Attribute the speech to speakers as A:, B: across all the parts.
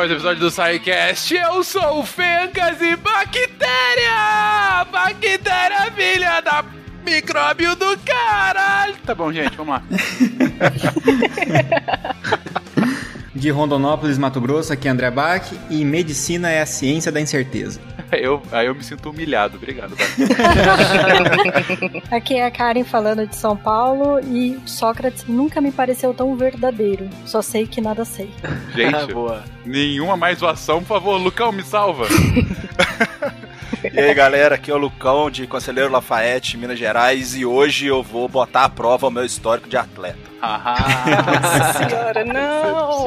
A: mais um episódio do SciCast. Eu sou o Fencas e Bactéria! Bactéria, filha da micróbio do caralho! Tá bom, gente, vamos lá.
B: De Rondonópolis, Mato Grosso, aqui é André Bach e medicina é a ciência da incerteza.
A: Eu, aí eu me sinto humilhado, obrigado.
C: aqui é a Karen falando de São Paulo e Sócrates nunca me pareceu tão verdadeiro. Só sei que nada sei.
A: Gente, Boa. nenhuma mais doação, por favor, Lucão, me salva.
D: E aí galera, aqui é o Lucão de Conselheiro Lafayette, Minas Gerais, e hoje eu vou botar à prova o meu histórico de atleta.
C: Nossa senhora, não!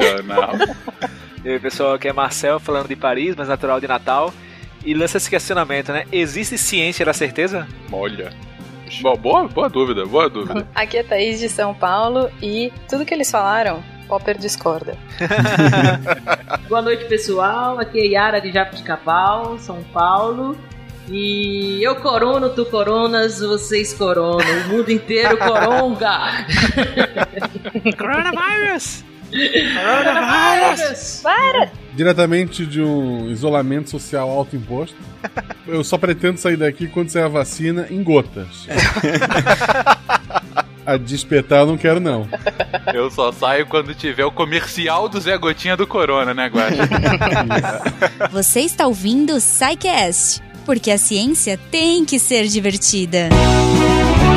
E: E aí pessoal, aqui é Marcel falando de Paris, mas natural de Natal. E lança esse questionamento, né? Existe ciência da certeza?
A: Olha. Bom, boa, boa dúvida, boa dúvida.
C: Aqui é Thaís de São Paulo e tudo que eles falaram Popper discorda.
F: Boa noite, pessoal. Aqui é Yara de Jabuticabal, São Paulo. E eu corono, tu coronas, vocês coronam. O mundo inteiro coronga.
E: Coronavirus!
C: Coronavirus! Para!
G: Diretamente de um isolamento social autoimposto. Eu só pretendo sair daqui quando sair a vacina em gotas. A despetar eu não quero, não.
A: Eu só saio quando tiver o comercial do Zé Gotinha do Corona, né, Guaxa?
H: Você está ouvindo o Psycast, porque a ciência tem que ser divertida.
C: a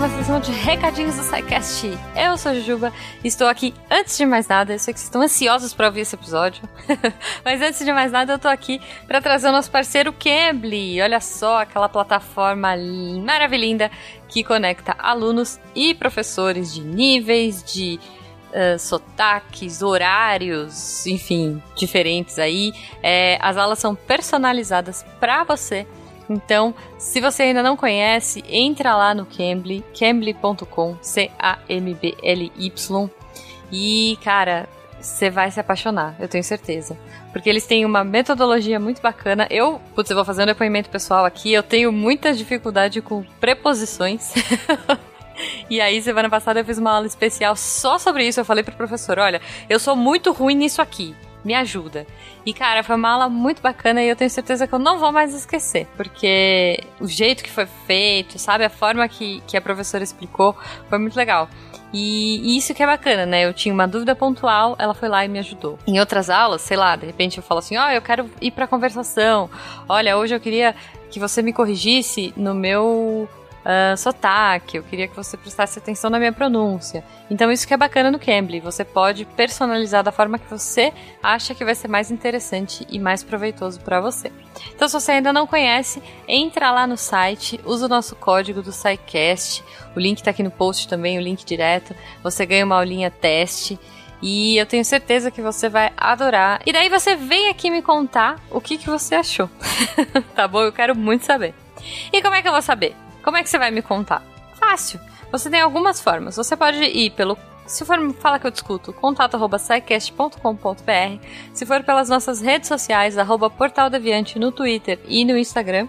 C: uma sessão de recadinhos do SciCast. Eu sou a Jujuba, estou aqui antes de mais nada. Eu sei que vocês estão ansiosos para ouvir esse episódio, mas antes de mais nada, eu estou aqui para trazer o nosso parceiro Cambly. Olha só aquela plataforma maravilhosa que conecta alunos e professores de níveis, de Uh, sotaques, horários, enfim, diferentes aí. É, as aulas são personalizadas para você então, se você ainda não conhece, entra lá no Cambly, cambly.com, C-A-M-B-L-Y. E, cara, você vai se apaixonar, eu tenho certeza. Porque eles têm uma metodologia muito bacana. Eu, putz, eu vou fazer um depoimento pessoal aqui, eu tenho muita dificuldade com preposições. E aí, semana passada eu fiz uma aula especial só sobre isso. Eu falei pro professor: olha, eu sou muito ruim nisso aqui me ajuda. E, cara, foi uma aula muito bacana e eu tenho certeza que eu não vou mais esquecer, porque o jeito que foi feito, sabe, a forma que, que a professora explicou foi muito legal. E, e, isso que é bacana, né? Eu tinha uma dúvida pontual, ela foi lá e me ajudou. Em outras aulas, sei lá, de repente eu falo assim: ó, oh, eu quero ir pra conversação. Olha, hoje eu queria que você me corrigisse no meu uh, sotaque, eu queria que você prestasse atenção na minha pronúncia. Então isso que é bacana no Cambly, você pode personalizar da forma que você acha que vai ser mais interessante e mais proveitoso para você. Então se você ainda não conhece, entra lá no site, usa o nosso código do SciCast, o link está aqui no post também, o link direto, você ganha uma aulinha teste. E eu tenho certeza que você vai adorar. E daí você vem aqui me contar o que, que você achou. tá bom? Eu quero muito saber. E como é que eu vou saber? Como é que você vai me contar? Fácil. Você tem algumas formas. Você pode ir pelo se for fala que eu discuto, contato arroba Se for pelas nossas redes sociais, arroba Portal Deviante no Twitter e no Instagram.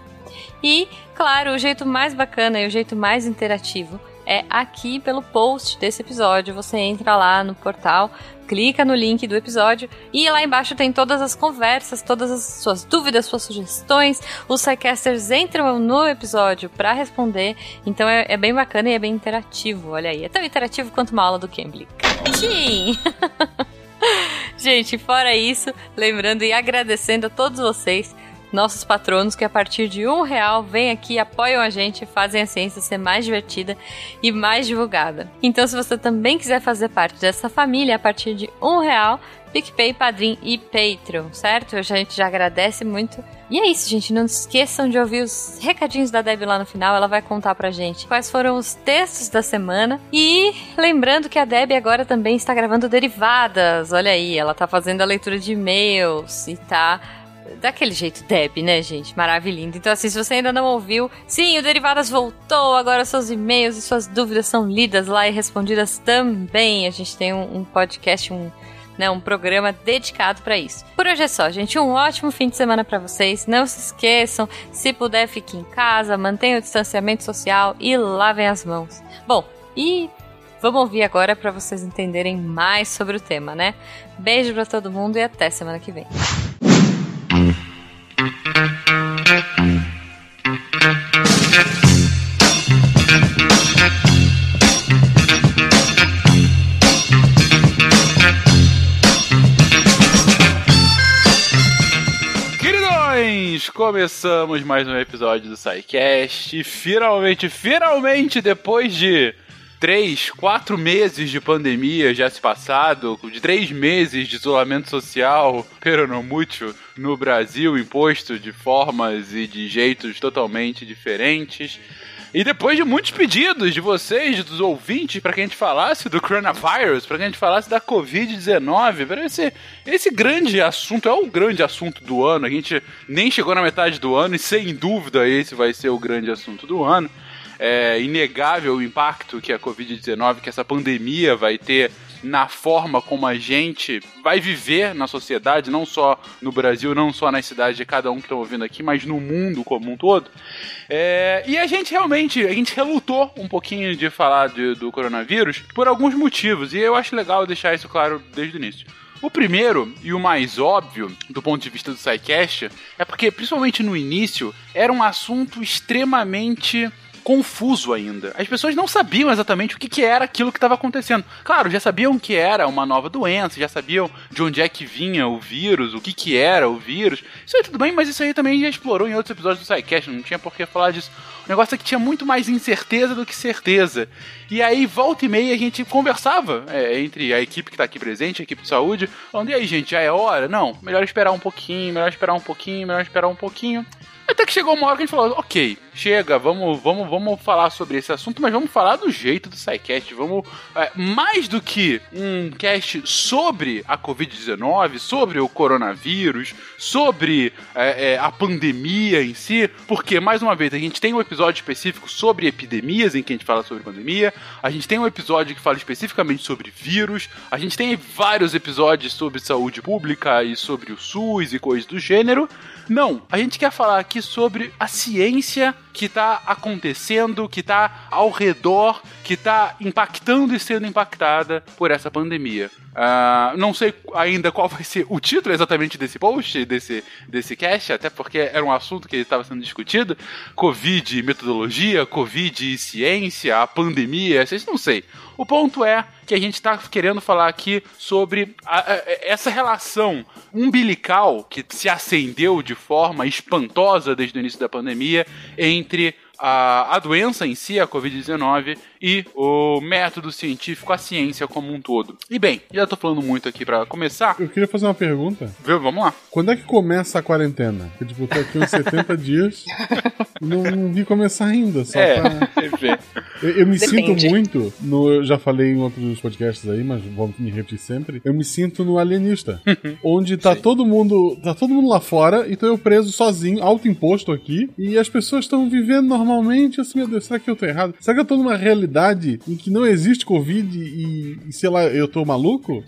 C: E, claro, o jeito mais bacana e o jeito mais interativo é aqui pelo post desse episódio. Você entra lá no portal, clica no link do episódio e lá embaixo tem todas as conversas, todas as suas dúvidas, suas sugestões. Os Psycasters entram no episódio para responder, então é, é, bem bacana e é bem interativo. Olha aí, é tão interativo quanto uma aula do Cambly. Sim! Gente, fora isso, lembrando e agradecendo a todos vocês nossos patronos que a partir de um real vêm aqui, apoiam a gente, fazem a ciência ser mais divertida e mais divulgada. Então, se você também quiser fazer parte dessa família a partir de um real, PicPay, Padrim e Patreon, certo? A gente já agradece muito. E é isso, gente. Não esqueçam de ouvir os recadinhos da Deb lá no final. Ela vai contar pra gente quais foram os textos da semana. E lembrando que a Deb agora também está gravando derivadas. Olha aí, ela tá fazendo a leitura de e-mails e tá daquele jeito Deb, né, gente? Maravilhoso. Então, assim, se você ainda não ouviu, sim, o Derivadas voltou. Agora seus e-mails e suas dúvidas são lidas lá e respondidas também. A gente tem um, um podcast, um, né, um programa dedicado para isso. Por hoje é só, gente. Um ótimo fim de semana para vocês. Não se esqueçam, se puder, fique em casa, mantenha o distanciamento social e lavem as mãos. Bom, E vamos ouvir agora para vocês entenderem mais sobre o tema, né? Beijo para todo mundo e até semana que vem.
A: Começamos mais um episódio do SciCast. E finalmente, finalmente, depois de três, quatro meses de pandemia já se passado, de três meses de isolamento social, pero não muito, no Brasil, imposto de formas e de jeitos totalmente diferentes. E depois de muitos pedidos de vocês, dos ouvintes, para que a gente falasse do coronavirus, para que a gente falasse da Covid-19, para esse, esse grande assunto, é o grande assunto do ano. A gente nem chegou na metade do ano e sem dúvida esse vai ser o grande assunto do ano. É inegável o impacto que a Covid-19, que essa pandemia vai ter na forma como a gente vai viver na sociedade, não só no Brasil, não só nas cidades de cada um que estão ouvindo aqui, mas no mundo como um todo. É, e a gente realmente, a gente relutou um pouquinho de falar de, do coronavírus por alguns motivos, e eu acho legal deixar isso claro desde o início. O primeiro e o mais óbvio, do ponto de vista do SciCast, é porque, principalmente no início, era um assunto extremamente confuso ainda. As pessoas não sabiam exatamente o que, que era aquilo que estava acontecendo. Claro, já sabiam que era uma nova doença, já sabiam de onde é que vinha o vírus, o que, que era o vírus. Isso aí tudo bem, mas isso aí também já explorou em outros episódios do SciCast, não tinha por que falar disso. O negócio é que tinha muito mais incerteza do que certeza. E aí, volta e meia, a gente conversava é, entre a equipe que está aqui presente, a equipe de saúde, falando, e aí, gente, já é hora? Não, melhor esperar um pouquinho, melhor esperar um pouquinho, melhor esperar um pouquinho. Até que chegou uma hora que a gente falou, ok, chega, vamos, vamos, vamos falar sobre esse assunto, mas vamos falar do jeito do SciCast. Vamos, é, mais do que um cast sobre a Covid-19, sobre o coronavírus, sobre é, é, a pandemia em si, porque, mais uma vez, a gente tem um episódio específico sobre epidemias, em que a gente fala sobre pandemia, a gente tem um episódio que fala especificamente sobre vírus, a gente tem vários episódios sobre saúde pública e sobre o SUS e coisas do gênero. Não, a gente quer falar aqui sobre a ciência que está acontecendo, que está ao redor, que está impactando e sendo impactada por essa pandemia. Uh, não sei ainda qual vai ser o título exatamente desse post, desse, desse cast, até porque era um assunto que estava sendo discutido. Covid e metodologia, Covid e ciência, a pandemia, vocês não sei. O ponto é que a gente está querendo falar aqui sobre a, a, essa relação umbilical que se acendeu de forma espantosa desde o início da pandemia entre a, a doença em si, a Covid-19, e o método científico, a ciência como um todo. E bem, já tô falando muito aqui para começar.
G: Eu queria fazer uma pergunta.
A: Viu? Vamos lá.
G: Quando é que começa a quarentena? Porque, tipo, tô aqui uns 70 dias não, não vi começar ainda. Só
A: É,
G: pra... Eu, eu me
F: Depende.
G: sinto muito no. Eu já falei em outros podcasts aí, mas vamos me repetir sempre. Eu me sinto no Alienista. onde tá todo mundo. Tá todo mundo lá fora e tô eu preso sozinho, alto imposto aqui. E as pessoas estão vivendo normalmente. Assim, meu Deus, será que eu tô errado? Será que eu tô numa realidade em que não existe Covid e, e sei lá, eu tô maluco?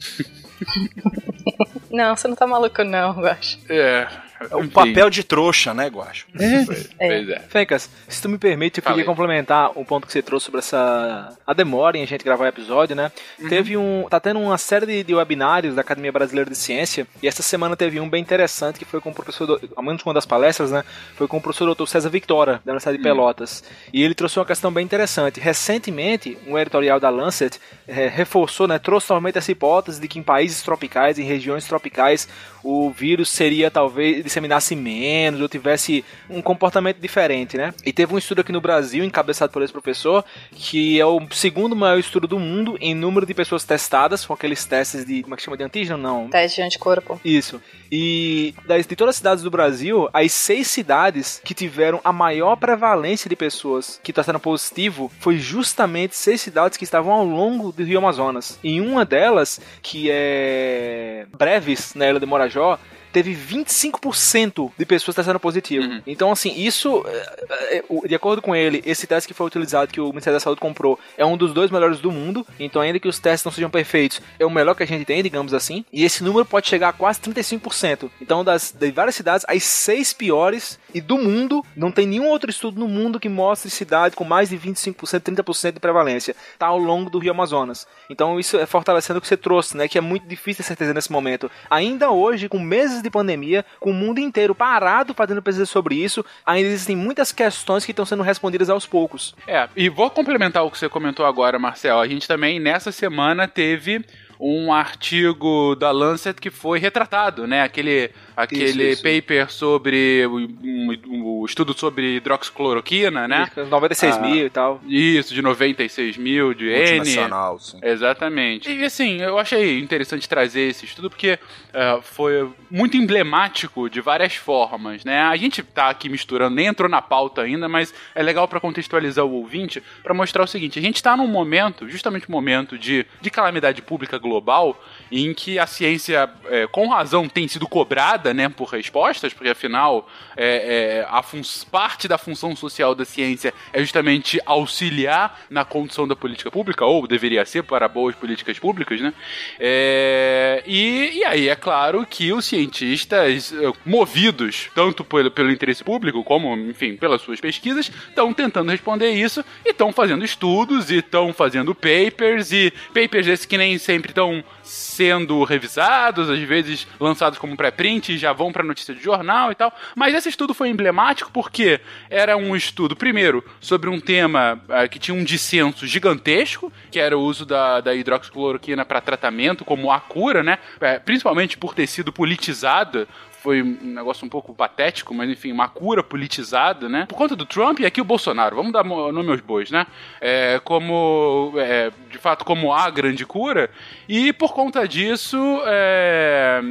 I: Não, você não tá maluco, não, eu acho.
A: É.
D: É um
A: enfim.
D: papel de trouxa, né, Guacho?
G: É.
A: Pois é.
E: Fencas, se tu me permite, eu
A: Fala
E: queria complementar um ponto que você trouxe sobre essa a demora em a gente gravar o episódio, né?
A: Uhum.
E: Teve um, tá tendo uma série de, de webinários da Academia Brasileira de Ciência e essa semana teve um bem interessante que foi com o professor, do- ao menos uma das palestras, né? Foi com o professor Dr. César Victoria da Universidade de
A: Uhum.
E: Pelotas e ele trouxe uma questão bem interessante. Recentemente, um editorial da Lancet eh, reforçou, né? Trouxe novamente essa hipótese de que em países tropicais, em regiões tropicais, o vírus seria talvez disseminasse menos ou tivesse um comportamento diferente, né? E teve um estudo aqui no Brasil, encabeçado por esse professor, que é o segundo maior estudo do mundo em número de pessoas testadas, com aqueles testes de. Como é que chama de antígeno? Não.
I: Teste de anticorpo.
E: Isso. E das, de todas as cidades do Brasil, as seis cidades que tiveram a maior prevalência de pessoas que testaram positivo foi justamente seis cidades que estavam ao longo do Rio Amazonas. Em uma delas, que é Breves, na ilha de Morajó, teve 25% de pessoas testando positivo.
A: Uhum.
E: Então, assim, isso, é, é, de acordo com ele, esse teste que foi utilizado, que o Ministério da Saúde comprou, é um dos dois melhores do mundo. Então, ainda que os testes não sejam perfeitos, é o melhor que a gente tem, digamos assim. E esse número pode chegar a quase 35%. Então, das, de várias cidades, as seis piores, e do mundo, não tem nenhum outro estudo no mundo que mostre cidade com mais de 25%, 30% de prevalência. Tá ao longo do Rio Amazonas. Então, isso é fortalecendo o que você trouxe, né? Que é muito difícil ter certeza nesse momento. Ainda hoje, com meses de pandemia, com o mundo inteiro parado fazendo pesquisa sobre isso, ainda existem muitas questões que estão sendo respondidas aos poucos.
A: É, e vou complementar o que você comentou agora, Marcel. A gente também, nessa semana, teve um artigo da Lancet que foi retratado, né? Aquele, aquele
E: Isso, isso.
A: paper sobre o, um- o estudo sobre hidroxicloroquina, né?
E: 96
A: Ah,
E: mil e tal.
A: Isso, de 96 mil de N.
D: Multinacional, sim.
A: Exatamente. E assim, eu achei interessante trazer esse estudo porque eh, foi muito emblemático de várias formas, né? A gente tá aqui misturando, nem entrou na pauta ainda, mas é legal para contextualizar o ouvinte, para mostrar o seguinte: a gente tá num momento, justamente um momento de, de calamidade pública global, em que a ciência, eh, com razão, tem sido cobrada, né, por respostas, porque afinal, é, é, a parte da função social da ciência é justamente auxiliar na condução da política pública, ou deveria ser para boas políticas públicas, né? É, e, e aí é claro que os cientistas, eh, movidos tanto pelo, pelo interesse público, como, enfim, pelas suas pesquisas, estão tentando responder isso e estão fazendo estudos e estão fazendo papers e papers esses que nem sempre estão sendo revisados, às vezes lançados como pré-print e já vão para notícia de jornal e tal. Mas esse estudo foi emblemático porque era um estudo, primeiro, sobre um tema ah, que tinha um dissenso gigantesco, que era o uso da, da hidroxicloroquina para tratamento como a cura, né? É, principalmente por ter sido politizada foi um negócio um pouco patético, mas enfim, uma cura politizada, né? Por conta do Trump e aqui o Bolsonaro, vamos dar nome aos bois, né? É, como, é, de fato, como a grande cura, e por conta disso, é,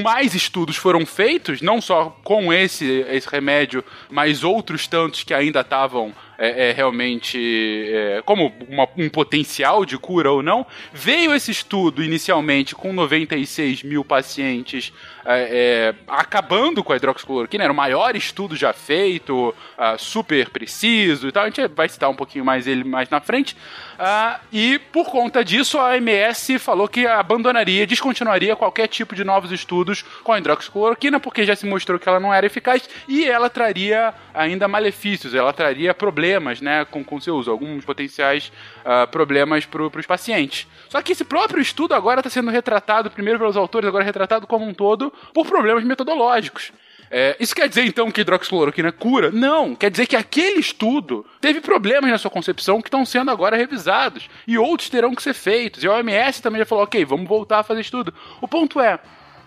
A: mais estudos foram feitos, não só com esse, esse remédio, mas outros tantos que ainda estavam é, é, realmente é, como uma- um potencial de cura ou não. Veio esse estudo inicialmente com 96 mil pacientes é, é, acabando com a hidroxicloroquina, era o maior estudo já feito, ah, super preciso e tal. A gente vai citar um pouquinho mais ele mais na frente. Ah, e por conta disso, a OMS falou que abandonaria, descontinuaria qualquer tipo de novos estudos com a hidroxicloroquina, porque já se mostrou que ela não era eficaz e ela traria ainda malefícios, ela traria problemas né, com, com seu uso, alguns potenciais ah, problemas para os pacientes. Só que esse próprio estudo agora está sendo retratado, primeiro pelos autores, agora retratado como um todo, por problemas metodológicos. É, isso quer dizer então que hidroxicloroquina cura? Não, quer dizer que aquele estudo teve problemas na sua concepção que estão sendo agora revisados e outros terão que ser feitos. E a OMS também já falou: ok, vamos voltar a fazer estudo. O ponto é.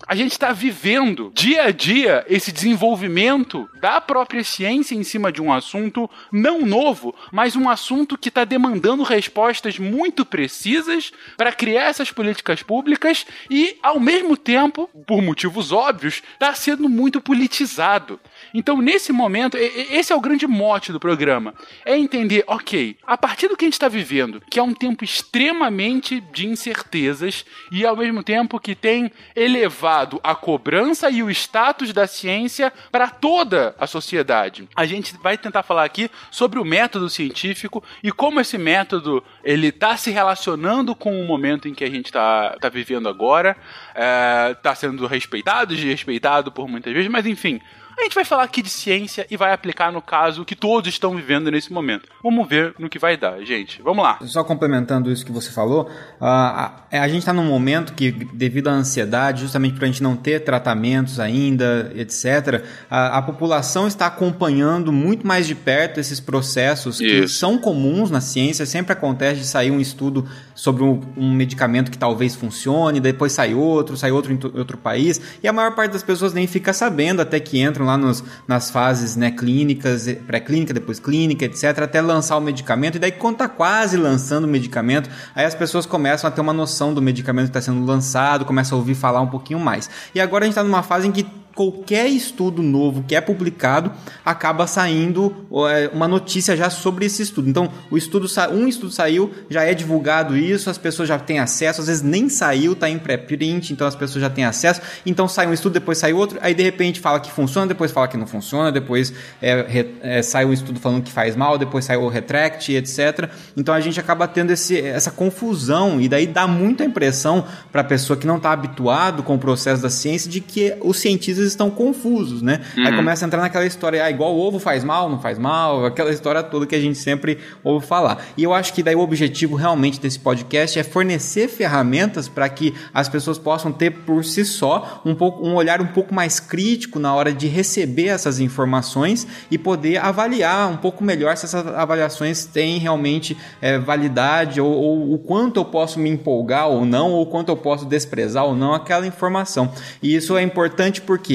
A: A gente está vivendo dia a dia esse desenvolvimento da própria ciência em cima de um assunto não novo, mas um assunto que está demandando respostas muito precisas para criar essas políticas públicas e, ao mesmo tempo, por motivos óbvios, está sendo muito politizado. Então, nesse momento, esse é o grande mote do programa: é entender, ok, a partir do que a gente está vivendo, que é um tempo extremamente de incertezas e ao mesmo tempo que tem elevado a cobrança e o status da ciência para toda a sociedade. A gente vai tentar falar aqui sobre o método científico e como esse método ele está se relacionando com o momento em que a gente está tá vivendo agora, está sendo respeitado desrespeitado por muitas vezes, mas enfim. A gente vai falar aqui de ciência e vai aplicar no caso que todos estão vivendo nesse momento. Vamos ver no que vai dar, gente. Vamos lá.
B: Só complementando isso que você falou, a, a, a gente está num momento que, devido à ansiedade, justamente para a gente não ter tratamentos ainda, etc., a, a população está acompanhando muito mais de perto esses processos que
A: Isso.
B: são comuns na ciência. Sempre acontece de sair um estudo sobre um, um medicamento que talvez funcione, depois sai outro, sai outro em outro país, e a maior parte das pessoas nem fica sabendo até que entram lá nos, nas fases né, clínicas, pré-clínica, depois clínica, etc., até lançar o medicamento, e daí quando está quase lançando o medicamento, aí as pessoas começam a ter uma noção do medicamento que está sendo lançado, começam a ouvir falar um pouquinho mais. E agora a gente está numa fase em que qualquer estudo novo que é publicado acaba saindo é, uma notícia já sobre esse estudo. Então, o estudo um estudo saiu, já é divulgado isso, as pessoas já têm acesso, às vezes nem saiu, está em pré-print, então as pessoas já têm acesso. Então sai um estudo, depois sai outro, aí de repente fala que funciona, depois fala que não funciona, depois é, é, sai um estudo falando que faz mal, depois sai o retract, etc. Então a gente acaba tendo esse, essa confusão e daí dá muita impressão para a pessoa que não está habituado com o processo da ciência de que os cientistas estão confusos, né? Uhum. Aí começa a entrar naquela história, ah, igual o ovo faz mal, não faz mal, aquela história toda que a gente sempre ouve falar. E eu acho que daí o objetivo realmente desse podcast é fornecer ferramentas para que as pessoas possam ter por si só um pouco um olhar um pouco mais crítico na hora de receber essas informações e poder avaliar um pouco melhor se essas avaliações têm realmente é, validade ou, ou o quanto eu posso me empolgar ou não, ou quanto eu posso desprezar ou não aquela informação. E isso é importante porque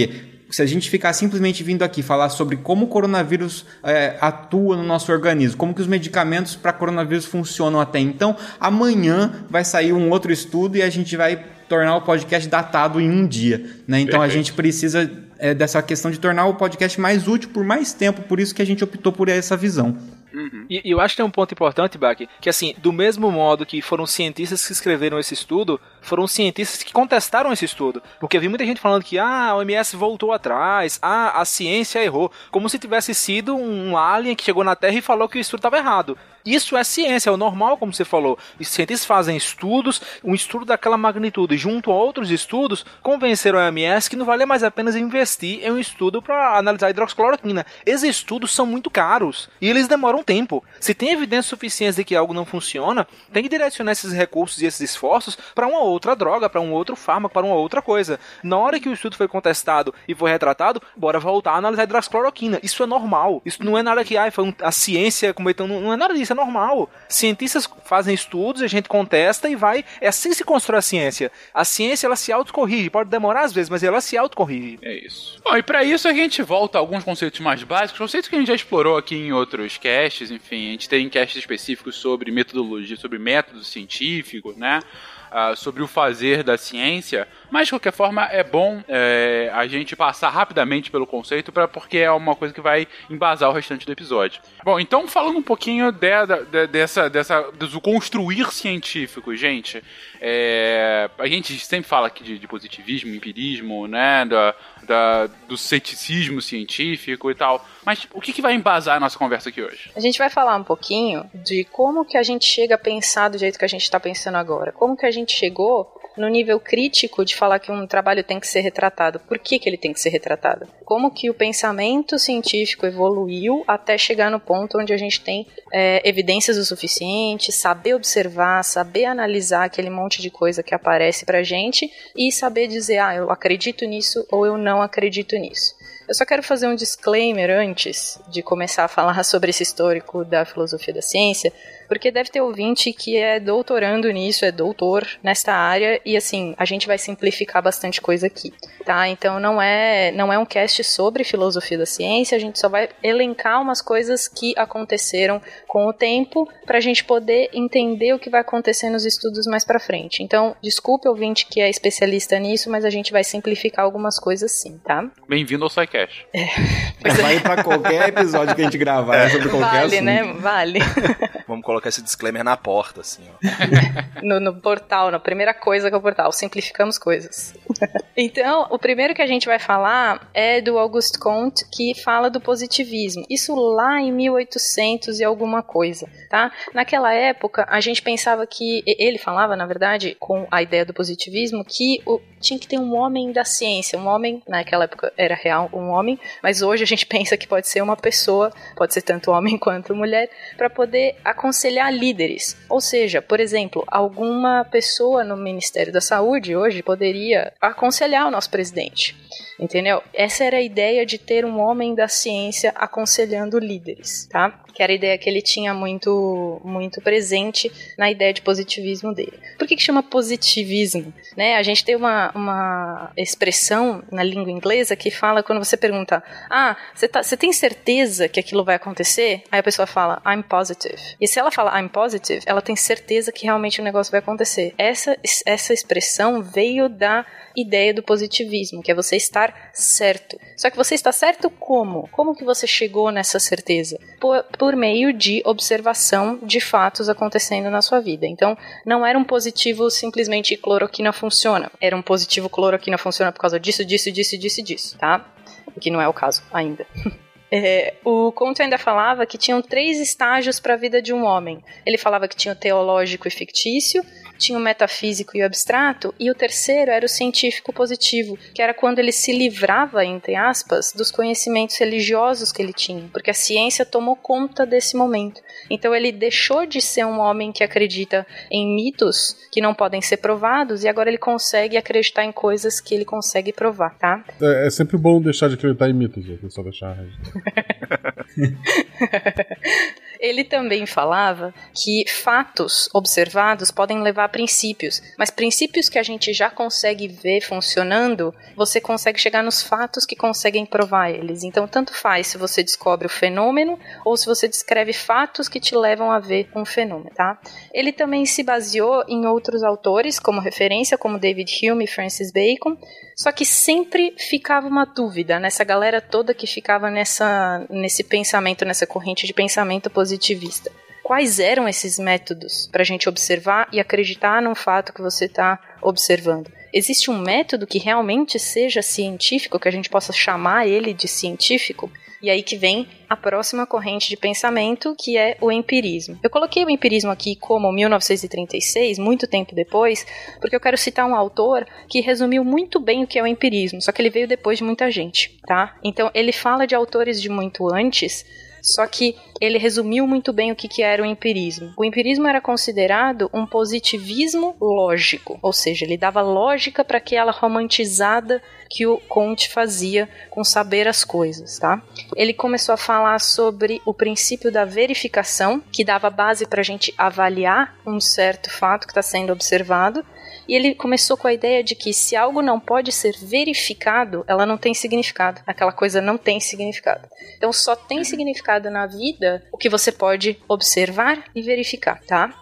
B: se a gente ficar simplesmente vindo aqui falar sobre como o coronavírus é, atua no nosso organismo, como que os medicamentos para coronavírus funcionam até então, amanhã vai sair um outro estudo e a gente vai tornar o podcast datado em um dia. Né? Então Perfeito. a gente precisa é, dessa questão de tornar o podcast mais útil por mais tempo, por isso que a gente optou por essa visão.
E: Uhum. E, e, eu acho que tem um ponto importante, Bach, que assim, do mesmo modo que foram cientistas que escreveram esse estudo, foram cientistas que contestaram esse estudo. Porque eu vi muita gente falando que ah, a OMS voltou atrás, ah, a ciência errou, como se tivesse sido um alien que chegou na Terra e falou que o estudo estava errado. Isso é ciência, é o normal, como você falou. Os cientistas fazem estudos, um estudo daquela magnitude, junto a outros estudos, convenceram a OMS que não vale mais a pena investir em um estudo para analisar hidroxicloroquina. Esses estudos são muito caros e eles demoram tempo. Se tem evidência suficiente de que algo não funciona, tem que direcionar esses recursos e esses esforços para uma outra droga, para um outro fármaco, para uma outra coisa. Na hora que o estudo foi contestado e foi retratado, bora voltar a analisar hidroxicloroquina. Isso é normal. Isso não é nada que ah, foi um, a ciência cometendo. Não é nada disso normal. Cientistas fazem estudos, a gente contesta e vai. É assim que se constrói a ciência. A ciência ela se autocorrige, pode demorar às vezes, mas ela se autocorrige.
A: É isso. Bom, e para isso a gente volta a alguns conceitos mais básicos, conceitos que a gente já explorou aqui em outros casts, enfim, a gente tem casts específicos sobre metodologia, sobre método científico, né? uh, sobre o fazer da ciência, mas de qualquer forma é bom é, a gente passar rapidamente pelo conceito, pra, porque é uma coisa que vai embasar o restante do episódio. Bom, então falando um pouquinho de, de, dessa, dessa, do construir científico, gente, é, a gente sempre fala aqui de, de positivismo, empirismo, né, da, da, do ceticismo científico e tal. Mas o que, que vai embasar a nossa conversa aqui hoje?
I: A gente vai falar um pouquinho de como que a gente chega a pensar do jeito que a gente está pensando agora. Como que a gente chegou no nível crítico de falar que um trabalho tem que ser retratado. Por que, que ele tem que ser retratado? Como que o pensamento científico evoluiu até chegar no ponto onde a gente tem é, evidências o suficiente, saber observar, saber analisar aquele monte de coisa que aparece pra gente e saber dizer, ah, eu acredito nisso ou eu não acredito nisso. Eu só quero fazer um disclaimer antes de começar a falar sobre esse histórico da filosofia da ciência, porque deve ter ouvinte que é doutorando nisso, é doutor nesta área, e assim, a gente vai simplificar bastante coisa aqui, tá? Então não é, não é um cast sobre filosofia da ciência, a gente só vai elencar umas coisas que aconteceram com o tempo para a gente poder entender o que vai acontecer nos estudos mais para frente. Então, desculpe ouvinte que é especialista nisso, mas a gente vai simplificar algumas coisas sim, tá?
A: Bem-vindo ao SciCast.
B: É. Vai é. para qualquer episódio que a gente gravar é. sobre qualquer
I: vale,
B: assunto.
I: Vale, né? Vale.
D: Vamos colocar esse disclaimer na porta, assim,
I: no, no, portal, na primeira coisa que é o portal, simplificamos coisas. então, o primeiro que a gente vai falar é do Auguste Comte, que fala do positivismo. Isso lá em 1800 e alguma coisa, tá? Naquela época, a gente pensava que, ele falava, na verdade, com a ideia do positivismo, que o, tinha que ter um homem da ciência, um homem, naquela época era real, um homem, mas hoje a gente pensa que pode ser uma pessoa, pode ser tanto homem quanto mulher, para poder aconselhar líderes. Ou seja, por exemplo, alguma pessoa no Ministério da Saúde hoje poderia aconselhar o nosso presidente. Entendeu? Essa era a ideia de ter um homem da ciência aconselhando líderes, tá? Que era a ideia que ele tinha muito, muito presente na ideia de positivismo dele. Por que, que chama positivismo? Né? A gente tem uma, uma expressão na língua inglesa que fala quando você pergunta: Ah, você tá, tem certeza que aquilo vai acontecer? Aí a pessoa fala: I'm positive. E se ela fala I'm positive, ela tem certeza que realmente o negócio vai acontecer. Essa, essa expressão veio da ideia do positivismo, que é você estar certo. Só que você está certo como? Como que você chegou nessa certeza? Por, por meio de observação de fatos acontecendo na sua vida. Então, não era um positivo simplesmente cloroquina funciona. Era um positivo cloroquina funciona por causa disso, disso, disso, disso, disso, tá? O que não é o caso ainda. É, o Conto ainda falava que tinham três estágios para a vida de um homem. Ele falava que tinha o teológico e fictício, tinha o metafísico e o abstrato, e o terceiro era o científico positivo, que era quando ele se livrava, entre aspas, dos conhecimentos religiosos que ele tinha, porque a ciência tomou conta desse momento. Então ele deixou de ser um homem que acredita em mitos que não podem ser provados, e agora ele consegue acreditar em coisas que ele consegue provar, tá?
G: É, é sempre bom deixar de acreditar em mitos, só deixar.
I: Ele também falava que fatos observados podem levar a princípios, mas princípios que a gente já consegue ver funcionando, você consegue chegar nos fatos que conseguem provar eles. Então, tanto faz se você descobre o fenômeno ou se você descreve fatos que te levam a ver um fenômeno, tá? Ele também se baseou em outros autores como referência, como David Hume e Francis Bacon, só que sempre ficava uma dúvida nessa galera toda que ficava nessa, nesse pensamento, nessa corrente de pensamento positivista. Quais eram esses métodos para a gente observar e acreditar num fato que você está observando? Existe um método que realmente seja científico, que a gente possa chamar ele de científico? E aí que vem a próxima corrente de pensamento, que é o empirismo. Eu coloquei o empirismo aqui como 1936, muito tempo depois, porque eu quero citar um autor que resumiu muito bem o que é o empirismo, só que ele veio depois de muita gente, tá? Então ele fala de autores de muito antes, só que ele resumiu muito bem o que, que era o empirismo. O empirismo era considerado um positivismo lógico, ou seja, ele dava lógica para aquela romantizada que o Conte fazia com saber as coisas, tá? Ele começou a falar sobre o princípio da verificação, que dava base para a gente avaliar um certo fato que está sendo observado, e ele começou com a ideia de que se algo não pode ser verificado, ela não tem significado. Aquela coisa não tem significado. Então só tem significado na vida o que você pode observar e verificar, tá?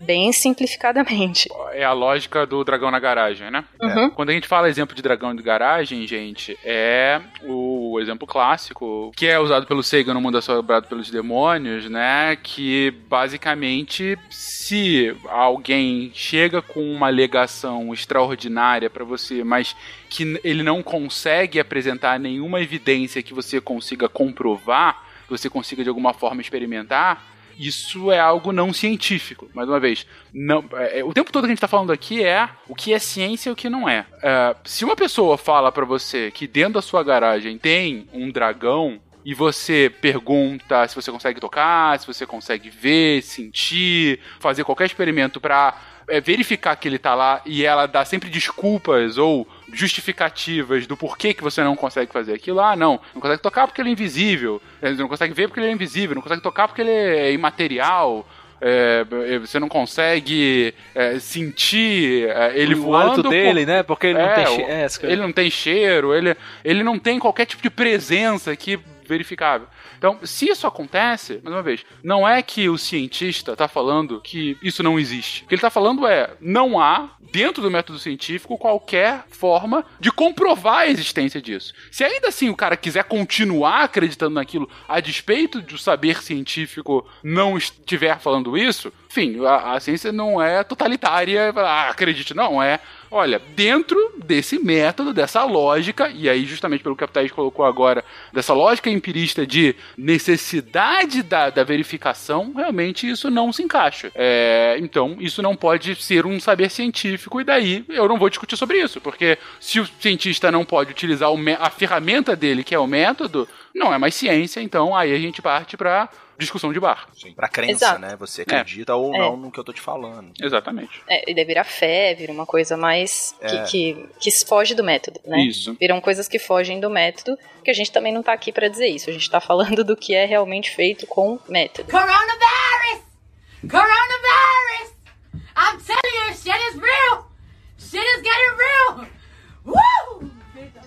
I: Bem simplificadamente.
A: É a lógica do dragão na garagem, né?
I: Uhum.
A: É. Quando a gente fala exemplo de dragão de garagem, gente, é o exemplo clássico que é usado pelo Seigan no Mundo Assombrado pelos Demônios, né? Que basicamente, se alguém chega com uma alegação extraordinária para você, mas que ele não consegue apresentar nenhuma evidência que você consiga comprovar, que você consiga de alguma forma experimentar, isso é algo não científico. Mais uma vez, não, é, o tempo todo que a gente está falando aqui é o que é ciência e o que não é. é se uma pessoa fala para você que dentro da sua garagem tem um dragão e você pergunta se você consegue tocar, se você consegue ver, sentir, fazer qualquer experimento para é, verificar que ele tá lá e ela dá sempre desculpas ou justificativas do porquê que você não consegue fazer aquilo. Ah, não, não consegue tocar porque ele é invisível, não consegue ver porque ele é invisível, não consegue tocar porque ele é imaterial. É, você não consegue é, sentir é, ele
E: o
A: voando
E: dele, né? Porque ele não
A: É,
E: tem
A: o-
E: che- é, essa coisa.
A: ele não tem cheiro, ele, ele não tem qualquer tipo de presença aqui verificável. Então, se isso acontece, mais uma vez, não é que o cientista está falando que isso não existe. O que ele está falando é, não há, dentro do método científico, qualquer forma de comprovar a existência disso. Se ainda assim o cara quiser continuar acreditando naquilo, a despeito do saber científico não estiver falando isso, enfim, a, a ciência não é totalitária, ah, acredite, não, é Olha, dentro desse método, dessa lógica, e aí justamente pelo que a Thaís colocou agora, dessa lógica empirista de necessidade da, da verificação, realmente isso não se encaixa. É, então, isso não pode ser um saber científico, e daí eu não vou discutir sobre isso, porque se o cientista não pode utilizar o a ferramenta dele, que é o método, não é mais ciência, então aí a gente parte pra discussão de bar.
D: Sim, pra crença,
I: Exato.
D: né? Você acredita ou
I: É.
D: não no que eu tô te falando.
A: Exatamente.
I: É, e daí vira fé, vira uma coisa mais
D: É.
I: que, que, que foge do método, né?
A: Isso.
I: Viram coisas que fogem do método, que a gente também não tá aqui pra dizer isso. A gente tá falando do que é realmente feito com método.
J: Coronavirus! Coronavirus! I'm telling you, shit is real! Shit is getting real! Woo!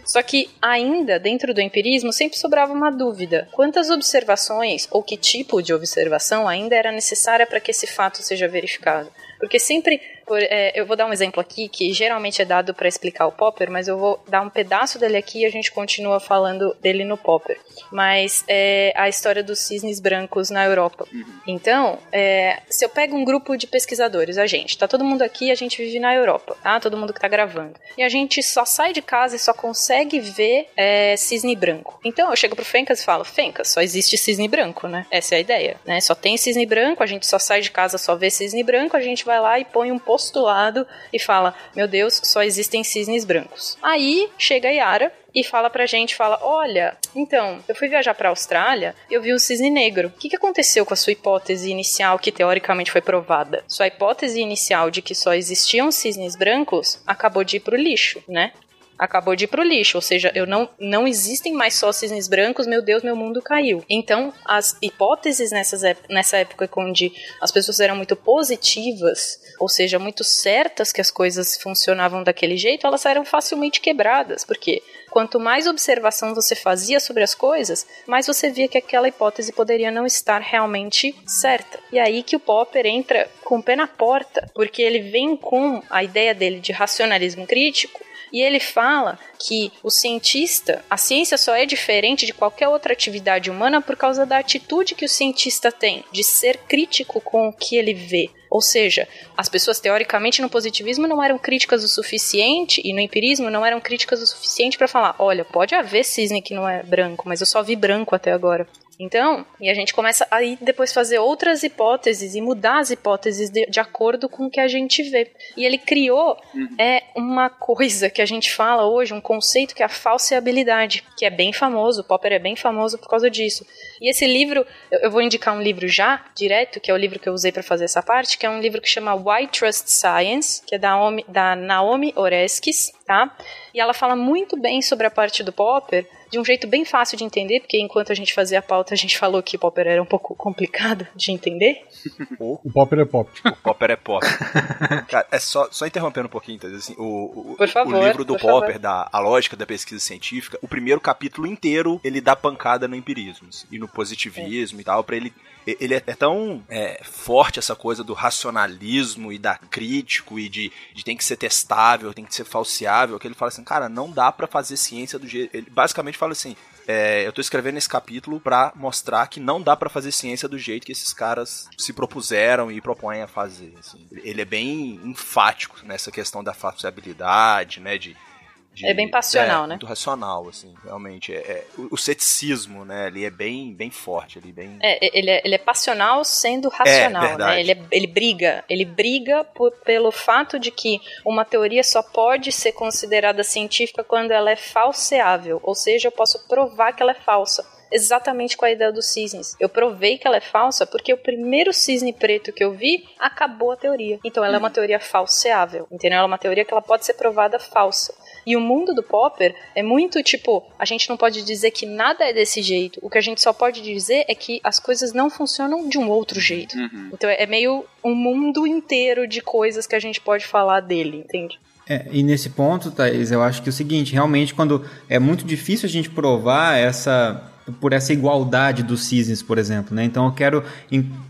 I: Só que ainda dentro do empirismo sempre sobrava uma dúvida: quantas observações ou que tipo de observação ainda era necessária para que esse fato seja verificado? Porque sempre, por- é, eu vou dar um exemplo aqui que geralmente é dado para explicar o Popper, mas eu vou dar um pedaço dele aqui e a gente continua falando dele no Popper. Mas é a história dos cisnes brancos na Europa. Então, é, se eu pego um grupo de pesquisadores, a gente, tá todo mundo aqui, a gente vive na Europa, tá? Todo mundo que tá gravando. E a gente só sai de casa e só consegue ver é, cisne branco. Então eu chego pro Fencas e falo, Fencas, só existe cisne branco, né? Essa é a ideia, né? Só tem cisne branco, a gente só sai de casa, só vê cisne branco, a gente vai lá e põe um postulado e fala, meu Deus, só existem cisnes brancos. Aí chega a Yara e fala pra gente, fala, olha, então, eu fui viajar pra Austrália, eu vi um cisne negro. O que, que aconteceu com a sua hipótese inicial que teoricamente foi provada? Sua hipótese inicial de que só existiam cisnes brancos acabou de ir pro lixo, né? Acabou de ir pro lixo, ou seja, eu não, não existem mais só cisnes brancos, meu Deus, meu mundo caiu. Então, as hipóteses nessas, nessa época onde as pessoas eram muito positivas, ou seja, muito certas que as coisas funcionavam daquele jeito, elas eram facilmente quebradas, porque quanto mais observação você fazia sobre as coisas, mais você via que aquela hipótese poderia não estar realmente certa. E aí que o Popper entra com o pé na porta, porque ele vem com a ideia dele de racionalismo crítico e ele fala que o cientista, a ciência só é diferente de qualquer outra atividade humana por causa da atitude que o cientista tem de ser crítico com o que ele vê. Ou seja, as pessoas teoricamente no positivismo não eram críticas o suficiente e no empirismo não eram críticas o suficiente para falar, olha, pode haver cisne que não é branco, mas eu só vi branco até agora. Então, e a gente começa aí depois fazer outras hipóteses e mudar as hipóteses de, de acordo com o que a gente vê. E ele criou é uma coisa que a gente fala hoje, um conceito que é a falseabilidade, que é bem famoso, Popper é bem famoso por causa disso. E esse livro, eu vou indicar um livro já, direto, que é o livro que eu usei para fazer essa parte, que é um livro que chama Why Trust Science, que é da Naomi Oreskes, tá? E ela fala muito bem sobre a parte do Popper, de um jeito bem fácil de entender, porque enquanto a gente fazia a pauta, a gente falou que Popper era um pouco complicado de entender.
G: O Popper é pop.
D: O Popper é pop. Cara, é só, só interrompendo um pouquinho, então, assim, o, o,
I: Por favor,
D: o livro do
I: por
D: Popper,
I: favor.
D: da A Lógica da Pesquisa Científica, o primeiro capítulo inteiro, ele dá pancada no empirismo assim, e no positivismo e tal, pra ele... Ele é tão é, forte essa coisa do racionalismo e da crítico e de, de tem que ser testável, tem que ser falseável, que ele fala assim, cara, não dá pra fazer ciência do jeito... Ele basicamente fala assim, é, eu tô escrevendo esse capítulo pra mostrar que não dá pra fazer ciência do jeito que esses caras se propuseram e propõem a fazer. assim. Ele é bem enfático nessa questão da falsibilidade, né? De, de-
I: É bem passional,
D: é,
I: né?
D: Muito racional, assim, realmente. É, é- o, o ceticismo, né? Ali é bem, bem forte, ali, bem.
I: É, ele é, ele é passional sendo racional, né? Ele, é- ele briga, ele briga por- pelo fato de que uma teoria só pode ser considerada científica quando ela é falseável, ou seja, eu posso provar que ela é falsa. Exatamente com a ideia dos cisnes. Eu provei que ela é falsa porque o primeiro cisne preto que eu vi acabou a teoria. Então ela é uma teoria falseável, entendeu? Ela é uma teoria que ela pode ser provada falsa. E o mundo do Popper é muito tipo, a gente não pode dizer que nada é desse jeito. O que a gente só pode dizer é que as coisas não funcionam de um outro jeito. Então é meio um mundo inteiro de coisas que a gente pode falar dele, entende?
B: É, e nesse ponto, Thaís, eu acho que é o seguinte, realmente, quando é muito difícil a gente provar essa por essa igualdade dos cisnes, por exemplo, né? Então eu quero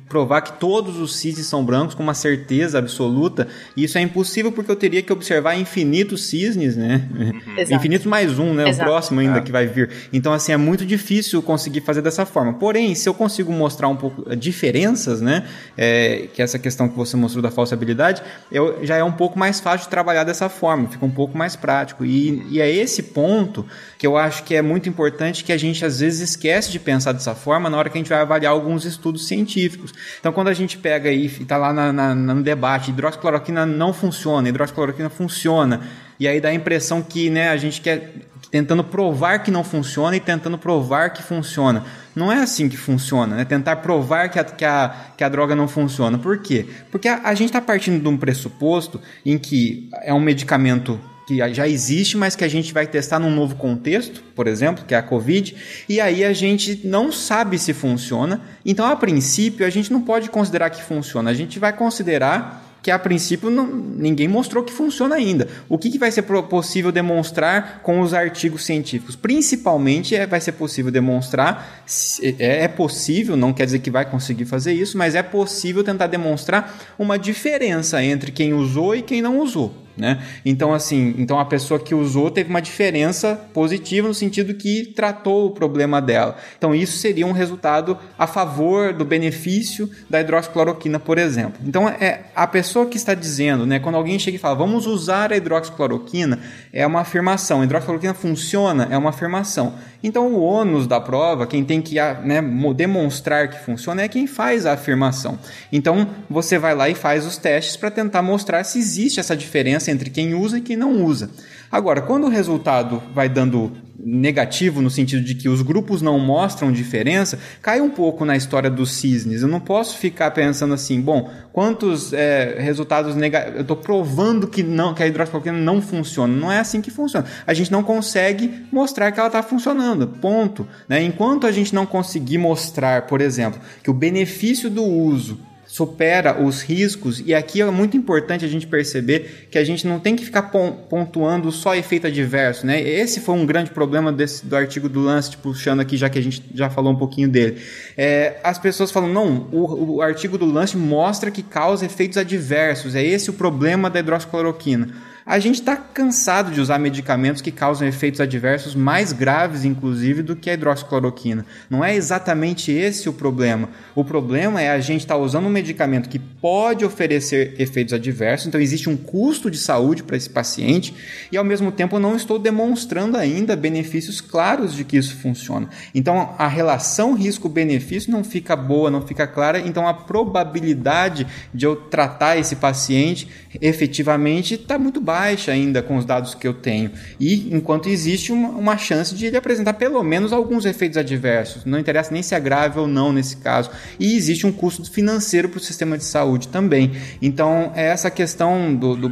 B: provar que todos os cisnes são brancos com uma certeza absoluta, e isso é impossível porque eu teria que observar infinitos cisnes, né?
I: Exato.
B: Infinitos mais um, né?
I: Exato.
B: O próximo ainda que vai vir. Então, assim, é muito difícil conseguir fazer dessa forma. Porém, se eu consigo mostrar um pouco eh, diferenças, né? É, que essa questão que você mostrou da falsabilidade, eu, já é um pouco mais fácil de trabalhar dessa forma, fica um pouco mais prático. E, e é esse ponto que eu acho que é muito importante que a gente às vezes esquece de pensar dessa forma na hora que a gente vai avaliar alguns estudos científicos. Então, quando a gente pega e está lá na, na- no debate, hidroxicloroquina não funciona, hidroxicloroquina funciona, e aí dá a impressão que né, a gente quer tentando provar que não funciona e tentando provar que funciona. Não é assim que funciona, né? Tentar provar que a, que a, que a droga não funciona. Por quê? Porque a, a gente está partindo de um pressuposto em que é um medicamento que já existe, mas que a gente vai testar num novo contexto, por exemplo, que é a Covid, e aí a gente não sabe se funciona. Então, a princípio, a gente não pode considerar que funciona. A gente vai considerar que a princípio não, ninguém mostrou que funciona ainda. O que, que vai ser possível demonstrar com os artigos científicos? Principalmente é, vai ser possível demonstrar, é, é possível, não quer dizer que vai conseguir fazer isso, mas é possível tentar demonstrar uma diferença entre quem usou e quem não usou. Né? Então, assim, então a pessoa que usou teve uma diferença positiva no sentido que tratou o problema dela. Então, isso seria um resultado a favor do benefício da hidroxicloroquina, por exemplo. Então, é a pessoa que está dizendo, né, quando alguém chega e fala, vamos usar a hidroxicloroquina, é uma afirmação. A hidroxicloroquina funciona, é uma afirmação. Então, o ônus da prova, quem tem que né, demonstrar que funciona, é quem faz a afirmação. Então, você vai lá e faz os testes para tentar mostrar se existe essa diferença entre quem usa e quem não usa. Agora, quando o resultado vai dando negativo no sentido de que os grupos não mostram diferença, cai um pouco na história dos cisnes. Eu não posso ficar pensando assim, bom, quantos é, resultados negativos. Eu estou provando que não que a hidroxicloroquina não funciona. Não é assim que funciona. A gente não consegue mostrar que ela está funcionando. Ponto. Né? Enquanto a gente não conseguir mostrar, por exemplo, que o benefício do uso supera os riscos, e aqui é muito importante a gente perceber que a gente não tem que ficar pontuando só efeito adverso, né? Esse foi um grande problema desse, do artigo do Lancet, puxando aqui, já que a gente já falou um pouquinho dele. É, as pessoas falam, não, o, o artigo do Lancet mostra que causa efeitos adversos, é esse o problema da hidroxicloroquina. A gente está cansado de usar medicamentos que causam efeitos adversos mais graves, inclusive, do que a hidroxicloroquina. Não é exatamente esse o problema. O problema é a gente estar tá usando um medicamento que pode oferecer efeitos adversos, então existe um custo de saúde para esse paciente, e ao mesmo tempo não estou demonstrando ainda benefícios claros de que isso funciona. Então a relação risco-benefício não fica boa, não fica clara, então a probabilidade de eu tratar esse paciente efetivamente está muito baixa baixa ainda com os dados que eu tenho. E enquanto existe uma, uma chance de ele apresentar pelo menos alguns efeitos adversos, não interessa nem se é grave ou não nesse caso. E existe um custo financeiro para o sistema de saúde também. Então, essa questão do, do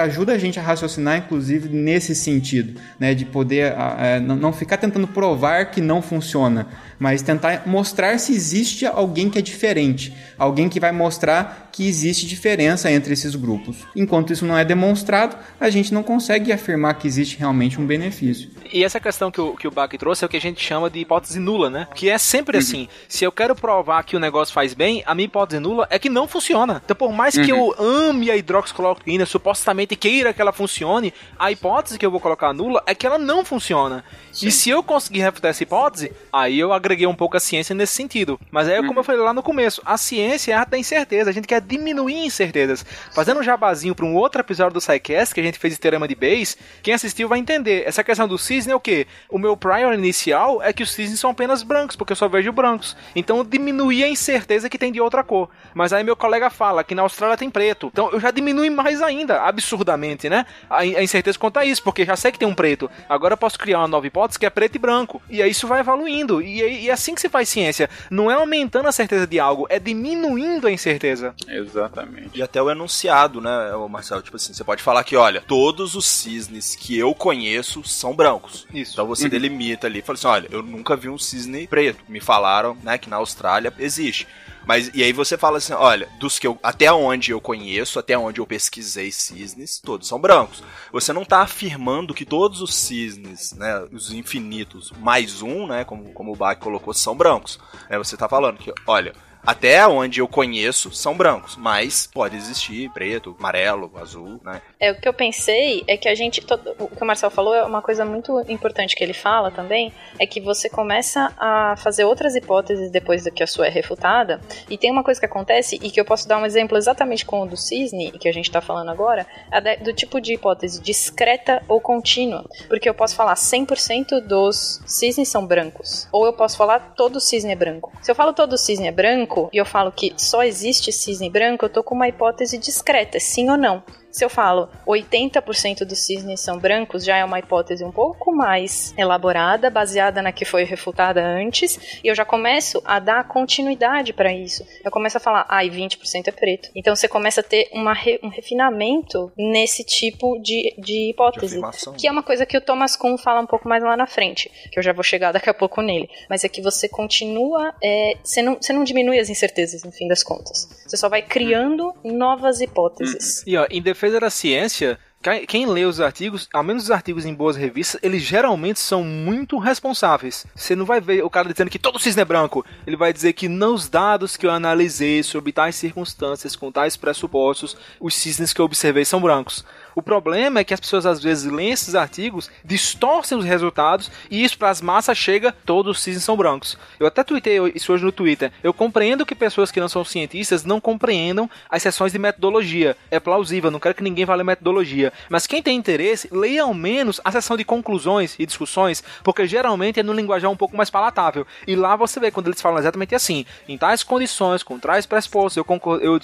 B: ajuda a gente a raciocinar, inclusive, nesse sentido, né, de poder é, não ficar tentando provar que não funciona mas tentar mostrar se existe alguém que é diferente, alguém que vai mostrar que existe diferença entre esses grupos. Enquanto isso não é demonstrado, a gente não consegue afirmar que existe realmente um benefício.
E: E essa questão que o, que o Bach trouxe é o que a gente chama de hipótese nula, né? Que é sempre uhum. assim. Se eu quero provar que o negócio faz bem, a minha hipótese nula é que não funciona. Então, por mais uhum. que eu ame a hidroxicloroquina, supostamente queira que ela funcione, a hipótese que eu vou colocar nula é que ela não funciona. Sim. E se eu conseguir refutar essa hipótese, aí eu agreguei um pouco a ciência nesse sentido. Mas aí, como eu falei lá no começo, a ciência é a da incerteza. A gente quer diminuir incertezas. Fazendo um jabazinho para um outro episódio do SciCast que a gente fez de teorema de Bayes, quem assistiu vai entender. Essa questão do cisne é o quê? O meu prior inicial é que os cisnes são apenas brancos, porque eu só vejo brancos. Então eu diminuí a incerteza que tem de outra cor. Mas aí meu colega fala que na Austrália tem preto. Então eu já diminui mais ainda, absurdamente, né? A, incerteza quanto a isso, porque já sei que tem um preto. Agora eu posso criar uma nova hipótese que é preto e branco. E aí isso vai evoluindo. E, e assim que se faz ciência. Não é aumentando a certeza de algo, é diminuindo a incerteza.
A: Exatamente.
D: E até o enunciado, né, Marcelo? Tipo assim, você pode falar que, olha, todos os cisnes que eu conheço são brancos. Isso. Então você uhum. delimita ali, fala assim, olha, eu nunca vi um cisne preto. Me falaram, né, que na Austrália existe. Mas e aí você fala assim, olha, dos que eu até onde eu conheço, até onde eu pesquisei cisnes, todos são brancos. Você não está afirmando que todos os cisnes, né, os infinitos mais um, né, como, como o Bach colocou, são brancos. É, você está falando que, olha, até onde eu conheço são brancos, mas pode existir preto, amarelo, azul, né?
I: É, o que eu pensei é que a gente. Todo, o que o Marcel falou é uma coisa muito importante que ele fala também, é que você começa a fazer outras hipóteses depois que a sua é refutada. E tem uma coisa que acontece, e que eu posso dar um exemplo exatamente com o do cisne, que a gente está falando agora, é do tipo de hipótese discreta ou contínua. Porque eu posso falar 100% dos cisnes são brancos. Ou eu posso falar todo cisne é branco. Se eu falo todo cisne é branco, branco e eu falo que só existe cisne branco, eu tô com uma hipótese discreta, sim ou não. Se eu falo 80% dos cisnes são brancos, já é uma hipótese um pouco mais elaborada, baseada na que foi refutada antes, e eu já começo a dar continuidade para isso. Eu começo a falar, ai, ah, 20% é preto. Então você começa a ter uma re, um refinamento nesse tipo de, de hipótese. De que é uma coisa que o Thomas Kuhn fala um pouco mais lá na frente, que eu já vou chegar daqui a pouco nele. Mas é que você continua. É, você, não, você não diminui as incertezas, no fim das contas. Você só vai criando novas hipóteses.
E: E ó, em defesa da ciência, quem lê os artigos, ao menos os artigos em boas revistas, eles geralmente são muito responsáveis. Você não vai ver o cara dizendo que todo cisne é branco. Ele vai dizer que nos dados que eu analisei sobre tais circunstâncias, com tais pressupostos, os cisnes que eu observei são brancos. O problema é que as pessoas às vezes leem esses artigos, distorcem os resultados e isso para as massas chega, todos os cisnes são brancos. Eu até tuitei isso hoje no Twitter. Eu compreendo que pessoas que não são cientistas não compreendam as sessões de metodologia. É plausível, não quero que ninguém fale metodologia. Mas quem tem interesse, leia ao menos a sessão de conclusões e discussões, porque geralmente é no linguajar um pouco mais palatável. E lá você vê quando eles falam exatamente assim, em tais condições, com tais pressupostos, eu, eu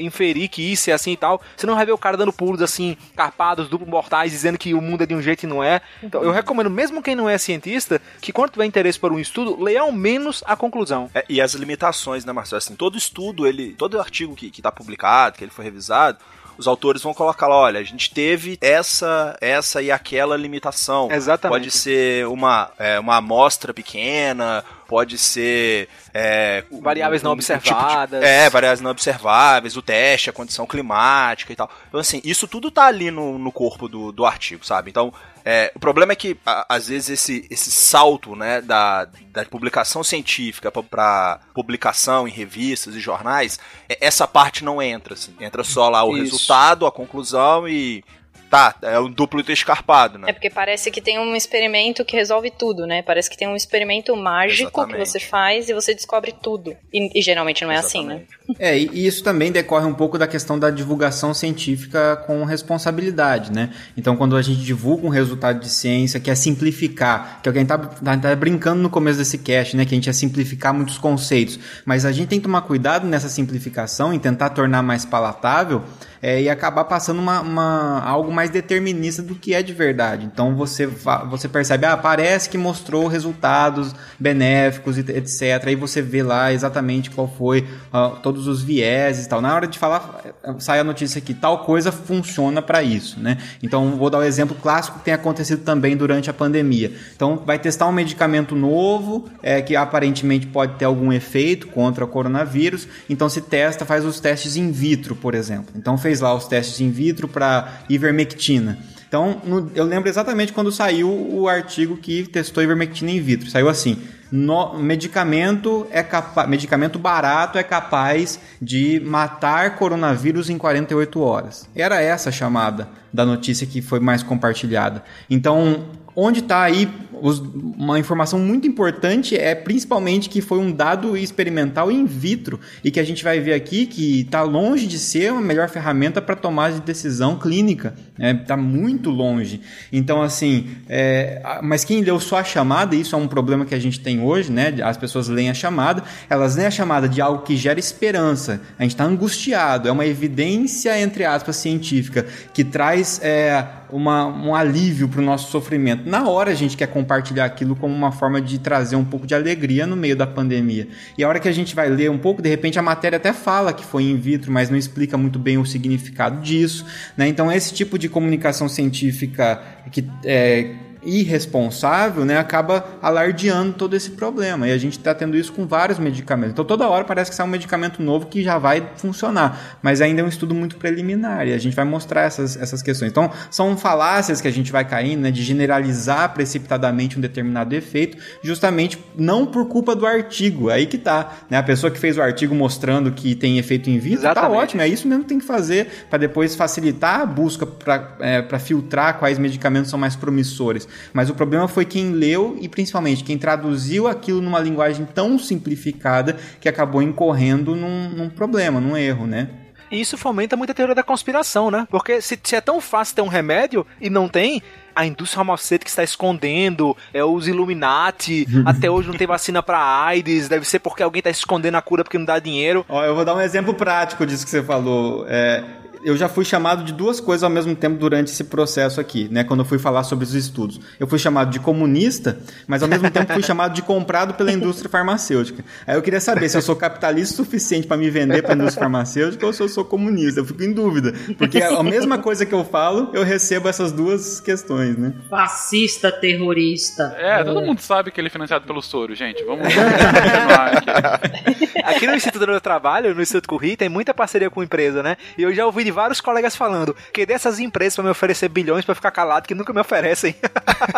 E: inferi que isso é assim e tal. Você não vai ver o cara dando pulos assim, carpados, duplo mortais, dizendo que o mundo é de um jeito e não é. Então eu recomendo, mesmo quem não é cientista, que quando tiver interesse por um estudo, leia ao menos a conclusão.
D: É, e as limitações, né, Marcelo? Assim, todo estudo, ele, todo artigo que está publicado, que ele foi revisado, os autores vão colocar lá, olha, a gente teve essa, essa e aquela limitação.
E: Exatamente.
D: Pode ser uma, é, uma amostra pequena, pode ser. É,
E: variáveis não observadas.
D: Tipo de, é, variáveis não observáveis, o teste, a condição climática e tal. Então, assim, isso tudo tá ali no, no corpo do, do artigo, sabe? Então, é, o problema é que, a, às vezes, esse, esse salto né, da, da publicação científica para publicação em revistas e jornais, é, essa parte não entra. Assim. Entra só lá o Isso. resultado, a conclusão e tá, é um duplo escarpado, né?
I: É porque parece que tem um experimento que resolve tudo, né? Parece que tem um experimento mágico Exatamente. que você faz e você descobre tudo. E, e geralmente não é Exatamente. assim,
B: né? É, e isso também decorre um pouco da questão da divulgação científica com responsabilidade, né? Então, quando a gente divulga um resultado de ciência que é simplificar, que alguém tá, tá, tá brincando no começo desse cast, né? Que a gente é simplificar muitos conceitos, mas a gente tem que tomar cuidado nessa simplificação e tentar tornar mais palatável é, e acabar passando uma, uma, algo mais determinista do que é de verdade. Então você, você percebe, ah, parece que mostrou resultados benéficos, etc. Aí você vê lá exatamente qual foi uh, todos os vieses e tal. Na hora de falar, sai a notícia aqui, tal coisa funciona para isso, né? Então vou dar o um exemplo clássico que tem acontecido também durante a pandemia. Então vai testar um medicamento novo é, que aparentemente pode ter algum efeito contra o coronavírus. Então se testa, faz os testes in vitro, por exemplo. Então fez fez lá os testes in vitro para ivermectina. Então, no, eu lembro exatamente quando saiu o artigo que testou ivermectina in vitro. Saiu assim: no, medicamento é capa, medicamento barato é capaz de matar coronavírus em 48 horas. Era essa a chamada da notícia que foi mais compartilhada. Então, onde está aí os, uma informação muito importante é principalmente que foi um dado experimental in vitro e que a gente vai ver aqui que está longe de ser uma melhor ferramenta para tomar de decisão clínica, está né? muito longe. Então, assim, é, mas quem leu só a chamada, isso é um problema que a gente tem hoje, né? As pessoas leem a chamada, elas leem a chamada de algo que gera esperança. A gente está angustiado, é uma evidência entre aspas científica que traz é, uma, um alívio para o nosso sofrimento. Na hora a gente quer compartilhar aquilo como uma forma de trazer um pouco de alegria no meio da pandemia. E a hora que a gente vai ler um pouco, de repente a matéria até fala que foi in vitro, mas não explica muito bem o significado disso. Né? Então esse tipo de comunicação científica que é, irresponsável, né, acaba alardeando todo esse problema. E a gente está tendo isso com vários medicamentos. Então toda hora parece que sai um medicamento novo que já vai funcionar, mas ainda é um estudo muito preliminar e a gente vai mostrar essas, essas questões. Então são falácias que a gente vai caindo, né, de generalizar precipitadamente um determinado efeito, justamente não por culpa do artigo. Aí que tá, né? A pessoa que fez o artigo mostrando que tem efeito in vitro, tá Exatamente. tá ótimo. É isso mesmo que tem que fazer para depois facilitar a busca para é, filtrar quais medicamentos são mais promissores. Mas o problema foi quem leu e principalmente quem traduziu aquilo numa linguagem tão simplificada que acabou incorrendo num, num problema, num erro, né?
E: E isso fomenta muita teoria da conspiração, né? Porque se, se, é tão fácil ter um remédio e não tem, a indústria farmacêutica está escondendo, é os Illuminati, até hoje não tem vacina para AIDS, deve ser porque alguém está escondendo a cura porque não dá dinheiro.
B: Ó, eu vou dar um exemplo prático disso que você falou. É, eu já fui chamado de duas coisas ao mesmo tempo durante esse processo aqui, né? Quando eu fui falar sobre os estudos. Eu fui chamado de comunista, mas ao mesmo tempo fui chamado de comprado pela indústria farmacêutica. Aí eu queria saber se eu sou capitalista o suficiente para me vender para a indústria farmacêutica ou se eu sou comunista. Eu fico em dúvida, porque a mesma coisa que eu falo, eu recebo essas duas questões, né?
F: Fascista terrorista.
A: É, todo mundo sabe que ele é financiado pelo soro, gente. Vamos continuar aqui.
E: Aqui no Instituto do meu trabalho, no Instituto Curri, tem muita parceria com empresa, né? E eu já ouvi de vários colegas falando que dessas empresas pra me oferecer bilhões pra ficar calado, que nunca me oferecem.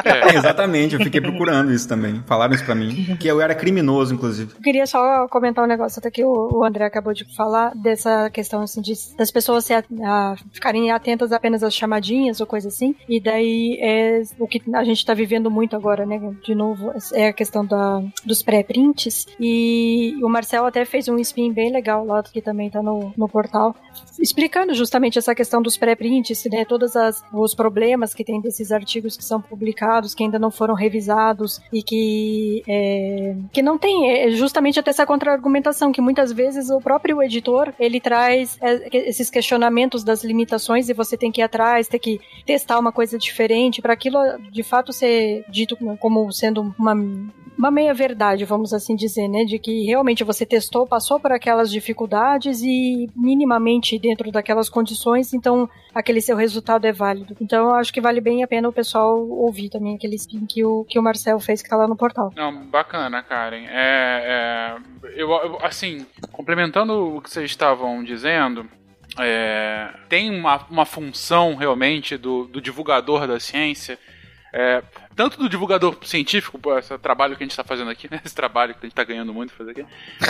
B: É, exatamente, eu fiquei procurando isso também. Falaram isso pra mim, que eu era criminoso, inclusive.
K: Eu queria só comentar um negócio até que o André acabou de falar dessa questão assim de, das pessoas se a- a- ficarem atentas apenas às chamadinhas ou coisa assim. E daí é o que a gente tá vivendo muito agora, né? De novo, é a questão da, dos pré-prints. E o Marcel até fez um spin bem legal lá, que também tá no, no portal, explicando justamente essa questão dos pré-prints, né? Todos as, os problemas que tem desses artigos que são publicados, que ainda não foram revisados e que, é, que não tem é justamente até essa contra-argumentação, que muitas vezes o próprio editor, ele traz é, esses questionamentos das limitações e você tem que ir atrás, ter que testar uma coisa diferente para aquilo de fato ser dito como sendo uma uma meia verdade, vamos assim dizer, né, de que realmente você testou, passou por aquelas dificuldades e minimamente dentro daquelas condições, então aquele seu resultado é válido. Então acho que vale bem a pena o pessoal ouvir também aquele spin que o, que o Marcel fez que tá lá no portal.
A: Não, bacana, Karen. É, é, eu, eu, assim, complementando o que vocês estavam dizendo, é, tem uma, uma função realmente do, do divulgador da ciência, é, tanto do divulgador científico, esse trabalho que a gente está fazendo aqui, né, esse trabalho que a gente está ganhando muito fazer aqui,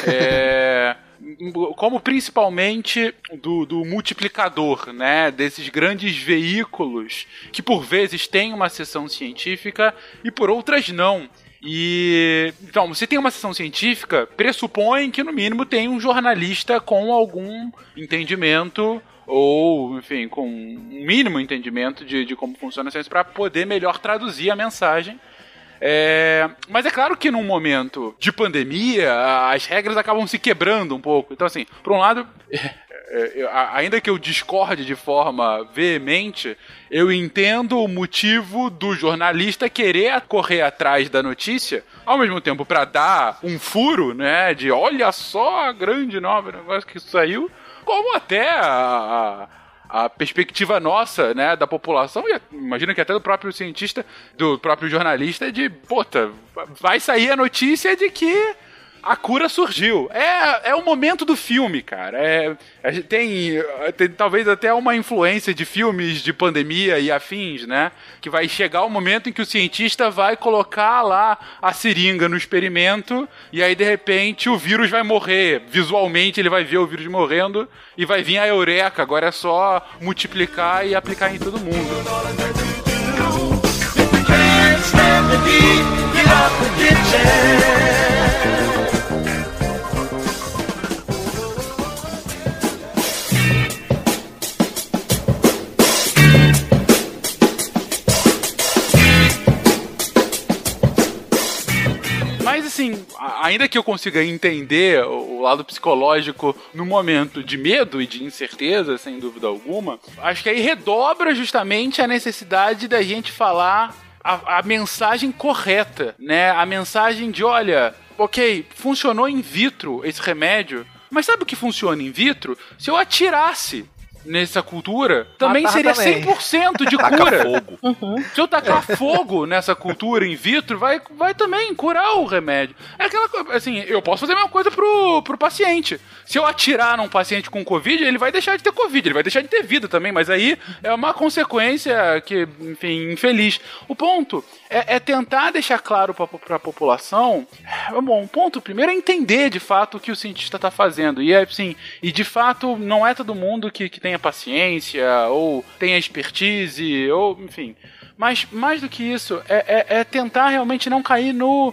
A: é, como principalmente do, do multiplicador, né, desses grandes veículos que por vezes têm uma sessão científica e por outras não. E então, você tem uma sessão científica, pressupõe que no mínimo tem um jornalista com algum entendimento ou, enfim, com um mínimo entendimento de, de como funciona a ciência para poder melhor traduzir a mensagem. É, mas é claro que num momento de pandemia, as regras acabam se quebrando um pouco. Então, assim, por um lado, é, ainda que eu discorde de forma veemente, eu entendo o motivo do jornalista querer correr atrás da notícia, ao mesmo tempo para dar um furo, né, de olha só a grande nova negócio que saiu, como até a, a- a perspectiva nossa, né, da população, e imagino que até do próprio cientista, do próprio jornalista, de, puta, vai sair a notícia de que a cura surgiu. É, é o momento do filme, cara. É, gente tem, tem talvez até uma influência de filmes de pandemia e afins, né? Que vai chegar o momento em que o cientista vai colocar lá a seringa no experimento e aí de repente o vírus vai morrer. Visualmente ele vai ver o vírus morrendo e vai vir a eureka. Agora é só multiplicar e aplicar em todo mundo. Mas assim, a- ainda que eu consiga entender o lado psicológico no momento de medo e de incerteza, sem dúvida alguma, acho que aí redobra justamente a necessidade da gente falar a, a mensagem correta, né? A mensagem de, olha, ok, funcionou in vitro esse remédio, mas sabe o que funciona in vitro? Se eu atirasse nessa cultura, também
E: Matar
A: seria
E: também.
A: 100% de cura.
D: fogo.
A: Se eu tacar fogo nessa cultura in vitro, vai, vai também curar o remédio. É aquela coisa, assim, eu posso fazer a mesma coisa pro, pro paciente. Se eu atirar num paciente com Covid, ele vai deixar de ter Covid, ele vai deixar de ter vida também, mas aí é uma consequência que, enfim, infeliz. O ponto é, é tentar deixar claro pra, pra população. Bom, o ponto primeiro é entender de fato o que o cientista tá fazendo. E é assim, e de fato não é todo mundo que, que tenha paciência, ou tenha expertise, ou enfim. Mas mais do que isso, é, é- é tentar realmente não cair no,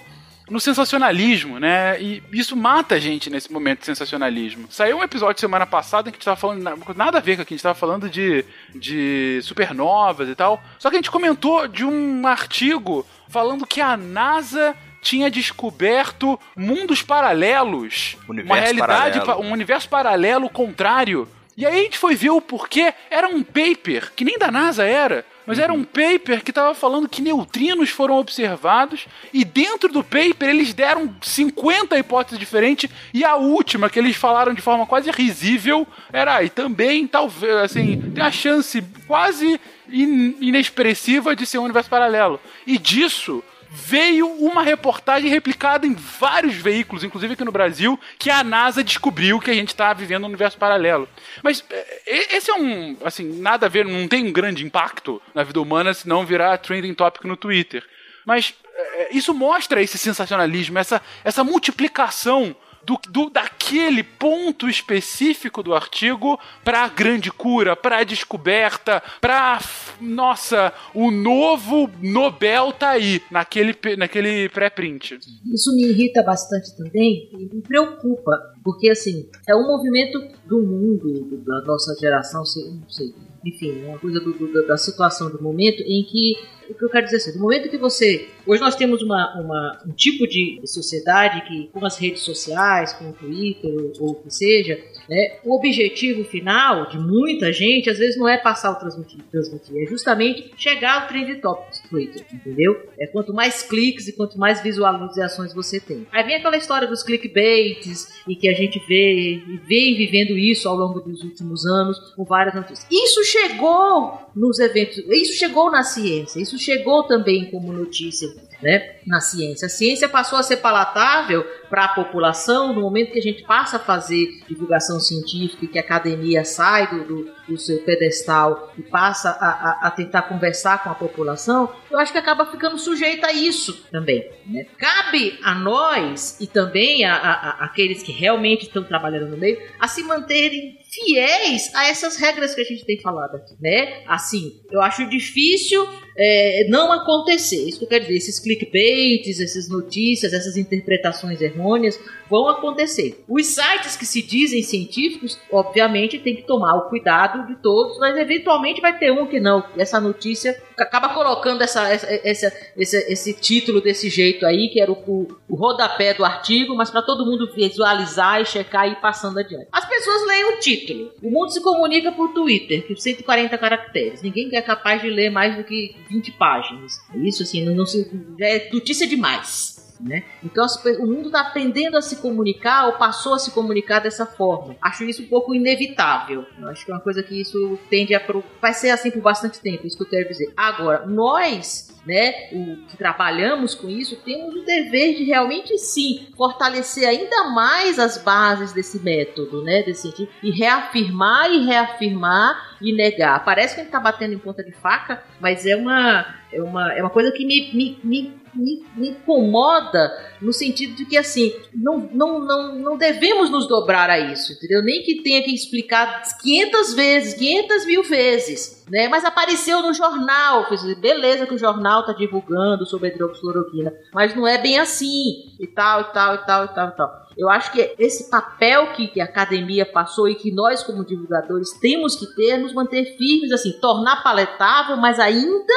A: no sensacionalismo, né? E isso mata a gente nesse momento de sensacionalismo. Saiu um episódio semana passada em que a gente tava falando, na- nada a ver com aqui, a gente tava falando de, de supernovas e tal. Só que a gente comentou de um artigo falando que a NASA tinha descoberto mundos paralelos,
D: Universo
A: uma realidade,
D: paralelo.
A: pa- um universo paralelo contrário. E aí a gente foi ver o porquê. Era um paper, que nem da NASA era. Mas era um paper que estava falando que neutrinos foram observados e dentro do paper eles deram 50 hipóteses diferentes e a última que eles falaram de forma quase risível era ah, e também talvez assim tem a chance quase in- inexpressiva de ser um universo paralelo. E disso veio uma reportagem replicada em vários veículos, inclusive aqui no Brasil, que a NASA descobriu que a gente está vivendo um universo paralelo. Mas é, esse é um, assim, nada a ver, não tem um grande impacto na vida humana se não virar trending topic no Twitter. Mas é, isso mostra esse sensacionalismo, essa, essa multiplicação do, do- daquele ponto específico do artigo para a grande cura, para a descoberta, para nossa, o novo Nobel tá aí naquele naquele pré-print.
F: Isso me irrita bastante também e me preocupa, porque assim, é um movimento do mundo, do- da nossa geração, sei- não sei, enfim, é uma coisa do- do- da situação do momento em que, o que eu quero dizer assim, no momento que você, hoje nós temos uma, uma- um tipo de sociedade que, com as redes sociais, com o Twitter ou, ou o que seja, né, o objetivo final de muita gente, às vezes não é passar o transmitir, transmitir é justamente chegar ao trend topics do Twitter, entendeu? É quanto mais cliques e quanto mais visualizações você tem. Aí vem aquela história dos clickbaits e que a gente vê e vem vivendo isso ao longo dos últimos anos com várias notícias. Isso chegou nos eventos, isso chegou na ciência, isso chegou também como notícia né, na ciência. A ciência passou a ser palatável para a população no momento que a gente passa a fazer divulgação científica e que a academia sai do, do, do seu pedestal e passa a, a, a tentar conversar com a população, eu acho que acaba ficando sujeita a isso também. Né? Cabe a nós e também a, a, aqueles que realmente estão trabalhando no meio a se manterem fiéis a essas regras que a gente tem falado aqui, né? Assim, eu acho difícil é, não acontecer. Isso que eu quero dizer, esses clickbaits, essas notícias, essas interpretações errôneas vão acontecer. Os sites que se dizem científicos, obviamente, tem que tomar o cuidado de todos, mas eventualmente vai ter um que não. Essa notícia acaba colocando essa, essa, essa- esse, esse título desse jeito aí, que era o, o, o rodapé do artigo, mas para todo mundo visualizar e checar e ir passando adiante. As pessoas leem o título. O mundo se comunica por Twitter, que 140 caracteres. Ninguém é capaz de ler mais do que 20 páginas. Isso, assim, não, não se, é notícia demais. Né? Então o mundo está tendendo a se comunicar ou passou a se comunicar dessa forma. Acho isso um pouco inevitável. Eu acho que é uma coisa que isso tende a pro- vai ser assim por bastante tempo. Isso que eu quero dizer. Agora nós, né, o que trabalhamos com isso, temos o dever de realmente sim fortalecer ainda mais as bases desse método, né, desse e reafirmar e reafirmar e negar. Parece que a gente está batendo em ponta de faca, mas é uma é uma, é uma coisa que me, me, me, me, me incomoda no sentido de que, assim, não, não, não, não devemos nos dobrar a isso, entendeu? Nem que tenha que explicar 500 vezes, 500 mil vezes, né? Mas apareceu no jornal, beleza que o jornal tá divulgando sobre a hidroxicloroquina, mas não é bem assim, e tal, e tal, e tal, e tal, e tal. Eu acho que esse papel que, que a academia passou e que nós, como divulgadores, temos que ter, é nos manter firmes, assim, tornar paletável, mas ainda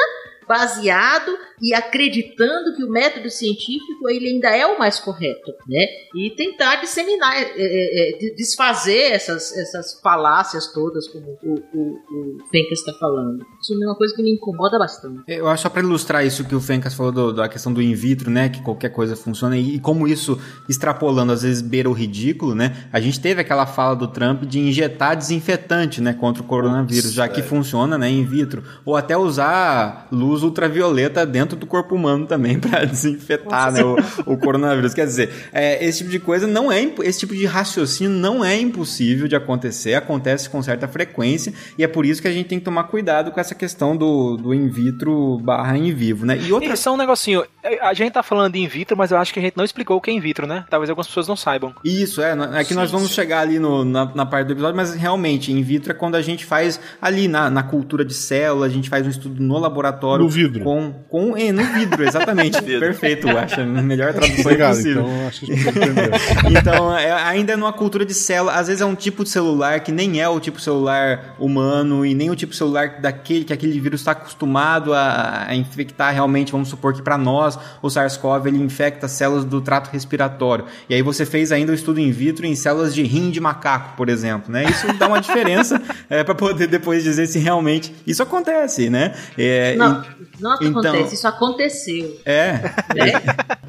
F: baseado e acreditando que o método científico ele ainda é o mais correto, né? E tentar disseminar, é, é, é, de- desfazer essas, essas falácias todas, como o, o, o Fencas está falando. Isso é uma coisa que me incomoda bastante.
B: Eu acho só para ilustrar isso que o Fencas falou do- da questão do in vitro, né, que qualquer coisa funciona e, e como isso extrapolando às vezes beira o ridículo, né? A gente teve aquela fala do Trump de injetar desinfetante, né, contra o coronavírus, já que funciona, né, in vitro, ou até usar luz ultravioleta dentro do corpo humano também para desinfetar, né, o, o coronavírus. Quer dizer, é, esse tipo de coisa não é esse tipo de raciocínio não é impossível de acontecer, acontece com certa frequência e é por isso que a gente tem que tomar cuidado com essa questão do, do in vitro barra in vivo, né? E outra
E: E só um negocinho, a gente tá falando de in vitro, mas eu acho que a gente não explicou o que é in vitro, né? Talvez algumas pessoas não saibam.
B: Isso, é. É que nós vamos chegar ali no- na, na parte do episódio, mas realmente, in vitro é quando a gente faz ali na, na cultura de célula, a gente faz um estudo no laboratório.
G: No vidro.
B: Com, com é, no vidro, exatamente. Perfeito, acho a melhor tradução
G: Obrigado,
B: possível.
G: então acho que a gente entendeu.
B: Então, é, ainda é numa cultura de célula, às vezes é um tipo de celular que nem é o tipo de celular humano e nem o tipo de celular daquele que aquele vírus está acostumado a, a infectar realmente. Vamos supor que para nós o SARS-CoV ele infecta células do trato respiratório. E aí você fez ainda o estudo in vitro em células de rim de macaco, por exemplo, né? Isso dá uma diferença é, para poder depois dizer se realmente isso acontece, né? É,
F: Não,
B: e-
F: não
B: então-
F: acontece, isso aconteceu.
B: é,
F: né?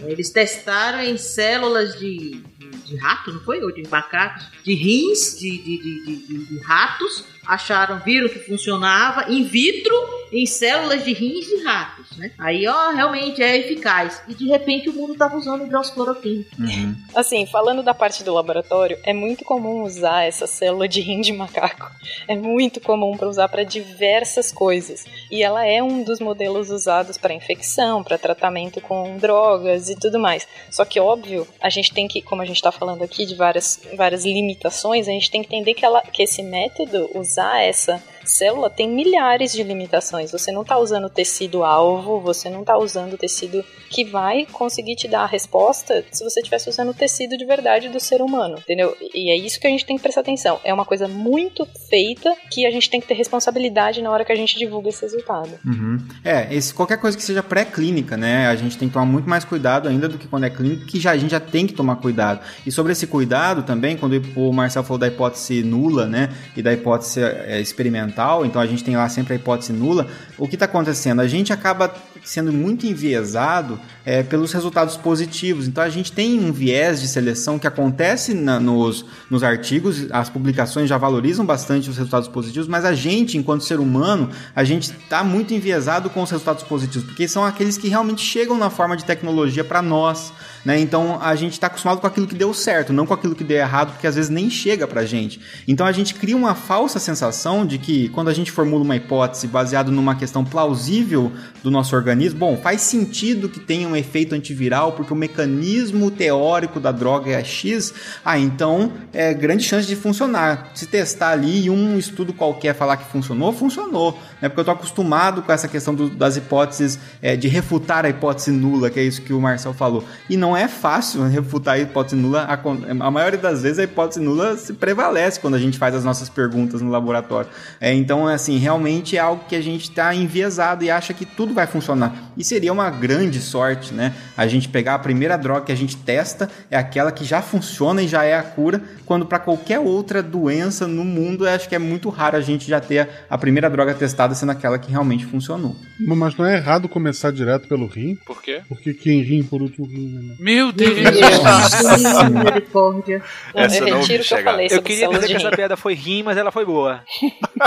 F: Eles testaram em células de, de, de rato, não foi? Ou de macacos? De rins de, de, de, de- de- de ratos. Acharam, viram que funcionava in vitro em células de rins de ratos, né? Aí, ó, realmente é eficaz. E de repente o mundo tava usando hidroxicloroquina.
B: Uhum.
I: Assim, falando da parte do laboratório, é muito comum usar essa célula de rim de macaco. É muito comum para usar para diversas coisas. E ela é um dos modelos usados para infecção, para tratamento com drogas e tudo mais. Só que, óbvio, a gente tem que, como a gente está falando aqui de várias, várias limitações, a gente tem que entender que, ela, que esse método, usar essa célula, tem milhares de limitações. Você não está usando tecido alvo, você não está usando tecido que vai conseguir te dar a resposta se você estivesse usando o tecido de verdade do ser humano, entendeu? E é isso que a gente tem que prestar atenção. É uma coisa muito feita que a gente tem que ter responsabilidade na hora que a gente divulga esse resultado.
B: Uhum. É, esse, qualquer coisa que seja pré-clínica, né? A gente tem que tomar muito mais cuidado ainda do que quando é clínica, que já, a gente já tem que tomar cuidado. E sobre esse cuidado também, quando o Marcel falou da hipótese nula, né? E da hipótese é, experimental, então a gente tem lá sempre a hipótese nula. O que está acontecendo? A gente acaba sendo muito enviesado é, pelos resultados positivos. Então a gente tem um viés de seleção que acontece na- nos, nos artigos, as publicações já valorizam bastante os resultados positivos, mas a gente, enquanto ser humano, a gente está muito enviesado com os resultados positivos, porque são aqueles que realmente chegam na forma de tecnologia para nós. Né? Então a gente está acostumado com aquilo que deu certo, não com aquilo que deu errado, porque às vezes nem chega para gente. Então a gente cria uma falsa sensação de que quando a gente formula uma hipótese baseado numa questão plausível do nosso organismo, bom, faz sentido que tenha um efeito antiviral, porque o mecanismo teórico da droga é X, ah, então é grande chance de funcionar. Se testar ali e um estudo qualquer falar que funcionou, funcionou. Né? Porque eu estou acostumado com essa questão do- das hipóteses, é, de refutar a hipótese nula, que é isso que o Marcel falou. E não é fácil refutar a hipótese nula. A, a maioria das vezes a hipótese nula se prevalece quando a gente faz as nossas perguntas no laboratório. É, então, assim, realmente é algo que a gente está enviesado e acha que tudo vai funcionar. E seria uma grande sorte, né? A gente pegar a primeira droga que a gente testa, é aquela que já funciona e já é a cura, quando para qualquer outra doença no mundo, acho que é muito raro a gente já ter a primeira droga testada sendo aquela que realmente funcionou.
G: Mas não é errado começar direto pelo rim?
A: Por quê?
G: Porque quem rim por último rim, né?
A: Meu Deus!
F: Misericórdia.
D: Essa
I: eu
D: não
I: retiro o que eu falei
E: Eu queria dizer que essa piada foi rim, mas ela foi boa.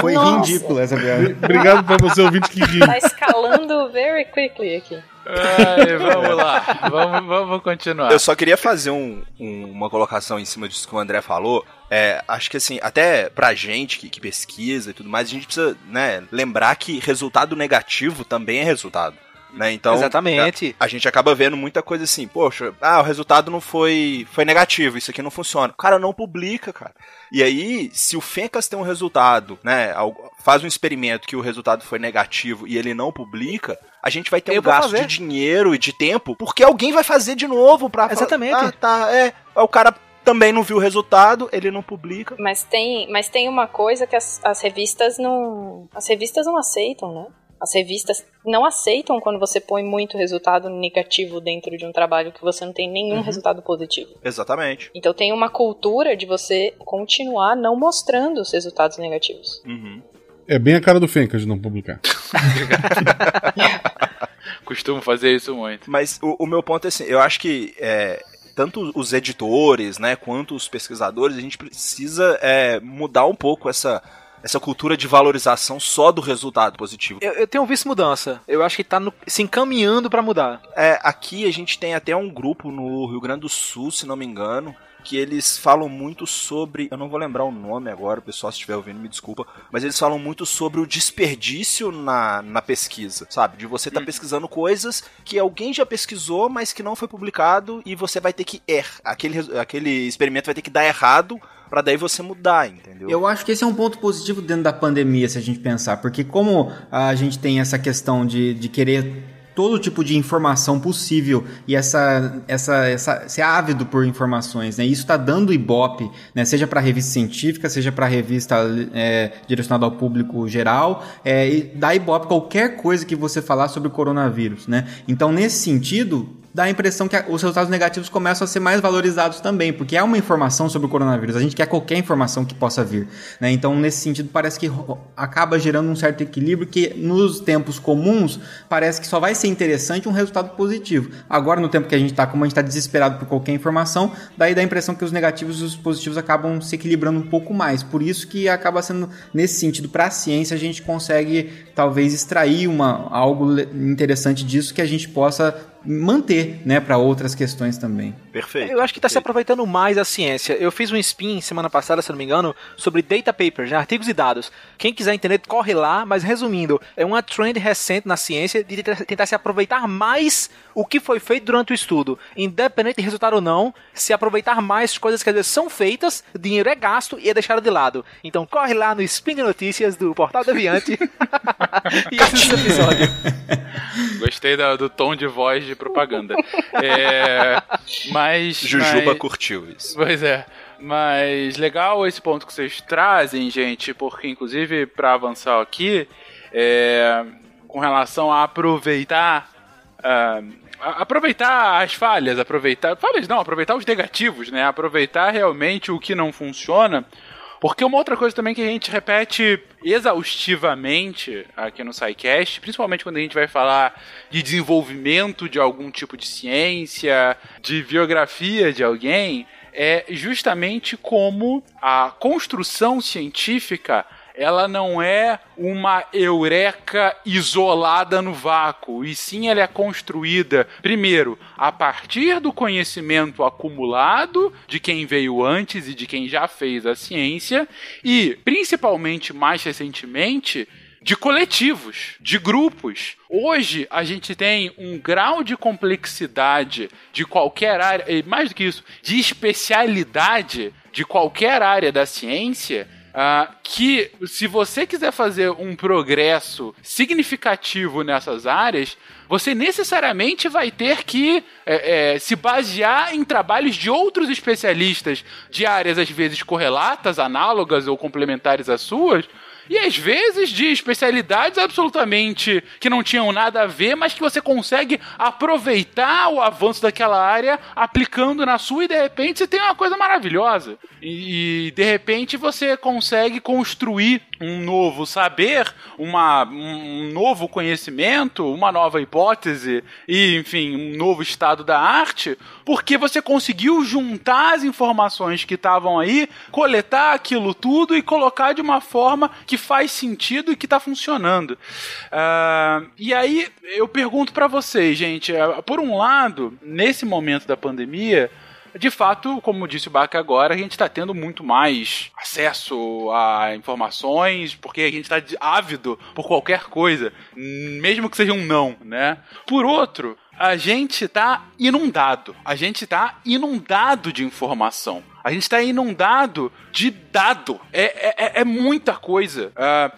B: Foi
I: Nossa.
B: ridículo essa piada.
G: Obrigado pra você ouvinte que ri.
I: Tá escalando very quickly aqui.
A: Ai, vamos lá, vamos, vamos continuar.
D: Eu só queria fazer um- um- uma colocação em cima disso que o André falou. É, acho que assim, até pra gente que, que pesquisa e tudo mais, a gente precisa né, lembrar que resultado negativo também é resultado. Né? Então,
E: Exatamente.
D: A, a gente acaba vendo muita coisa assim, poxa, ah, o resultado não foi, foi negativo, isso aqui não funciona. O cara não publica, cara. E aí, se o Fencas tem um resultado, né, faz um experimento que o resultado foi negativo e ele não publica, a gente vai ter
E: Eu
D: um gasto
E: fazer.
D: de dinheiro e de tempo, porque alguém vai fazer de novo pra
E: Exatamente.
D: Ah, tá, é. O cara também não viu o resultado, ele não publica.
I: Mas tem, mas tem uma coisa que as, as revistas não. As revistas não aceitam, né? As revistas não aceitam quando você põe muito resultado negativo dentro de um trabalho que você não tem nenhum resultado positivo.
D: Exatamente.
I: Então tem uma cultura de você continuar não mostrando os resultados negativos.
D: Uhum.
G: É bem a cara do Fencas de não publicar.
A: Costumo fazer isso muito.
D: Mas o, o meu ponto é assim, eu acho que é, tanto os editores, né, quanto os pesquisadores, a gente precisa é, mudar um pouco essa, essa cultura de valorização só do resultado positivo.
E: Eu, eu tenho visto mudança. Eu acho que tá no- se encaminhando pra mudar.
D: É, aqui a gente tem até um grupo no Rio Grande do Sul, se não me engano, que eles falam muito sobre. Eu não vou lembrar o nome agora, o pessoal, se estiver ouvindo, me desculpa. Mas eles falam muito sobre o desperdício na, na pesquisa, sabe? De você estar pesquisando coisas que alguém já pesquisou, mas que não foi publicado e você vai ter que errar. Aquele, aquele experimento vai ter que dar errado pra daí você mudar, entendeu?
B: Eu acho que esse é um ponto positivo dentro da pandemia, se a gente pensar, porque como a gente tem essa questão de, de querer todo tipo de informação possível e essa, essa, essa ser ávido por informações, né? Isso está dando ibope, né? Seja para revista científica, seja para revista é, direcionada ao público geral, é, dá ibope qualquer coisa que você falar sobre o coronavírus, né? Então, nesse sentido, dá a impressão que os resultados negativos começam a ser mais valorizados também, porque é uma informação sobre o coronavírus. A gente quer qualquer informação que possa vir, né? Então, nesse sentido, parece que acaba gerando um certo equilíbrio que nos tempos comuns parece que só vai ser interessante um resultado positivo. Agora, no tempo que a gente está, como a gente está desesperado por qualquer informação, daí dá a impressão que os negativos e os positivos acabam se equilibrando um pouco mais. Por isso que acaba sendo, nesse sentido, para a ciência, a gente consegue talvez extrair uma, algo interessante disso que a gente possa manter, né, para outras questões também.
D: Perfeito.
E: Eu acho que está se aproveitando mais a ciência. Eu fiz um spin semana passada, se não me engano, sobre data papers, né, artigos e dados. Quem quiser entender, corre lá, mas resumindo, é uma trend recente na ciência de tentar- se aproveitar mais o que foi feito durante o estudo. Independente de resultado ou não, se aproveitar mais coisas que às vezes são feitas, dinheiro é gasto e é deixado de lado. Então corre lá no spin de notícias do Portal Deviante e assista esse episódio.
A: Gostei da- do tom de voz de propaganda. É, mas.
D: Jujuba
A: mas-
D: curtiu isso.
A: Pois é. Mas legal esse ponto que vocês trazem, gente, porque inclusive para avançar aqui, é, com relação a aproveitar. a- aproveitar as falhas, aproveitar. Falhas não, aproveitar os negativos, né? Aproveitar realmente o que não funciona. Porque uma outra coisa também que a gente repete exaustivamente aqui no SciCast, principalmente quando a gente vai falar de desenvolvimento de algum tipo de ciência, de biografia de alguém, é justamente como a construção científica ela não é uma eureka isolada no vácuo, e sim ela é construída, primeiro, a partir do conhecimento acumulado de quem veio antes e de quem já fez a ciência, e, principalmente mais recentemente, de coletivos, de grupos. Hoje a gente tem um grau de complexidade de qualquer área, e mais do que isso, de especialidade de qualquer área da ciência. Ah, que se você quiser fazer um progresso significativo nessas áreas, você necessariamente vai ter que é, é, se basear em trabalhos de outros especialistas de áreas às vezes correlatas, análogas ou complementares às suas, e às vezes de especialidades absolutamente que não tinham nada a ver, mas que você consegue aproveitar o avanço daquela área aplicando na sua e de repente você tem uma coisa maravilhosa. E, e, de repente você consegue construir um novo saber, uma, um novo conhecimento, uma nova hipótese e, enfim, um novo estado da arte, porque você conseguiu juntar as informações que estavam aí, coletar aquilo tudo e colocar de uma forma que faz sentido e que está funcionando. Ah, e aí eu pergunto para vocês, gente, ah, por um lado, nesse momento da pandemia, de fato, como disse o Baca agora, a gente está tendo muito mais acesso a informações, porque a gente está ávido por qualquer coisa, mesmo que seja um não, né? Por outro, a gente está inundado. A gente está inundado de informação. A gente está inundado de dado. É, é, é muita coisa. Ah,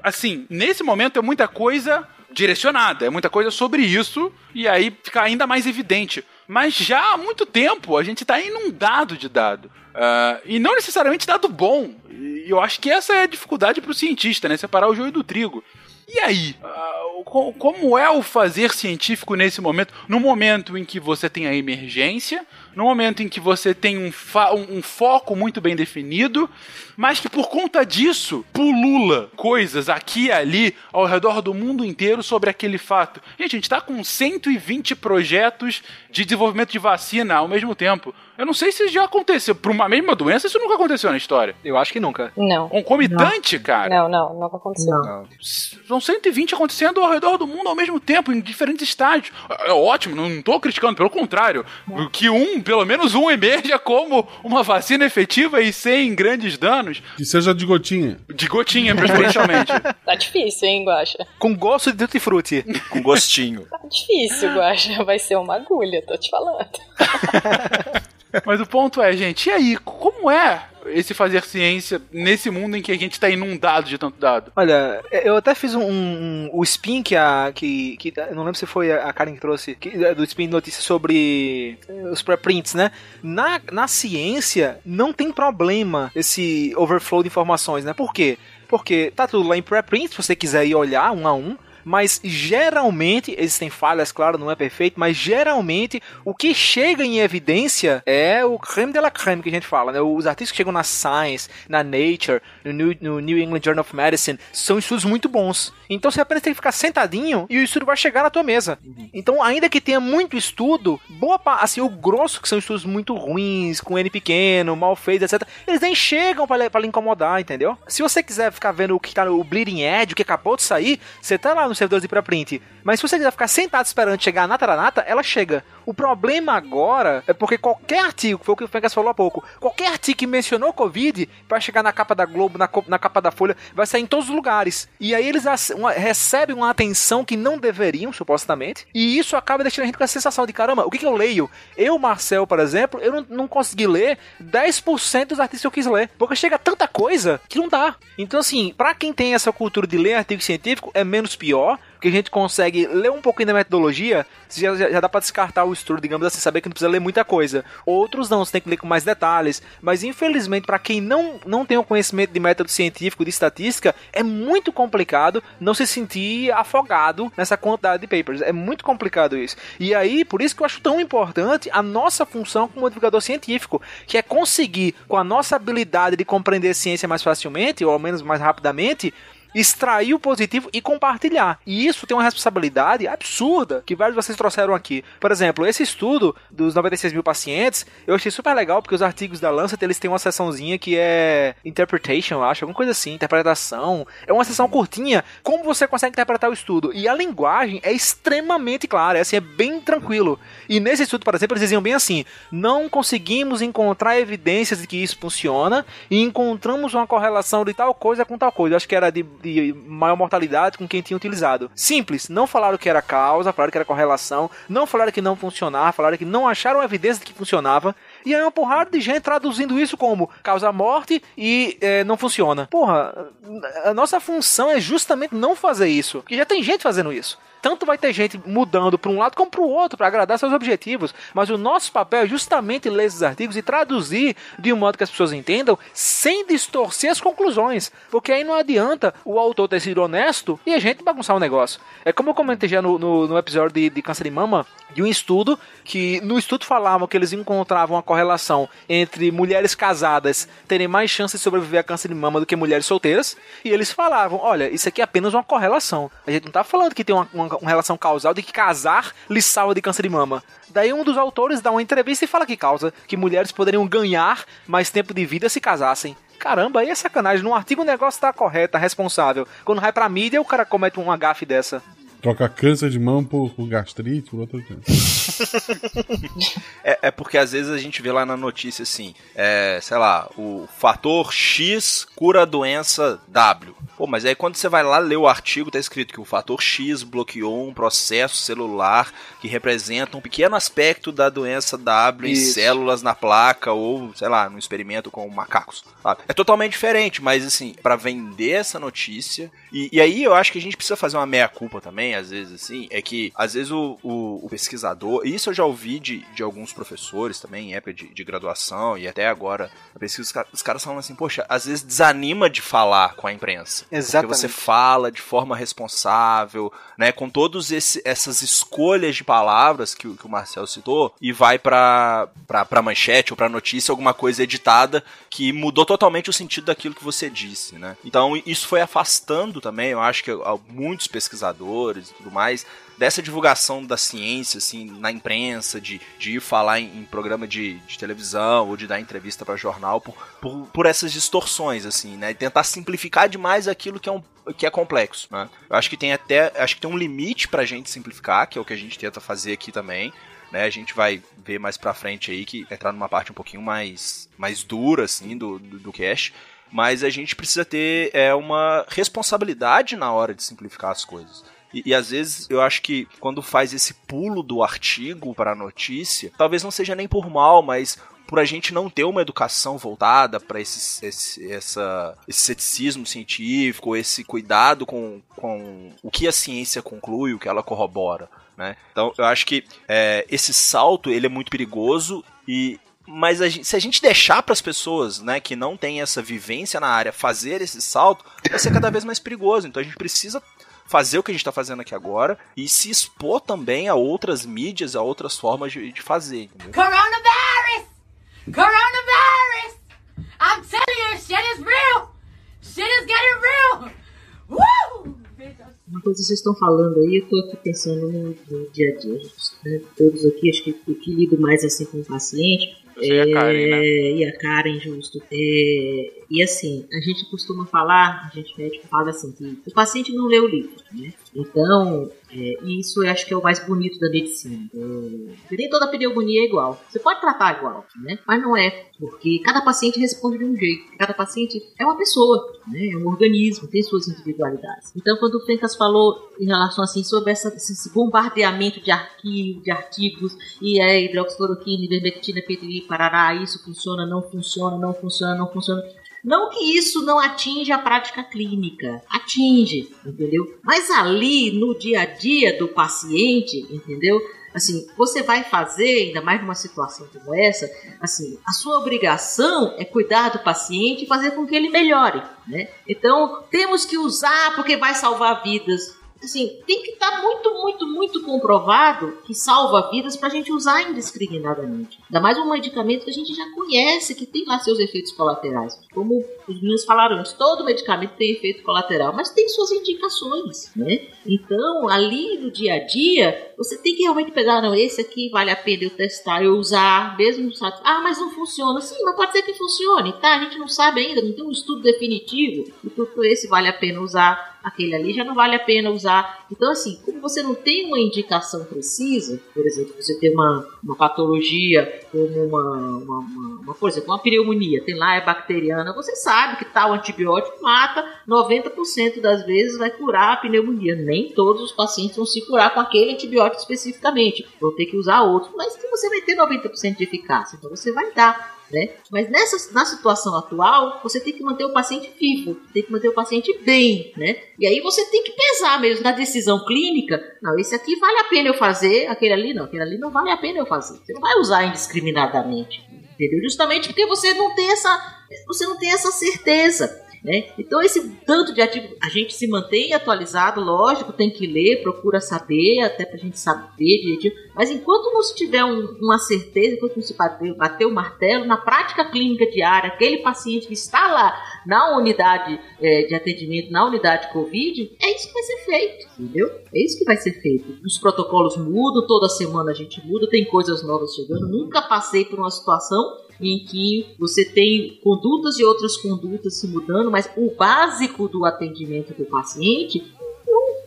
A: assim, nesse momento é muita coisa direcionada, é muita coisa sobre isso, e aí fica ainda mais evidente. Mas já há muito tempo a gente está inundado de dado. Uh, e não necessariamente dado bom. E eu acho que essa é a dificuldade para o cientista, né? Separar o joio do trigo. E aí? Uh, como é o fazer científico nesse momento? No momento em que você tem a emergência, no momento em que você tem um, um, um, foco muito bem definido, mas que por conta disso pulula coisas aqui e ali ao redor do mundo inteiro sobre aquele fato. Gente, a gente está com 120 projetos de desenvolvimento de vacina ao mesmo tempo. Eu não sei se já aconteceu. Para uma mesma doença, isso nunca aconteceu na história.
E: Eu acho que nunca.
I: Não.
A: Concomitante,
I: não.
A: cara.
I: Não, não, nunca aconteceu.
E: Não.
A: São 120 acontecendo ao redor do mundo ao mesmo tempo, em diferentes estágios. É ótimo, não estou criticando, pelo contrário. Não. Que um, pelo menos um, emerja como uma vacina efetiva e sem grandes danos.
G: Que seja de gotinha.
A: De gotinha, preferencialmente.
I: tá difícil, hein, Guaxa?
E: Com gosto de tutti-frutti.
D: Com gostinho.
I: Tá difícil, Guaxa. Vai ser uma agulha, tô te falando.
A: Mas o ponto é, gente, e aí, como é esse fazer ciência nesse mundo em que a gente tá inundado de tanto dado?
E: Olha, eu até fiz um, um- o spin que a. Que, que, não lembro se foi a Karen que trouxe, que- do spin de notícia sobre eh, os preprints, né? Na, na ciência, não tem problema esse overflow de informações, né? Por quê? Porque tá tudo lá em preprint, se você quiser ir olhar um a um. Mas geralmente, existem falhas, claro, não é perfeito, mas geralmente o que chega em evidência é o creme de la creme que a gente fala, né? Os artigos que chegam na Science, na Nature, no New, no New England Journal of Medicine, são estudos muito bons. Então você apenas tem que ficar sentadinho e o estudo vai chegar na tua mesa. Então, ainda que tenha muito estudo, boa pa- assim, o grosso, que são estudos muito ruins, com N pequeno, mal feitos, etc., eles nem chegam pra lhe incomodar, entendeu? Se você quiser ficar vendo o que tá no Bleeding Edge, o que acabou de sair, você tá lá no servidor de pré-print. Mas se você quiser ficar sentado esperando chegar a nata da nata, ela chega. O problema agora é porque qualquer artigo, foi o que o Fencas falou há pouco, qualquer artigo que mencionou Covid, vai chegar na capa da Globo, na, na capa da Folha, vai sair em todos os lugares. E aí eles uma- recebem uma atenção que não deveriam, supostamente, e isso acaba deixando a gente com a sensação de, caramba, o que, que eu leio? Eu, Marcel, por exemplo, eu não, não consegui ler 10% dos artigos que eu quis ler, porque chega tanta coisa que não dá. Então, assim, pra quem tem essa cultura de ler artigo científico, é menos pior, porque a gente consegue ler um pouquinho da metodologia, já, já, dá pra descartar o estudo, digamos assim, saber que não precisa ler muita coisa. Outros não, você tem que ler com mais detalhes. Mas infelizmente, pra quem não, não tem o conhecimento de método científico, de estatística, é muito complicado não se sentir afogado nessa quantidade de papers. É muito complicado isso. E aí, por isso que eu acho tão importante a nossa função como divulgador científico, que é conseguir, com a nossa habilidade de compreender ciência mais facilmente, ou ao menos mais rapidamente, extrair o positivo e compartilhar. E isso tem uma responsabilidade absurda que vários de vocês trouxeram aqui. Por exemplo, esse estudo dos 96 mil pacientes, eu achei super legal porque os artigos da Lancet eles têm uma seçãozinha que é interpretation, eu acho, alguma coisa assim, interpretação. É uma seção curtinha, como você consegue interpretar o estudo. E a linguagem é extremamente clara, é assim, é bem tranquilo. E nesse estudo, por exemplo, eles diziam bem assim: não conseguimos encontrar evidências de que isso funciona e encontramos uma correlação de tal coisa com tal coisa. Eu acho que era de, de maior mortalidade com quem tinha utilizado. Simples, não falaram que era causa, falaram que era correlação, não falaram que não funcionava, falaram que não acharam evidência de que funcionava. E aí uma porrada de gente traduzindo isso como causa morte e eh, não funciona. Porra, a nossa função é justamente não fazer isso. Porque já tem gente fazendo isso. Tanto vai ter gente mudando para um lado como para o outro para agradar seus objetivos, mas o nosso papel é justamente ler esses artigos e traduzir de um modo que as pessoas entendam sem distorcer as conclusões, porque aí não adianta o autor ter sido honesto e a gente bagunçar o negócio. É como eu comentei já no, no, no episódio de, de câncer de mama, de um estudo que no estudo falavam que eles encontravam uma correlação entre mulheres casadas terem mais chance de sobreviver a câncer de mama do que mulheres solteiras, e eles falavam, olha, isso aqui é apenas uma correlação. A gente não está falando que tem uma, uma, uma relação causal de que casar lhe salva de câncer de mama. Daí um dos autores dá uma entrevista e fala que causa que mulheres poderiam ganhar mais tempo de vida se casassem. Caramba, aí é sacanagem. Num artigo o negócio tá correto, tá responsável. Quando vai pra mídia, o cara comete um gafe dessa.
G: Troca câncer de mão por, por gastrite, por outra coisa.
D: É, é porque às vezes a gente vê lá na notícia assim, é, sei lá, o fator X cura a doença W. Pô, mas aí quando você vai lá ler o artigo, tá escrito que o fator X bloqueou um processo celular que representa um pequeno aspecto da doença W
E: Isso.
D: em células na placa ou, sei lá, no experimento com macacos. sabe? É totalmente diferente, mas assim, para vender essa notícia. E, e aí eu acho que a gente precisa fazer uma meia-culpa também, às vezes, assim, é que às vezes o, o, o pesquisador, e isso eu já ouvi de, de alguns professores também, em época de, de graduação e até agora, a pesquisa, os caras falam assim, poxa, às vezes desanima de falar com a imprensa.
E: Exatamente.
D: Porque você fala de forma responsável, né, com todas essas escolhas de palavras que, o- que o Marcel citou, e vai pra, pra, pra manchete ou pra notícia alguma coisa editada que mudou totalmente o sentido daquilo que você disse, né? Então isso foi afastando também, eu acho que muitos pesquisadores e tudo mais, dessa divulgação da ciência, assim, na imprensa, de, de ir falar em, em programa de, de televisão ou de dar entrevista para jornal, por, por, por essas distorções, assim, né? E tentar simplificar demais aquilo que é um que é complexo, né? Eu acho que tem até, acho que tem um limite pra gente simplificar, que é o que a gente tenta fazer aqui também, né? A gente vai ver mais pra frente aí que entrar numa parte um pouquinho mais mais dura assim do do, do mas a gente precisa ter é uma responsabilidade na hora de simplificar as coisas. E, e, às vezes eu acho que quando faz esse pulo do artigo para a notícia, talvez não seja nem por mal, mas por a gente não ter uma educação voltada para esse, esse, essa, esse ceticismo científico, esse cuidado com, com o que a ciência conclui, o que ela corrobora. Né? Então, eu acho que é, esse salto ele é muito perigoso e mas a gente, se a gente deixar para as pessoas, né, que não têm essa vivência na área, fazer esse salto, vai ser cada vez mais perigoso. Então a gente precisa fazer o que a gente está fazendo aqui agora e se expor também a outras mídias, a outras formas de, de fazer. Entendeu?
J: Coronavirus! Coronavirus! I'm telling you, shit is real! Shit is getting real! Woo!
F: Uma coisa que vocês estão falando aí, eu tô aqui pensando no, no dia a dia. Né? Todos aqui, acho que o que lido mais assim com o paciente.
A: Você e a Karen, né?
F: É, E a Karen, justo. É, e assim, a gente costuma falar, a gente médico fala assim, que o paciente não lê o livro, né? Então, é, isso eu acho que é o mais bonito da medicina. É, nem toda pneumonia é igual. Você pode tratar igual, né? Mas não é, porque cada paciente responde de um jeito. Cada paciente é uma pessoa, né? É um organismo, tem suas individualidades. Então, quando o Fencas falou em relação assim sobre essa, esse bombardeamento de arquivos, de artigos, e é hidroxicloroquina, ivermectina, PTI, parará, isso funciona, não funciona, não funciona, não funciona. Não que isso não atinja a prática clínica, atinge, entendeu? Mas ali no dia a dia do paciente, entendeu? Assim, você vai fazer, ainda mais numa situação como essa, assim, a sua obrigação é cuidar do paciente e fazer com que ele melhore, né? Então, temos que usar porque vai salvar vidas assim, tem que estar muito, muito, muito comprovado que salva vidas para a gente usar indiscriminadamente. Ainda mais um medicamento que a gente já conhece, que tem lá seus efeitos colaterais. Como os meninos falaram antes, todo medicamento tem efeito colateral, mas tem suas indicações, né? Então, ali no dia a dia, você tem que realmente pegar, não, esse aqui vale a pena eu testar, eu usar, mesmo sabe, ah, mas não funciona. Sim, mas pode ser que funcione, tá? A gente não sabe ainda, não tem um estudo definitivo, e por esse vale a pena usar aquele ali já não vale a pena usar. Então, assim, como você não tem uma indicação precisa, por exemplo, você tem uma, uma patologia como uma, uma, uma, uma, por exemplo, uma pneumonia, tem lá, é bacteriana, você sabe que tal antibiótico mata 90% das vezes vai curar a pneumonia. Nem todos os pacientes vão se curar com aquele antibiótico especificamente, vão ter que usar outro, mas que você vai ter 90% de eficácia, então você vai dar. Né? Mas nessa, na situação atual, você tem que manter o paciente vivo, tem que manter o paciente bem, né? E aí você tem que pesar mesmo na decisão clínica. Não, esse aqui vale a pena eu fazer, aquele ali não, aquele ali não vale a pena eu fazer. Você não vai usar indiscriminadamente, entendeu? Justamente porque você não tem essa, você não tem essa certeza. Né? Então, esse tanto de ativo, a gente se mantém atualizado, lógico, tem que ler, procura saber, até pra gente saber direitinho. Mas enquanto não se tiver um, uma certeza, enquanto não se bater, bater o martelo, na prática clínica diária, aquele paciente que está lá na unidade é, de atendimento, na unidade Covid, é isso que vai ser feito, entendeu? É isso que vai ser feito. Os protocolos mudam, toda semana a gente muda, tem coisas novas chegando. Nunca passei por uma situação em que você tem condutas e outras condutas se mudando, mas o básico do atendimento do paciente,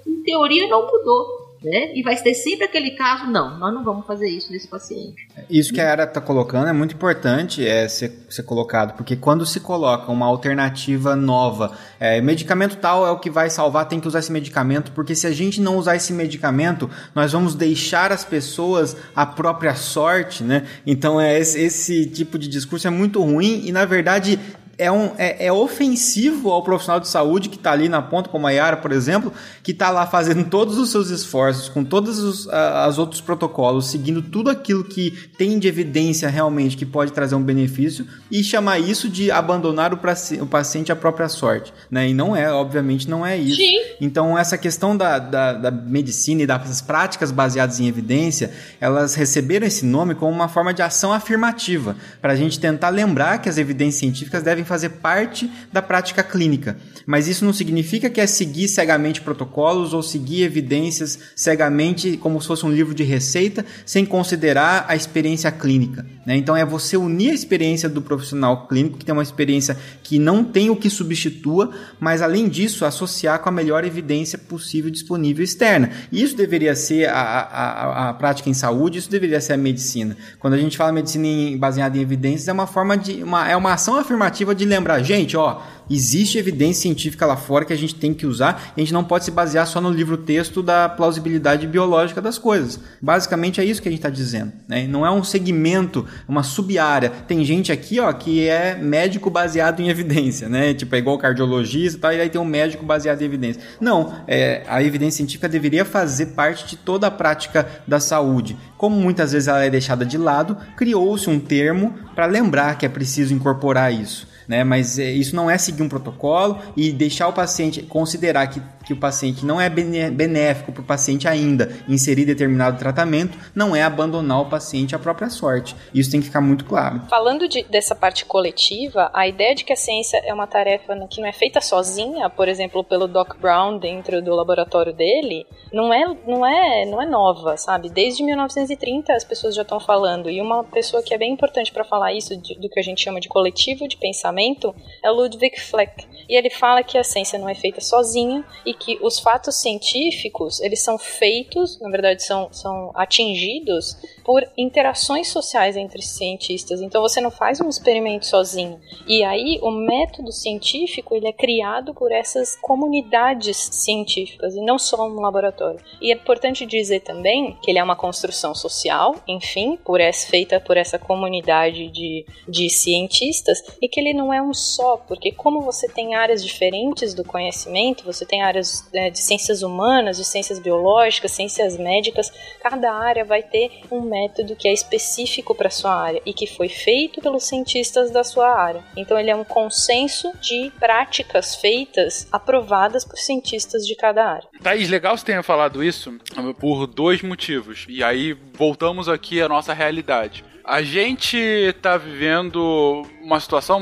F: em teoria, não mudou. Né? E vai ter sempre aquele caso, não, nós não vamos fazer isso nesse paciente.
B: Isso que a Ara está colocando é muito importante é, ser, ser colocado, porque quando se coloca uma alternativa nova, é, medicamento tal é o que vai salvar, tem que usar esse medicamento, porque se a gente não usar esse medicamento, nós vamos deixar as pessoas à própria sorte, né? Então é esse, esse tipo de discurso é muito ruim e na verdade é, um, é, é, ofensivo ao profissional de saúde que está ali na ponta, como a Yara, por exemplo, que está lá fazendo todos os seus esforços, com todos os as outros protocolos, seguindo tudo aquilo que tem de evidência realmente que pode trazer um benefício, e chamar isso de abandonar o, o paciente à própria sorte. Né? E não é, obviamente, não é isso.
F: Sim.
B: Então, essa questão da, da, da medicina e das práticas baseadas em evidência, elas receberam esse nome como uma forma de ação afirmativa, para a gente tentar lembrar que as evidências científicas devem fazer parte da prática clínica. Mas isso não significa que é seguir cegamente protocolos ou seguir evidências cegamente como se fosse um livro de receita, sem considerar a experiência clínica. Né? Então é você unir a experiência do profissional clínico, que tem uma experiência que não tem o que substitua, mas além disso, associar com a melhor evidência possível disponível externa. Isso deveria ser a, a, a prática em saúde, isso deveria ser a medicina. Quando a gente fala medicina em, baseada em evidências, é uma forma de. Uma, é uma ação afirmativa de lembrar, gente, ó, Existe evidência científica lá fora que a gente tem que usar e a gente não pode se basear só no livro-texto da plausibilidade biológica das coisas. Basicamente é isso que a gente está dizendo. Né? Não é um segmento, uma sub-área. Tem gente aqui ó, que é médico baseado em evidência, né? Tipo, é igual cardiologista e tal, e aí tem um médico baseado em evidência. Não, é, a evidência científica deveria fazer parte de toda a prática da saúde. Como muitas vezes ela é deixada de lado, criou-se um termo para lembrar que é preciso incorporar isso né? Mas é, isso não é seguir um protocolo e deixar o paciente considerar que, que o paciente não é benéfico para o paciente ainda inserir determinado tratamento, não é abandonar o paciente à própria sorte. Isso tem que ficar muito claro.
I: Falando de, dessa parte coletiva, a ideia de que a ciência é uma tarefa que não é feita sozinha, por exemplo, pelo Doc Brown dentro do laboratório dele, não é, não é, não é nova, sabe? Desde 1930 as pessoas já estão falando e uma pessoa que é bem importante para falar isso de, do que a gente chama de coletivo de pensamento é Ludwig Fleck. E ele fala que a ciência não é feita sozinha e que os fatos científicos, eles são feitos, na verdade são, são atingidos por interações sociais entre cientistas. Então você não faz um experimento sozinho. E aí o método científico, ele é criado por essas comunidades científicas e não só um laboratório. E é importante dizer também que ele é uma construção social, enfim, por essa, feita por essa comunidade de, de cientistas e que ele não é um só, porque como você tem áreas diferentes do conhecimento, você tem áreas é, de ciências humanas, de ciências biológicas, ciências médicas, cada área vai ter um método que é específico para sua área e que foi feito pelos cientistas da sua área. Então ele é um consenso de práticas feitas aprovadas por cientistas de cada área.
A: Thaís, legal você tenha falado isso por dois motivos. E aí voltamos aqui à nossa realidade. A gente está vivendo uma situação,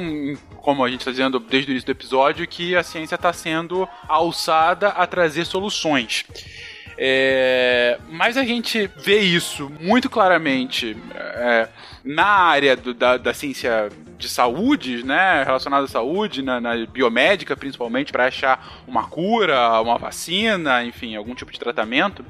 A: como a gente está dizendo desde o início do episódio, que a ciência está sendo alçada a trazer soluções. É, mas a gente vê isso muito claramente é, na área do, da, da, ciência de saúde, né, relacionada à saúde, na, na biomédica principalmente, para achar uma cura, uma vacina, enfim, algum tipo de tratamento.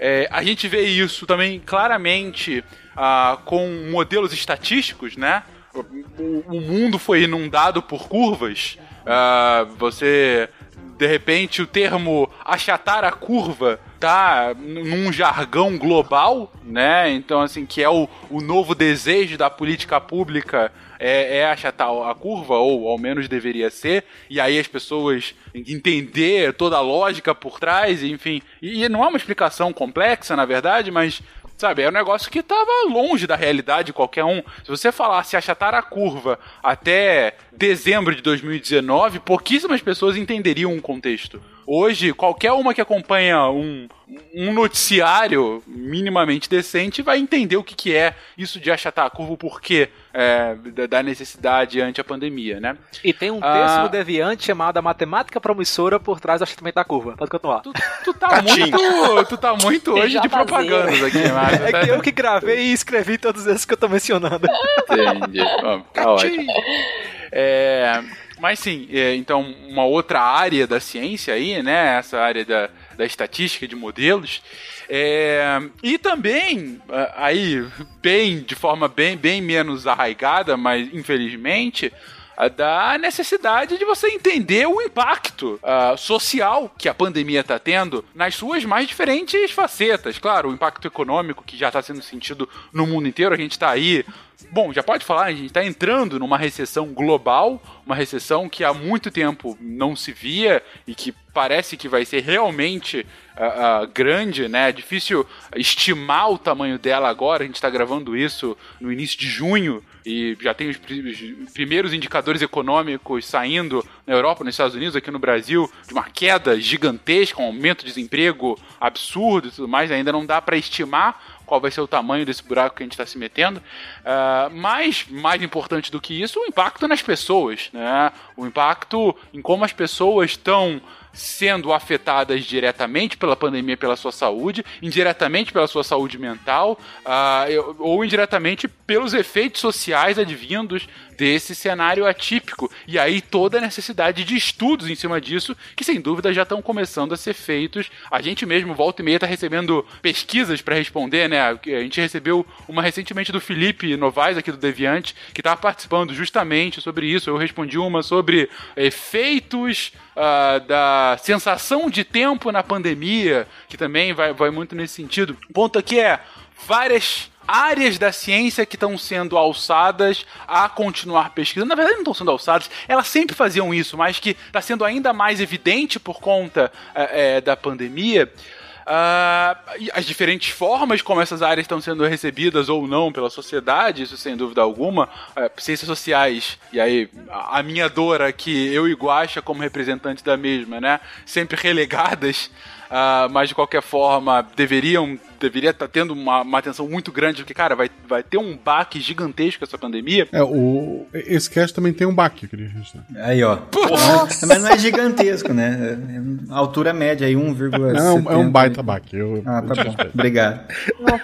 A: É, a gente vê isso também claramente ah, com modelos estatísticos, né? O, o, mundo foi inundado por curvas. Ah, você, de repente, o termo achatar a curva tá num jargão global, né? Então, assim, que é o, o novo desejo da política pública é, é achatar a curva, ou ao menos deveria ser, e aí as pessoas entender toda a lógica por trás, enfim. E, e não é uma explicação complexa, na verdade, mas Sabe, é um negócio que tava longe da realidade de qualquer um. Se você falasse achatar a curva até dezembro de 2019, pouquíssimas pessoas entenderiam o contexto. Hoje, qualquer uma que acompanha um, um noticiário minimamente decente vai entender o que, que é isso de achatar a curva, o porquê é, da necessidade ante a pandemia, né?
E: E tem um texto ah, no Deviante chamado Matemática Promissora por trás do achatamento da curva. Pode continuar.
A: Tu, tu tá muito, tu tá muito hoje de propagandas aqui, Marcos.
E: É que eu que gravei e escrevi todos esses que eu tô mencionando.
A: Entendi. Bom, tá ótimo. É, mas sim, é, então uma outra área da ciência aí, né? Essa área da, da estatística de modelos. É, e também, aí, bem, de forma bem, bem menos arraigada, mas infelizmente, da necessidade de você entender o impacto uh, social que a pandemia está tendo nas suas mais diferentes facetas. Claro, o impacto econômico que já está sendo sentido no mundo inteiro, a gente está aí Bom, já pode falar, a gente está entrando numa recessão global, uma recessão que há muito tempo não se via e que parece que vai ser realmente uh, uh, grande, né? É difícil estimar o tamanho dela agora. A gente está gravando isso no início de junho e já tem os primeiros indicadores econômicos saindo na Europa, nos Estados Unidos, aqui no Brasil, de uma queda gigantesca, um aumento de desemprego absurdo e tudo mais. Ainda não dá para estimar qual vai ser o tamanho desse buraco que a gente está se metendo. Uh, mas, mais importante do que isso, o impacto nas pessoas, né? O impacto em como as pessoas estão sendo afetadas diretamente pela pandemia pela sua saúde, indiretamente pela sua saúde mental, uh, ou indiretamente pelos efeitos sociais advindos desse cenário atípico. E aí toda a necessidade de estudos em cima disso, que sem dúvida já estão começando a ser feitos. A gente mesmo, volta e meia, está recebendo pesquisas para responder, né? A gente recebeu uma recentemente do Felipe Novaes, aqui do Deviante, que estava participando justamente sobre isso. Eu respondi uma sobre efeitos uh, da sensação de tempo na pandemia, que também vai, vai muito nesse sentido. O ponto aqui é várias áreas da ciência que estão sendo alçadas a continuar pesquisando. Na verdade, não estão sendo alçadas, elas sempre faziam isso, mas que está sendo ainda mais evidente por conta é, da pandemia. Uh, as diferentes formas como essas áreas estão sendo recebidas ou não pela sociedade, isso sem dúvida alguma. Uh, ciências sociais, e aí a minha dor aqui, eu e Guaxa como representantes da mesma, né? Sempre relegadas Uh, mas de qualquer forma deveriam deveria estar tá tendo uma, uma, atenção muito grande, porque, cara, vai, vai ter um baque gigantesco essa pandemia.
G: É, o, esse cast também tem um baque, eu queria registrar.
B: Aí, ó. Nossa. Mas não é gigantesco, né? É altura média aí, 1,7.
G: Não, é um baita baque. Eu,
B: ah, tá bom. Obrigado.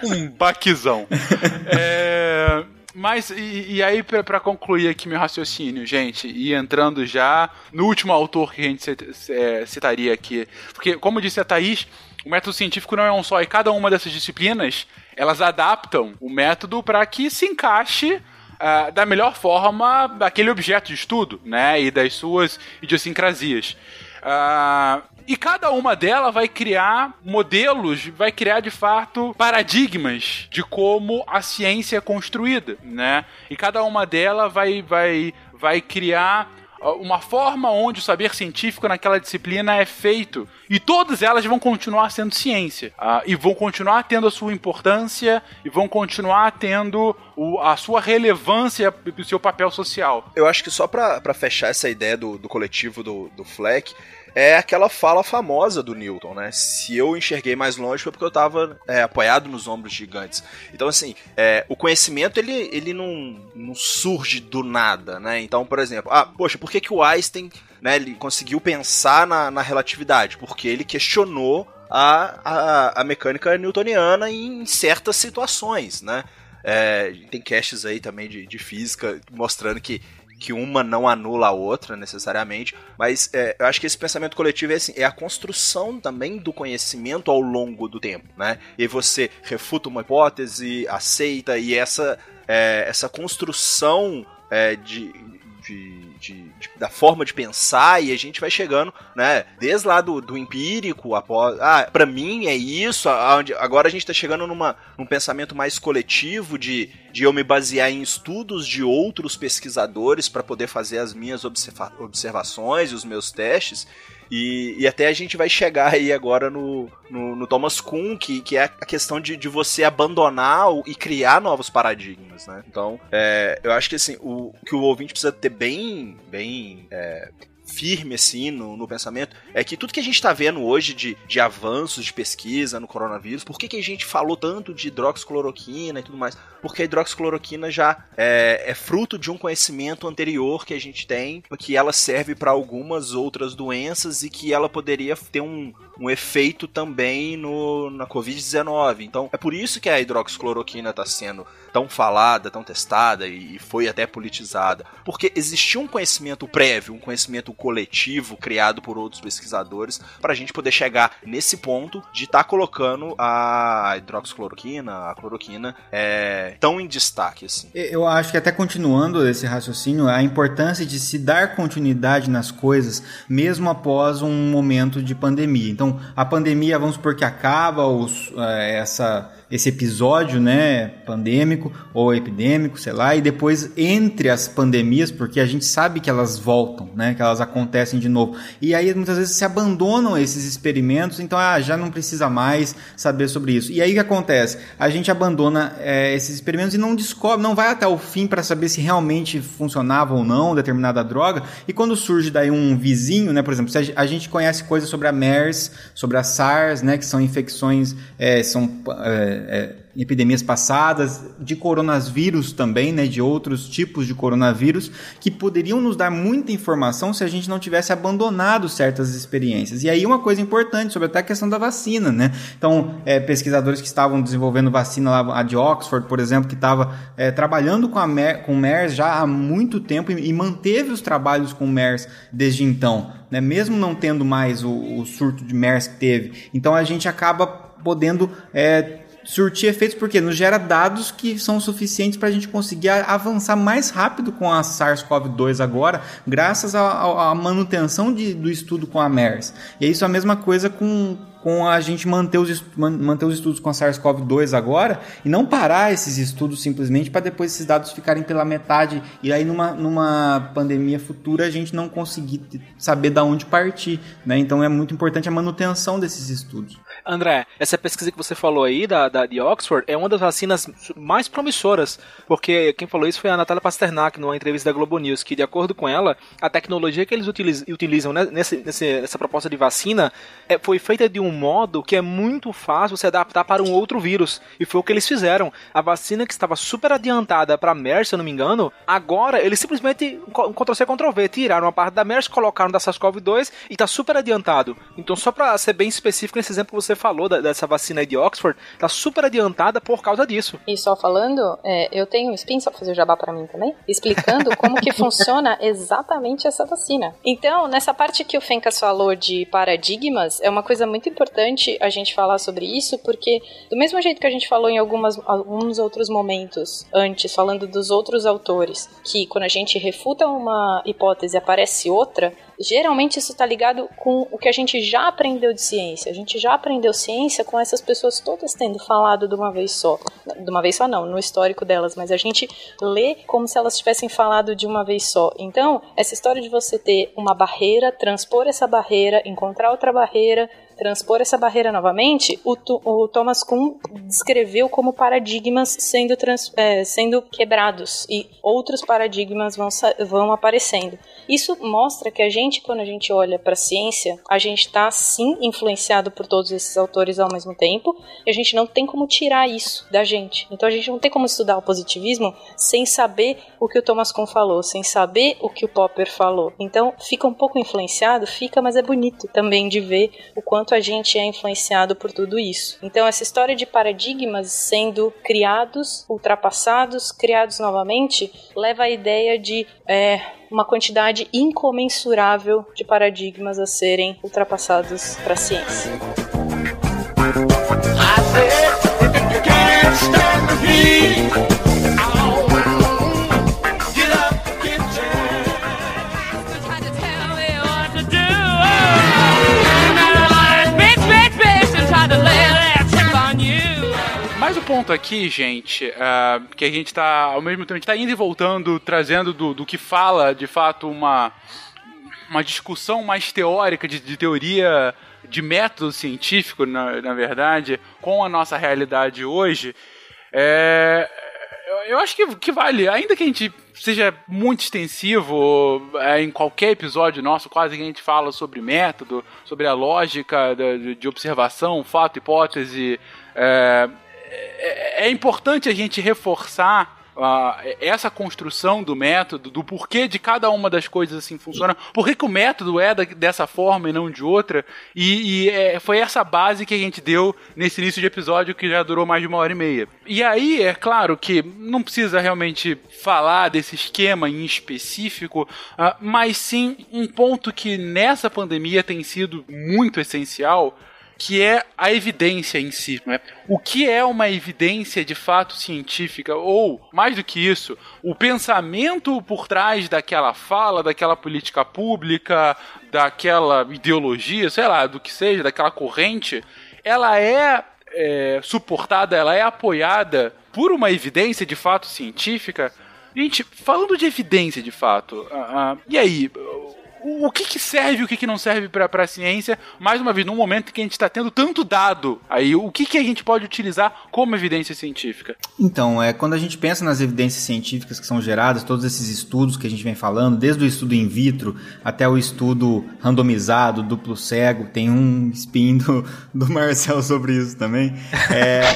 A: um baquezão. é. Mas, e, e aí, para concluir aqui meu raciocínio, gente, e entrando já no último autor que a gente é, citaria aqui. Porque, como disse a Thaís, o método científico não é um só, e cada uma dessas disciplinas elas adaptam o método para que se encaixe Uh, da melhor forma daquele objeto de estudo, né? E das suas idiosincrasias. Uh, e cada uma delas vai criar modelos, vai criar de fato paradigmas de como a ciência é construída, né? E cada uma delas vai, vai, vai criar uma forma onde o saber científico naquela disciplina é feito. E todas elas vão continuar sendo ciência. Uh, e vão continuar tendo a sua importância e vão continuar tendo o, a sua relevância e o seu papel social.
D: Eu acho que só para fechar essa ideia do, do coletivo do, do Fleck, é aquela fala famosa do Newton, né? Se eu enxerguei mais longe foi porque eu estava é, apoiado nos ombros gigantes. Então, assim, é, o conhecimento ele, ele não, não surge do nada, né? Então, por exemplo, ah, poxa, por que, que o Einstein né, ele conseguiu pensar na, na relatividade? Porque ele questionou a, a, a mecânica newtoniana em certas situações, né? É, tem caches aí também de, de física mostrando que que uma não anula a outra necessariamente, mas é, eu acho que esse pensamento coletivo é assim, é a construção também do conhecimento ao longo do tempo, né? E você refuta uma hipótese, aceita e essa é, essa construção é, de, de, de, de, da forma de pensar e a gente vai chegando, né? Desde lá do, do empírico, após, ah, para mim é isso, agora a gente está chegando numa, num pensamento mais coletivo de, de eu me basear em estudos de outros pesquisadores para poder fazer as minhas observa observações e os meus testes. E, e, até a gente vai chegar aí agora no, no, no Thomas Kuhn, que, que é a questão de, de você abandonar e criar novos paradigmas, né? Então, é, eu acho que assim, o que o ouvinte precisa ter bem, bem é, firme assim no, no, pensamento é que tudo que a gente está vendo hoje de, de avanços de pesquisa no coronavírus, por que, que a gente falou tanto de hidroxicloroquina e tudo mais? Porque a hidroxicloroquina já é, é fruto de um conhecimento anterior que a gente tem, que ela serve para algumas outras doenças e que ela poderia ter um, um efeito também no, na Covid-19. Então é por isso que a hidroxicloroquina está sendo tão falada, tão testada e foi até politizada, porque existia um conhecimento prévio, um conhecimento coletivo criado por outros pesquisadores para a gente poder chegar nesse ponto de estar tá colocando a hidroxicloroquina, a cloroquina, é, tão em destaque assim.
B: Eu acho que até continuando esse raciocínio, a importância de se dar continuidade nas coisas mesmo após um momento de pandemia. Então, a pandemia, vamos supor que acaba, os, é, essa esse episódio, né, pandêmico ou epidêmico, sei lá, e depois entre as pandemias, porque a gente sabe que elas voltam, né, que elas acontecem de novo. E aí muitas vezes se abandonam esses experimentos, então ah, já não precisa mais saber sobre isso. E aí o que acontece? A gente abandona é, esses experimentos e não descobre, não vai até o fim para saber se realmente funcionava ou não determinada droga. E quando surge daí um vizinho, né, por exemplo, a gente conhece coisas sobre a MERS, sobre a SARS, né, que são infecções, é, são é, é, em epidemias passadas, de coronavírus também, né, de outros tipos de coronavírus, que poderiam nos dar muita informação se a gente não tivesse abandonado certas experiências. E aí uma coisa importante sobre até a questão da vacina, né? Então, é, pesquisadores que estavam desenvolvendo vacina lá, a de Oxford, por exemplo, que estava é, trabalhando com, a Mer, com o MERS já há muito tempo e, e manteve os trabalhos com o MERS desde então, né? Mesmo não tendo mais o, o surto de MERS que teve. Então a gente acaba podendo é, surtir efeitos porque nos gera dados que são suficientes para a gente conseguir avançar mais rápido com a SARS-CoV-2 agora, graças à manutenção de, do estudo com a MERS. E é isso a mesma coisa com com a gente manter os, manter os estudos com a SARS-CoV-2 agora e não parar esses estudos simplesmente para depois esses dados ficarem pela metade e aí numa, numa pandemia futura a gente não conseguir saber da onde partir. Né? Então é muito importante a manutenção desses estudos.
E: André, essa pesquisa que você falou aí da, da, de Oxford é uma das vacinas mais promissoras, porque quem falou isso foi a Natália Pasternak numa entrevista da Globo News, que de acordo com ela, a tecnologia que eles utilizam nessa, nessa proposta de vacina é, foi feita de um modo que é muito fácil se adaptar para um outro vírus. E foi o que eles fizeram. A vacina que estava super adiantada para MERS, se eu não me engano, agora eles simplesmente Ctrl-C, Ctrl-V, tiraram uma parte da MERS, colocaram da SARS-CoV-2 e está super adiantado. Então, só para ser bem específico nesse exemplo que você falou da, dessa vacina aí de Oxford, está super adiantada por causa disso.
I: E só falando, é, eu tenho um spin, só fazer o jabá para mim também, explicando como que funciona exatamente essa vacina. Então, nessa parte que o Fencas falou de paradigmas, é uma coisa muito importante importante a gente falar sobre isso, porque do mesmo jeito que a gente falou em algumas, alguns outros momentos antes, falando dos outros autores, que quando a gente refuta uma hipótese aparece outra, geralmente isso está ligado com o que a gente já aprendeu de ciência. A gente já aprendeu ciência com essas pessoas todas tendo falado de uma vez só. De uma vez só não, no histórico delas, mas a gente lê como se elas tivessem falado de uma vez só. Então, essa história de você ter uma barreira, transpor essa barreira, encontrar outra barreira, transpor essa barreira novamente, o, o Thomas Kuhn descreveu como paradigmas sendo, trans, é, sendo quebrados e outros paradigmas vão, vão aparecendo. Isso mostra que a gente, quando a gente olha para a ciência, a gente está sim influenciado por todos esses autores ao mesmo tempo e a gente não tem como tirar isso da gente. Então a gente não tem como estudar o positivismo sem saber o que o Thomas Kuhn falou, sem saber o que o Popper falou. Então fica um pouco influenciado, fica, mas é bonito também de ver o quanto a gente é influenciado por tudo isso. Então essa história de paradigmas sendo criados, ultrapassados, criados novamente, leva à ideia de é, uma quantidade incomensurável de paradigmas a serem ultrapassados para a ciência.
A: Mas o ponto aqui, gente, uh, que a gente tá, ao mesmo tempo, a gente tá indo e voltando, trazendo do, do que fala, de fato, uma, uma discussão mais teórica, de, de teoria, de método científico, na, na verdade, com a nossa realidade hoje, é, eu acho que, que vale, ainda que a gente seja muito extensivo, é, em qualquer episódio nosso, quase que a gente fala sobre método, sobre a lógica de, de observação, fato, hipótese, é, é, é importante a gente reforçar Uh, essa construção do método, do porquê de cada uma das coisas assim funciona, por que o método é da, dessa forma e não de outra, e, e é, foi essa base que a gente deu nesse início de episódio que já durou mais de uma hora e meia. E aí, é claro que não precisa realmente falar desse esquema em específico, uh, mas sim um ponto que nessa pandemia tem sido muito essencial que é a evidência em si. Né? O que é uma evidência de fato científica? Ou, mais do que isso, o pensamento por trás daquela fala, daquela política pública, daquela ideologia, sei lá, do que seja, daquela corrente, ela é, é suportada, ela é apoiada por uma evidência de fato científica? Gente, falando de evidência de fato, uh, uh, e aí? O, o que, que serve e o que, que não serve pra, pra ciência, mais uma vez, num momento que a gente tá tendo tanto dado aí, o que, que a gente pode utilizar como evidência científica?
B: Então, é, quando a gente pensa nas evidências científicas que são geradas, todos esses estudos que a gente vem falando, desde o estudo in vitro até o estudo randomizado, duplo cego, tem um spin do, do Marcel sobre isso também. É,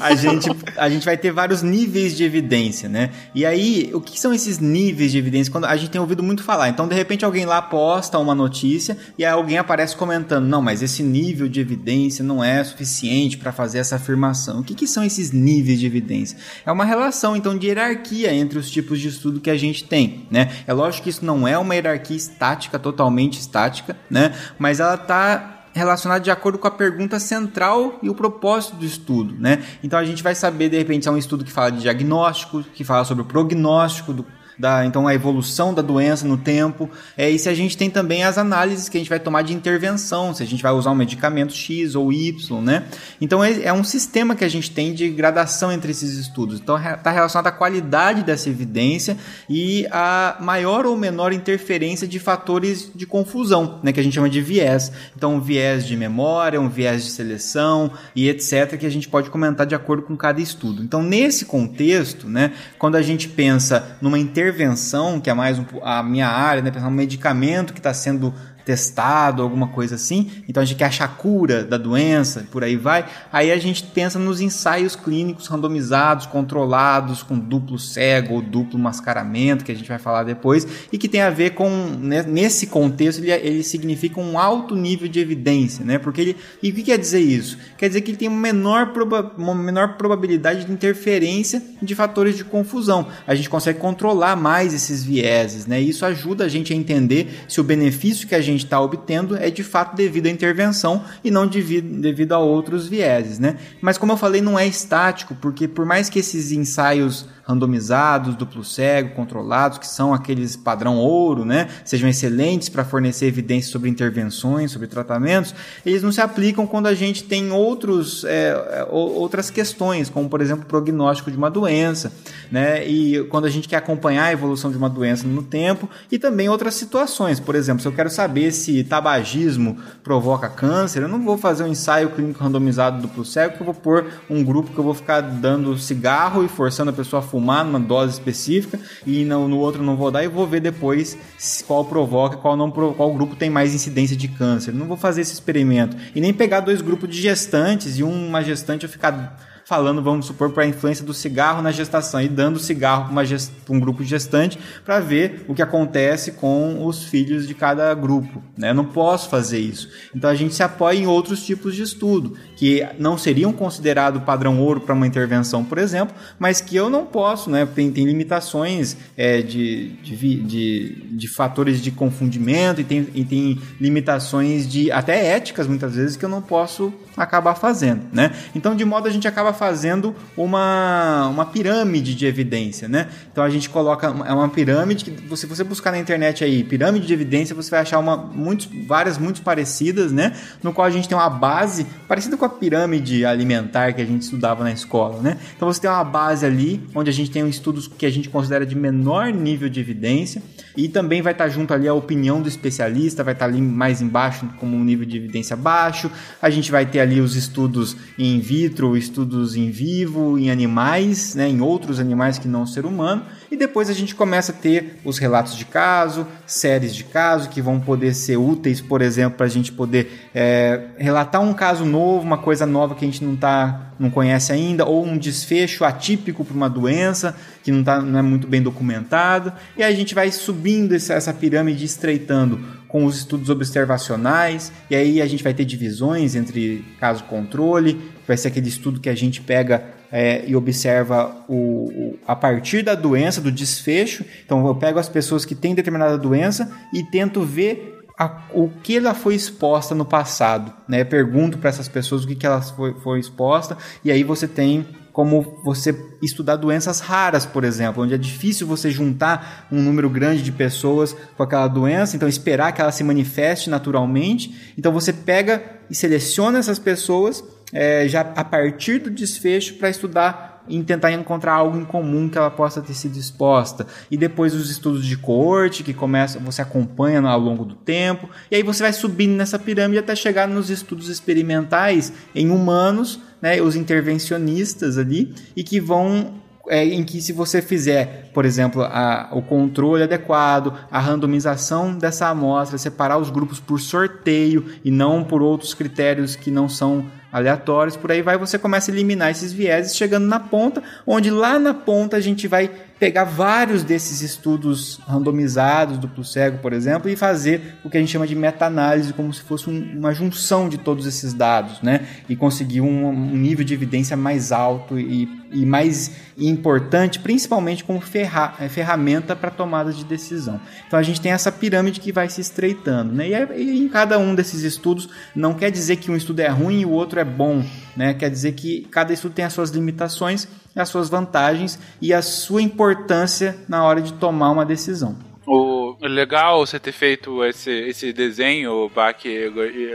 B: a, gente, a gente vai ter vários níveis de evidência, né? E aí, o que são esses níveis de evidência? Quando a gente tem ouvido muito falar. Então, de repente, alguém lá posta uma notícia e aí alguém aparece comentando: não, mas esse nível de evidência não é suficiente para fazer essa afirmação. O que, que são esses níveis de evidência? É uma relação, então, de hierarquia entre os tipos de estudo que a gente tem, né? É lógico que isso não é uma hierarquia estática, totalmente estática, né? Mas ela está relacionada de acordo com a pergunta central e o propósito do estudo, né? Então a gente vai saber de repente se é um estudo que fala de diagnóstico, que fala sobre o prognóstico do da então a evolução da doença no tempo. É, e se a gente tem também as análises que a gente vai tomar de intervenção, se a gente vai usar um medicamento X ou Y, né? Então é, é um sistema que a gente tem de gradação entre esses estudos. Então está relacionado à qualidade dessa evidência e a maior ou menor interferência de fatores de confusão, né? Que a gente chama de viés. Então um viés de memória, um viés de seleção e etc. que a gente pode comentar de acordo com cada estudo. Então nesse contexto, né? Quando a gente pensa numa intervenção intervenção, que é mais um, a minha área, né? Pensar um medicamento que está sendo testado, alguma coisa assim. Então a gente quer achar cura da doença, por aí vai. Aí a gente pensa nos ensaios clínicos randomizados, controlados, com duplo cego ou duplo mascaramento, que a gente vai falar depois, e que tem a ver com, né, nesse contexto, ele, ele significa um alto nível de evidência, né? Porque ele. E o que quer dizer isso? Quer dizer que ele tem uma menor, proba, uma menor probabilidade de interferência de fatores de confusão. A gente consegue controlar mais esses vieses, né? E isso ajuda a gente a entender se o benefício que a gente gente está obtendo é de fato devido à intervenção e não devido, devido a outros vieses, né? Mas como eu falei, não é estático, porque por mais que esses ensaios randomizados, duplo cego, controlados, que são aqueles padrão ouro, né? Sejam excelentes para fornecer evidências sobre intervenções, sobre tratamentos, eles não se aplicam quando a gente tem outros, é, outras questões, como por exemplo o prognóstico de uma doença, né? E quando a gente quer acompanhar a evolução de uma doença no tempo e também outras situações, por exemplo, se eu quero saber se tabagismo provoca câncer, eu não vou fazer um ensaio clínico randomizado duplo cego, que eu vou pôr um grupo que eu vou ficar dando cigarro e forçando a pessoa a fumar numa dose específica e no, no outro não vou dar e vou ver depois qual provoca, qual não qual grupo tem mais incidência de câncer. Não vou fazer esse experimento e nem pegar dois grupos de gestantes e uma gestante eu ficar falando, vamos supor, para a influência do cigarro na gestação e dando cigarro para gest... um grupo gestante para ver o que acontece com os filhos de cada grupo. Né? Não posso fazer isso. Então a gente se apoia em outros tipos de estudo que não seriam considerados padrão ouro para uma intervenção, por exemplo, mas que eu não posso, né? Tem, tem limitações é, de, de, de, de, fatores de confundimento e tem, e tem limitações de até éticas muitas vezes que eu não posso acabar fazendo, né? Então, de modo a gente acaba fazendo uma, uma pirâmide de evidência, né? Então a gente coloca é uma pirâmide que se você buscar na internet aí pirâmide de evidência você vai achar uma muitos várias muito parecidas, né? No qual a gente tem uma base parecida com a pirâmide alimentar que a gente estudava na escola, né? Então você tem uma base ali, onde a gente tem estudos que a gente considera de menor nível de evidência, e também vai estar junto ali a opinião do especialista, vai estar ali mais embaixo como um nível de evidência baixo. A gente vai ter ali os estudos in vitro, estudos em vivo, em animais, né, em outros animais que não o ser humano. E depois a gente começa a ter os relatos de caso, séries de caso que vão poder ser úteis, por exemplo, para a gente poder é, relatar um caso novo, uma coisa nova que a gente não, tá, não conhece ainda, ou um desfecho atípico para uma doença que não, tá, não é muito bem documentado. E aí a gente vai subindo essa pirâmide, estreitando com os estudos observacionais, e aí a gente vai ter divisões entre caso controle, vai ser aquele estudo que a gente pega é, e observa o, o, a partir da doença, do desfecho. Então eu pego as pessoas que têm determinada doença e tento ver a, o que ela foi exposta no passado. Né? Pergunto para essas pessoas o que, que ela foi, foi exposta, e aí você tem como você estudar doenças raras, por exemplo, onde é difícil você juntar um número grande de pessoas com aquela doença, então esperar que ela se manifeste naturalmente. Então você pega e seleciona essas pessoas é, já a partir do desfecho para estudar em tentar encontrar algo em comum que ela possa ter sido exposta. E depois os estudos de coorte, que começa, você acompanha ao longo do tempo, e aí você vai subindo nessa pirâmide até chegar nos estudos experimentais em humanos, né, os intervencionistas ali, e que vão é, em que se você fizer, por exemplo, a, o controle adequado, a randomização dessa amostra, separar os grupos por sorteio e não por outros critérios que não são aleatórios, por aí vai, você começa a eliminar esses vieses, chegando na ponta, onde lá na ponta a gente vai pegar vários desses estudos randomizados, duplo cego, por exemplo, e fazer o que a gente chama de meta-análise, como se fosse um, uma junção de todos esses dados, né? E conseguir um, um nível de evidência mais alto e, e mais importante, principalmente como ferra, é, ferramenta para tomada de decisão. Então a gente tem essa pirâmide que vai se estreitando, né? E, é, e em cada um desses estudos não quer dizer que um estudo é ruim e o outro é bom, né? Quer dizer que cada estudo tem as suas limitações, as suas vantagens e a sua importância na hora de tomar uma decisão.
A: O legal você ter feito esse, esse desenho, Bach,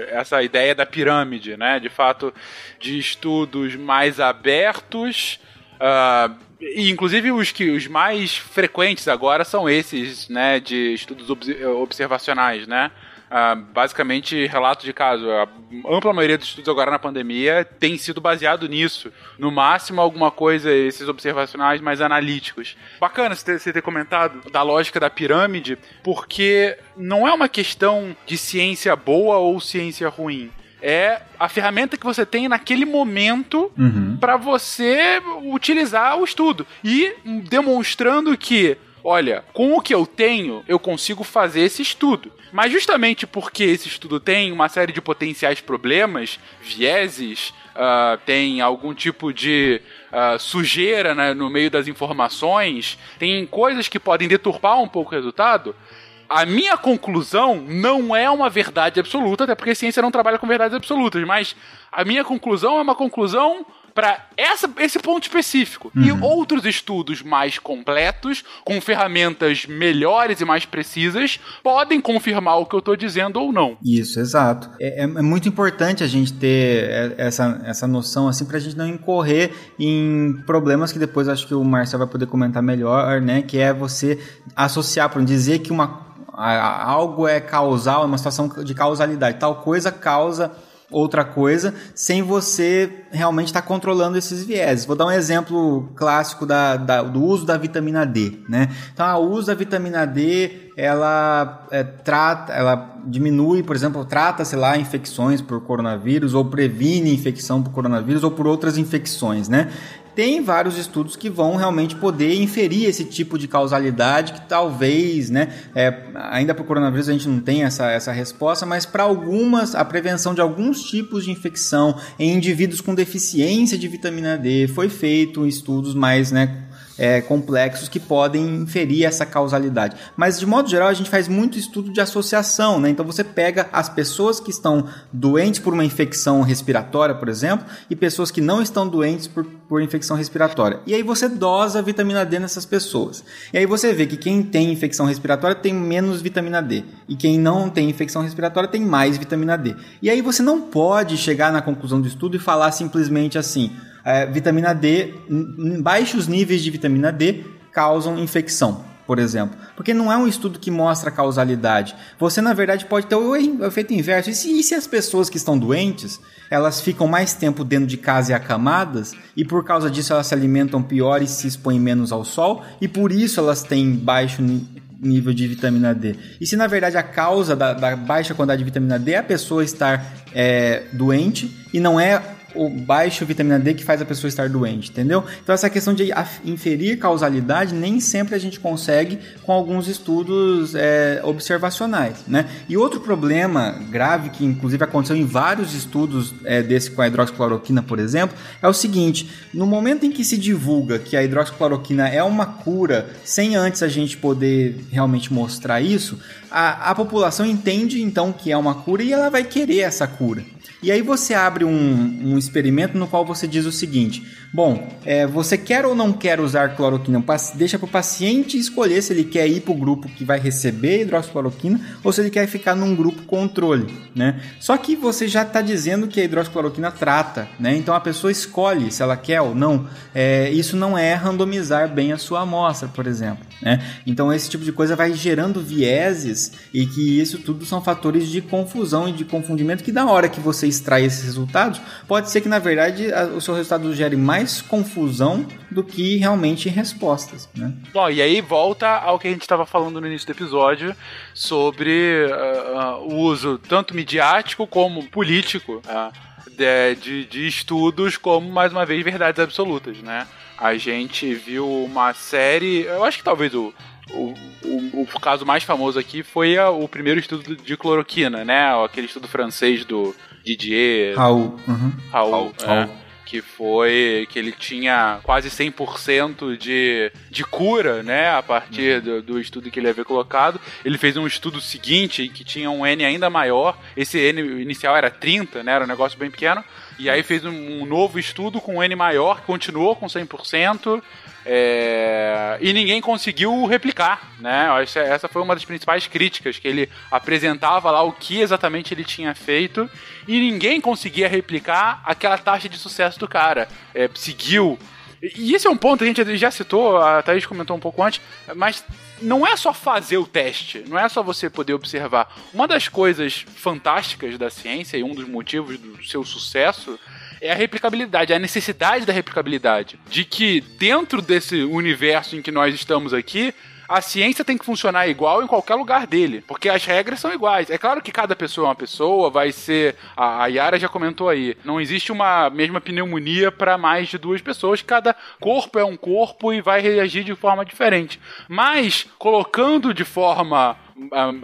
A: essa ideia da pirâmide, né? De fato, de estudos mais abertos. Uh, e inclusive os que os mais frequentes agora são esses, né, de estudos observacionais, né? Uh, basicamente relato de caso. A ampla maioria dos estudos agora na pandemia tem sido baseado nisso. No máximo, alguma coisa, esses observacionais mais analíticos. Bacana você ter, você ter comentado da lógica da pirâmide, porque não é uma questão de ciência boa ou ciência ruim é a ferramenta que você tem naquele momento
B: uhum.
A: para você utilizar o estudo e demonstrando que olha, com o que eu tenho, eu consigo fazer esse estudo. Mas justamente porque esse estudo tem uma série de potenciais problemas, vieses, uh, tem algum tipo de uh, sujeira né, no meio das informações, tem coisas que podem deturpar um pouco o resultado. A minha conclusão não é uma verdade absoluta, até porque a ciência não trabalha com verdades absolutas, mas a minha conclusão é uma conclusão para esse ponto específico. Uhum. E outros estudos mais completos, com ferramentas melhores e mais precisas, podem confirmar o que eu estou dizendo ou não.
B: Isso, exato. É, é, é, muito importante a gente ter essa, essa noção assim para a gente não incorrer em problemas que depois acho que o Marcel vai poder comentar melhor, né? Que é você associar para dizer que uma algo é causal, é uma situação de causalidade. Tal coisa causa outra coisa sem você realmente estar tá controlando esses vieses. Vou dar um exemplo clássico da, da, do uso da vitamina D, né? Então, o uso da vitamina D, ela é, trata, ela diminui, por exemplo, trata, sei lá, infecções por coronavírus ou previne infecção por coronavírus ou por outras infecções, né? Tem vários estudos que vão realmente poder inferir esse tipo de causalidade que talvez, né, é, ainda para o coronavírus a gente não tem essa, essa resposta, mas para algumas, a prevenção de alguns tipos de infecção em indivíduos com deficiência de vitamina D foi feito estudos mais, né, é, complexos que podem inferir essa causalidade. Mas, de modo geral, a gente faz muito estudo de associação, né? Então, você pega as pessoas que estão doentes por uma infecção respiratória, por exemplo, e pessoas que não estão doentes por, por infecção respiratória. E aí você dosa a vitamina D nessas pessoas. E aí você vê que quem tem infecção respiratória tem menos vitamina D. E quem não tem infecção respiratória tem mais vitamina D. E aí você não pode chegar na conclusão do estudo e falar simplesmente assim: é, vitamina D, baixos níveis de vitamina D causam infecção, por exemplo. Porque não é um estudo que mostra causalidade. Você, na verdade, pode ter o efeito inverso. E se, e se as pessoas que estão doentes, elas ficam mais tempo dentro de casa e acamadas, e por causa disso elas se alimentam pior e se expõem menos ao sol, e por isso elas têm baixo nível de vitamina D. E se na verdade a causa da, da baixa quantidade de vitamina D é a pessoa estar é, doente e não é o baixo vitamina D que faz a pessoa estar doente, entendeu? Então essa questão de inferir causalidade nem sempre a gente consegue com alguns estudos é, observacionais, né? E outro problema grave que inclusive aconteceu em vários estudos é, desse com a hidroxicloroquina, por exemplo, é o seguinte: no momento em que se divulga que a hidroxicloroquina é uma cura, sem antes a gente poder realmente mostrar isso, a, a população entende então que é uma cura e ela vai querer essa cura. E aí você abre um, um experimento no qual você diz o seguinte: bom, é, você quer ou não quer usar cloroquina? Deixa para o paciente escolher se ele quer ir para o grupo que vai receber hidroxicloroquina ou se ele quer ficar num grupo controle, né? Só que você já está dizendo que a hidroxicloroquina trata, né? Então a pessoa escolhe se ela quer ou não. É, isso não é randomizar bem a sua amostra, por exemplo, né? Então esse tipo de coisa vai gerando vieses e que isso tudo são fatores de confusão e de confundimento que da hora que você extrai esses resultados, pode ser que na verdade o seu resultado gere mais confusão do que realmente respostas. Né?
A: Bom, e aí volta ao que a gente estava falando no início do episódio sobre uh, uh, o uso tanto midiático como político uh, de, de, de estudos como, mais uma vez, verdades absolutas, né? A gente viu uma série, eu acho que talvez o, o, o, o, caso mais famoso aqui foi a, o primeiro estudo de cloroquina, né? Aquele estudo francês do Didier.
B: Raul.
A: Uhum. Raul. Raul. É, que foi que ele tinha quase 100% de, de cura, né, a partir uhum. do, do, estudo que ele havia colocado. Ele fez um estudo seguinte que tinha um N ainda maior. Esse N inicial era 30, né, era um negócio bem pequeno. E aí fez um, um novo estudo com N maior, continuou com 100%. É... E ninguém conseguiu replicar, né? Essa foi uma das principais críticas, que ele apresentava lá o que exatamente ele tinha feito e ninguém conseguia replicar aquela taxa de sucesso do cara. É, seguiu. E esse é um ponto que a gente já citou, a Thaís comentou um pouco antes, mas não é só fazer o teste, não é só você poder observar. Uma das coisas fantásticas da ciência e um dos motivos do seu sucesso é a replicabilidade, a necessidade da replicabilidade. De que dentro desse universo em que nós estamos aqui, a ciência tem que funcionar igual em qualquer lugar dele, porque as regras são iguais. É claro que cada pessoa é uma pessoa, vai ser. A, Yara já comentou aí, não existe uma mesma pneumonia para mais de duas pessoas, cada corpo é um corpo e vai reagir de forma diferente. Mas, colocando de forma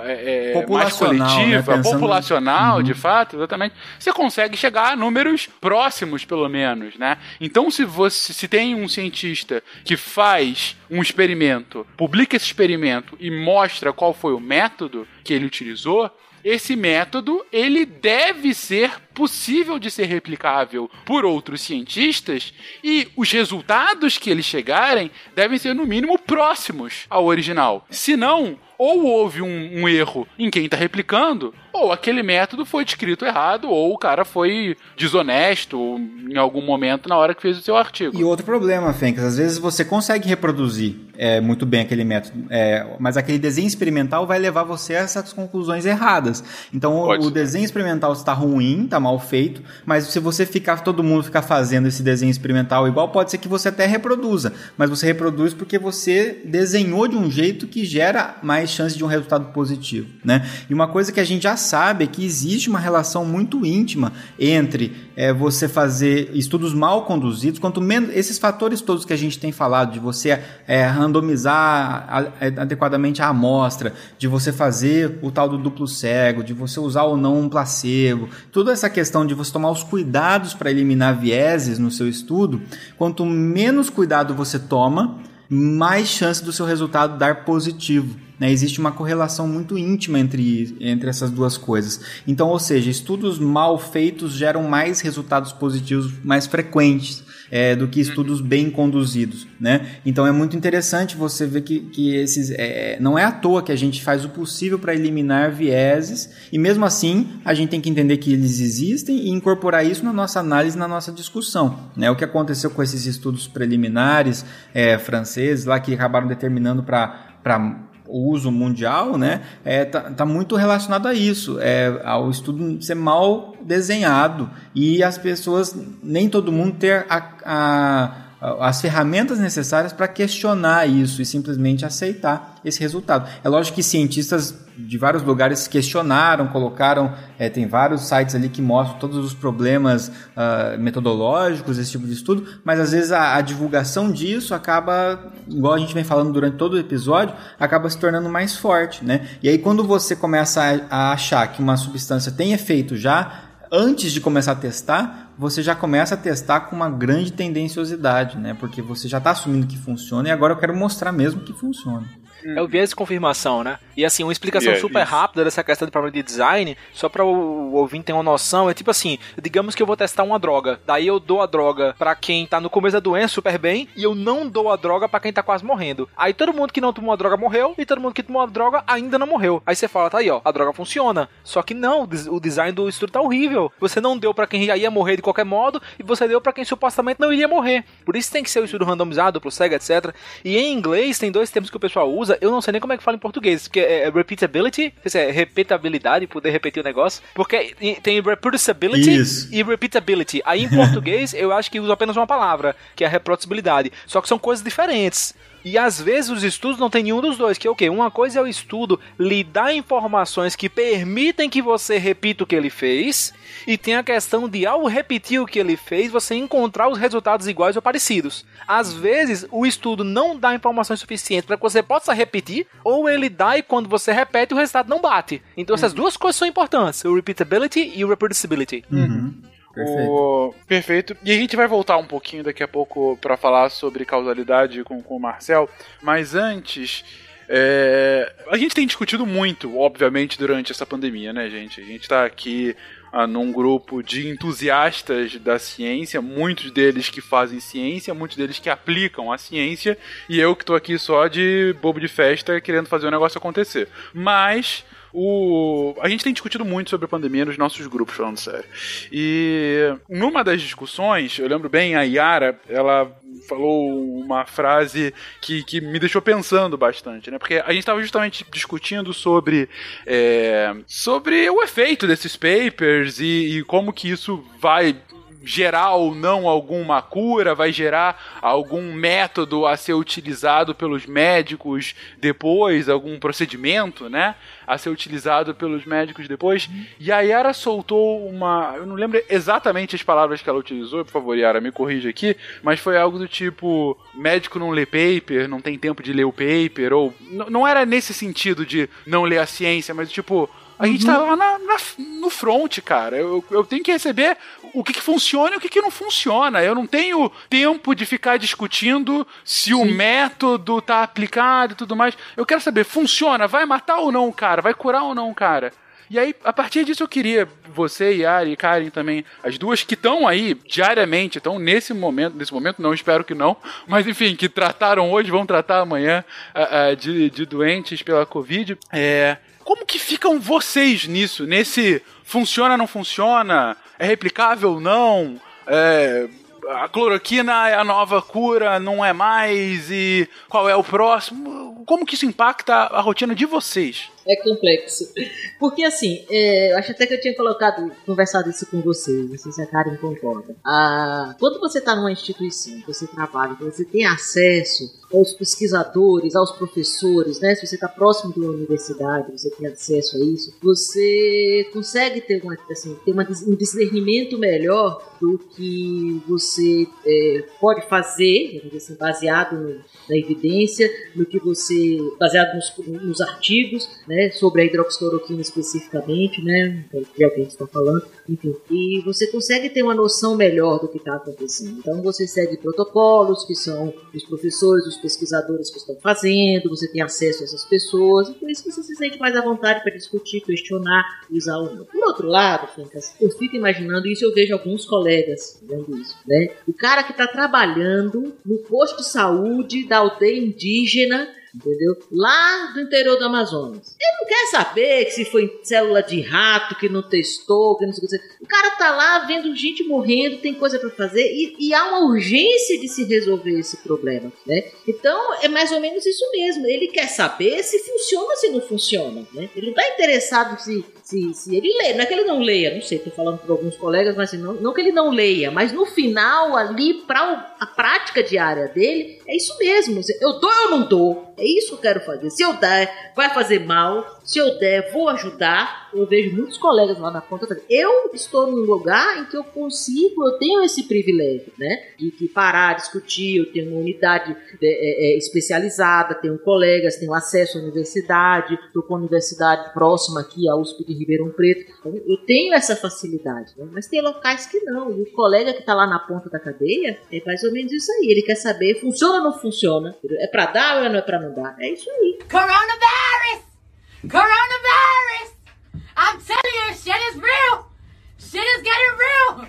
A: é, é mais coletiva, né? populacional, uhum. de fato, exatamente, você consegue chegar a números próximos, pelo menos, né? Então, se você se tem um cientista que faz um experimento, publica esse experimento e mostra qual foi o método que ele utilizou, esse método ele deve ser possível de ser replicável por outros cientistas e os resultados que eles chegarem devem ser no mínimo próximos ao original. Se não, ou houve um, um erro em quem está replicando, ou aquele método foi descrito errado, ou o cara foi desonesto em algum momento na hora que fez o seu artigo.
B: E outro problema, Fencas, às vezes você consegue reproduzir é, muito bem aquele método, é, mas aquele desenho experimental vai levar você a essas conclusões erradas. Então o, o desenho experimental está ruim, está mal feito, mas se você ficar, todo mundo ficar fazendo esse desenho experimental igual, pode ser que você até reproduza, mas você reproduz porque você desenhou de um jeito que gera mais chance de um resultado positivo, né? E uma coisa que a gente já sabe é que existe uma relação muito íntima entre é, você fazer estudos mal conduzidos, quanto menos esses fatores todos que a gente tem falado, de você é, randomizar é, adequadamente a amostra, de você fazer o tal do duplo cego, de você usar ou não um placebo, toda essa questão de você tomar os cuidados para eliminar vieses no seu estudo, quanto menos cuidado você toma, mais chance do seu resultado dar positivo. Né? Existe uma correlação muito íntima entre, entre essas duas coisas. Então, ou seja, estudos mal feitos geram mais resultados positivos mais frequentes. É, do que estudos bem conduzidos, né? Então é muito interessante você ver que, que esses é, não é à toa que a gente faz o possível para eliminar vieses e mesmo assim a gente tem que entender que eles existem e incorporar isso na nossa análise, na nossa discussão, né? O que aconteceu com esses estudos preliminares é, franceses lá que acabaram determinando para o uso mundial, né, é, tá, tá, muito relacionado a isso, é, ao estudo ser mal desenhado e as pessoas, nem todo mundo ter a, a as ferramentas necessárias para questionar isso e simplesmente aceitar esse resultado. É lógico que cientistas de vários lugares questionaram, colocaram, é, tem vários sites ali que mostram todos os problemas uh, metodológicos desse tipo de estudo, mas às vezes a, a, divulgação disso acaba, igual a gente vem falando durante todo o episódio, acaba se tornando mais forte, né? E aí quando você começa a, a achar que uma substância tem efeito já, antes de começar a testar, você já começa a testar com uma grande tendenciosidade, né? Porque você já está assumindo que funciona e agora eu quero mostrar mesmo que funciona.
E: É o viés de confirmação, né? E assim, uma explicação
A: Yeah,
E: super
A: isso.
E: rápida dessa questão de problema de design, só para o ouvinte ter uma noção, é tipo assim, digamos que eu vou testar uma droga, daí eu dou a droga pra quem tá no começo da doença super bem, e eu não dou a droga pra quem tá quase morrendo. Aí todo mundo que não tomou a droga morreu, e todo mundo que tomou a droga ainda não morreu. Aí você fala, tá aí ó, a droga funciona. Só que não, o des- o design do estudo tá horrível. Você não deu pra quem já ia morrer de qualquer modo, e você deu pra quem supostamente não iria morrer. Por isso tem que ser o estudo randomizado, duplo cego, etc. E em inglês tem dois termos que o pessoal usa, eu não sei nem como é que fala em português, porque é repeatability, não sei se é repetabilidade, poder repetir o negócio, porque tem reproducibility
B: Isso.
E: e repeatability. Aí em português eu acho que usa apenas uma palavra, que é a reproducibilidade. Só que são coisas diferentes. E às vezes os estudos não tem nenhum dos dois, que é o quê? Uma coisa é o estudo lhe dar informações que permitem que você repita o que ele fez, e tem a questão de ao repetir o que ele fez, você encontrar os resultados iguais ou parecidos. Às vezes o estudo não dá informações suficientes para que você possa repetir, ou ele dá e quando você repete o resultado não bate. Então essas duas coisas são importantes, o repeatability e o reproducibility.
B: Uhum. Perfeito.
A: O... Perfeito. E a gente vai voltar um pouquinho daqui a pouco pra falar sobre causalidade com, com o Marcel. Mas antes. é, A gente tem discutido muito, obviamente, durante essa pandemia, né, gente? A gente tá aqui ah, num grupo de entusiastas da ciência, muitos deles que fazem ciência, muitos deles que aplicam a ciência, e eu que tô aqui só de bobo de festa querendo fazer o negócio acontecer. Mas o... A gente tem discutido muito sobre a pandemia nos nossos grupos, falando sério. E numa das discussões, eu lembro bem, a Yara, ela falou uma frase que, que me deixou pensando bastante, né? Porque a gente estava justamente discutindo sobre, é, sobre o efeito desses papers e, e como que isso vai gerar ou não alguma cura, vai gerar algum método a ser utilizado pelos médicos depois, algum procedimento, né? A ser utilizado pelos médicos depois. E a Yara soltou uma. Eu não lembro exatamente as palavras que ela utilizou, por favor, Yara, me corrija aqui, mas foi algo do tipo: médico não lê paper, não tem tempo de ler o paper, ou. Não era nesse sentido de não ler a ciência, mas tipo. A gente tá lá na- na- no front, cara. Eu, eu tenho que receber o que, que funciona e o que, que não funciona. Eu não tenho tempo de ficar discutindo se o método tá aplicado e tudo mais. Eu quero saber, funciona? Vai matar ou não o cara? Vai curar ou não o cara? E aí, a partir disso, eu queria você, Yari e Karen também, as duas que estão aí diariamente, estão nesse momento, nesse momento não, espero que não, mas enfim, que trataram hoje, vão tratar amanhã ah, ah, de, de doentes pela Covid. É, como que ficam vocês nisso? Nesse funciona, não funciona? É replicável ou não? É, a cloroquina é a nova cura, não é mais? E qual é o próximo? Como que isso impacta a rotina de vocês?
F: É complexo. Porque assim, é, eu acho até que eu tinha colocado, conversado isso com vocês, não sei se a Karen concorda. Ah, quando você está numa instituição, você trabalha, você tem acesso aos pesquisadores, aos professores, né? Se você está próximo de uma universidade, você tem acesso a isso, você consegue ter, uma, assim, ter uma, um discernimento melhor do que você é, pode fazer, assim, baseado no- na evidência, no que você, baseado nos, nos artigos, né, sobre a hidroxicloroquina especificamente, né, que é que a gente está falando, enfim, e você consegue ter uma noção melhor do que está acontecendo. Então você segue protocolos, que são os professores, os pesquisadores que estão fazendo, você tem acesso a essas pessoas, e por isso você se sente mais à vontade para discutir, questionar, usar ou não. Por outro lado, Fencas, eu fico imaginando isso, eu vejo alguns colegas vendo isso, né? O cara que está trabalhando no posto de saúde da aldeia indígena entendeu? Lá do interior do Amazonas. Ele não quer saber que se foi célula de rato, que não testou, que não sei o que. O cara tá lá vendo gente morrendo, tem coisa para fazer e, e há uma urgência de se resolver esse problema, né? Então é mais ou menos isso mesmo. Ele quer saber se funciona ou se não funciona, né? Ele não tá interessado se se, se ele lê, não é que ele não leia, não sei, tô falando para alguns colegas, mas assim, não, não que ele não leia, mas no final, ali, para a prática diária dele, é isso mesmo. Eu dou ou não dou? É isso que eu quero fazer. Se eu der, vai fazer mal. Se eu der, vou ajudar. eu vejo muitos colegas lá na ponta. Eu estou num lugar em que eu consigo, eu tenho esse privilégio, né? De, de parar, discutir, eu tenho uma unidade é, é, especializada, tenho colegas, tenho acesso à universidade, estou com a universidade próxima aqui, a USP de Ribeirão Preto. Então, eu tenho essa facilidade, né? mas tem locais que não. E o colega que está lá na ponta da cadeia é mais ou menos isso aí. Ele quer saber, funciona ou não funciona? É para dar ou não é para não dar? É isso aí.
J: Coronavirus! Coronavirus! I'm telling you, shit is real! Shit is getting real!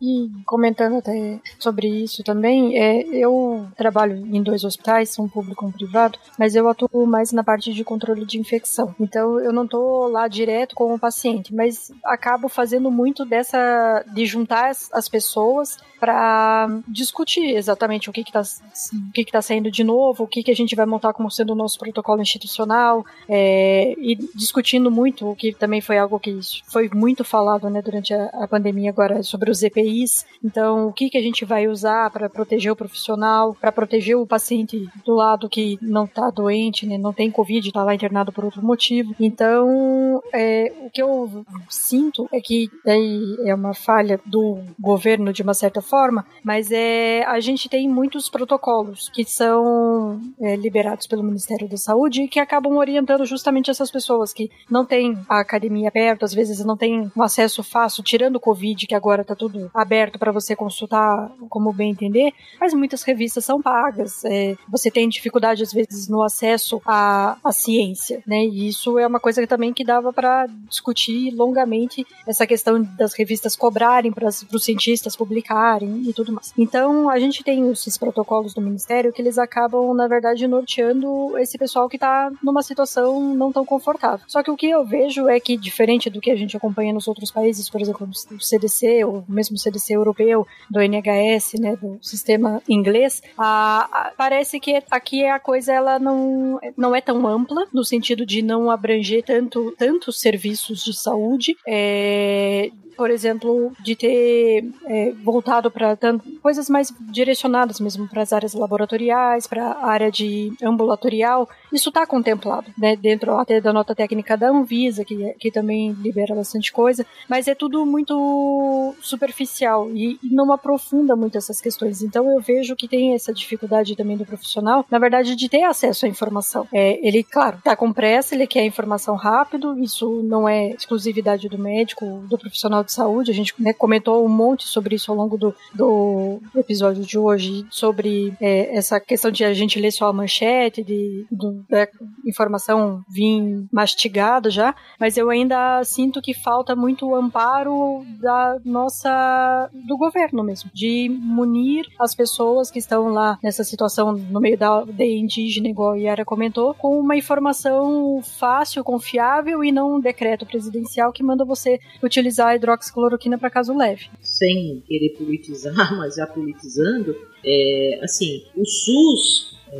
K: E comentando até sobre isso também, é, eu trabalho em dois hospitais, um público e um privado, mas eu atuo mais na parte de controle de infecção. Então eu não tô lá direto com o paciente, mas acabo fazendo muito dessa de juntar as, as pessoas para discutir exatamente o que está o que que tá saindo de novo, o que, que a gente vai montar como sendo o nosso protocolo institucional, é, e discutindo muito, o que também foi algo que foi muito falado né, durante a, a pandemia agora sobre os EPIs. Então, o que, que a gente vai usar para proteger o profissional, para proteger o paciente do lado que não está doente, né, não tem Covid, está lá internado por outro motivo. Então, é, o que eu sinto é que daí é uma falha do governo de uma certa forma, mas é a gente tem muitos protocolos que são é, liberados pelo Ministério da Saúde e que acabam orientando justamente essas pessoas que não têm a academia perto, às vezes não têm um acesso fácil, tirando o Covid, que agora está tudo aberto para você consultar como bem entender, mas muitas revistas são pagas. É, você tem dificuldade, às vezes, no acesso à, à ciência, né? E isso é uma coisa que também que dava para discutir longamente essa questão das revistas cobrarem para os cientistas publicarem e tudo mais. Então, a gente tem esses protocolos do Ministério que eles acabam, na verdade, norteando esse pessoal que está numa situação não tão confortável. Só que o que eu vejo é que, diferente do que a gente acompanha nos outros países, por exemplo, no CDC, ou mesmo CDC europeu, do NHS, né, do sistema inglês, a, a, parece que aqui a coisa ela não, não é tão ampla, no sentido de não abranger tanto, tantos serviços de saúde, é, por exemplo, de ter é, voltado para coisas mais direcionadas mesmo para as áreas laboratoriais, para a área de ambulatorial, isso está contemplado, né, dentro até da nota técnica da Anvisa, que, que também libera bastante coisa, mas é tudo muito superficial e, e não aprofunda muito essas questões. Então eu vejo que tem essa dificuldade também do profissional, na verdade, de ter acesso à informação. É, ele, claro, está com pressa, ele quer informação rápido, isso não é exclusividade do médico, do profissional de saúde, a gente né, comentou um monte sobre isso ao longo do, do episódio de hoje, sobre é, essa questão de a gente ler só a manchete, de, do, da informação vir mastigada já, mas eu ainda sinto que falta muito amparo da nossa, do governo mesmo, de munir as pessoas que estão lá nessa situação no meio da aldeia indígena, igual a Yara comentou, com uma informação fácil, confiável e não um decreto presidencial que manda você utilizar a hidroxicloroquina para caso leve.
F: Sem querer politizar, mas já politizando, é, assim, o SUS é,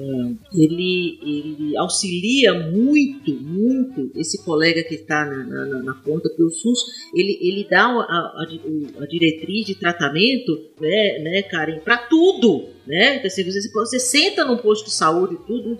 F: ele, ele auxilia muito, muito esse colega que está na, na, na, ponta, porque o SUS ele, ele dá a, a, a diretriz de tratamento, né, né Karen, para tudo. Né? Você, senta num posto de saúde tudo,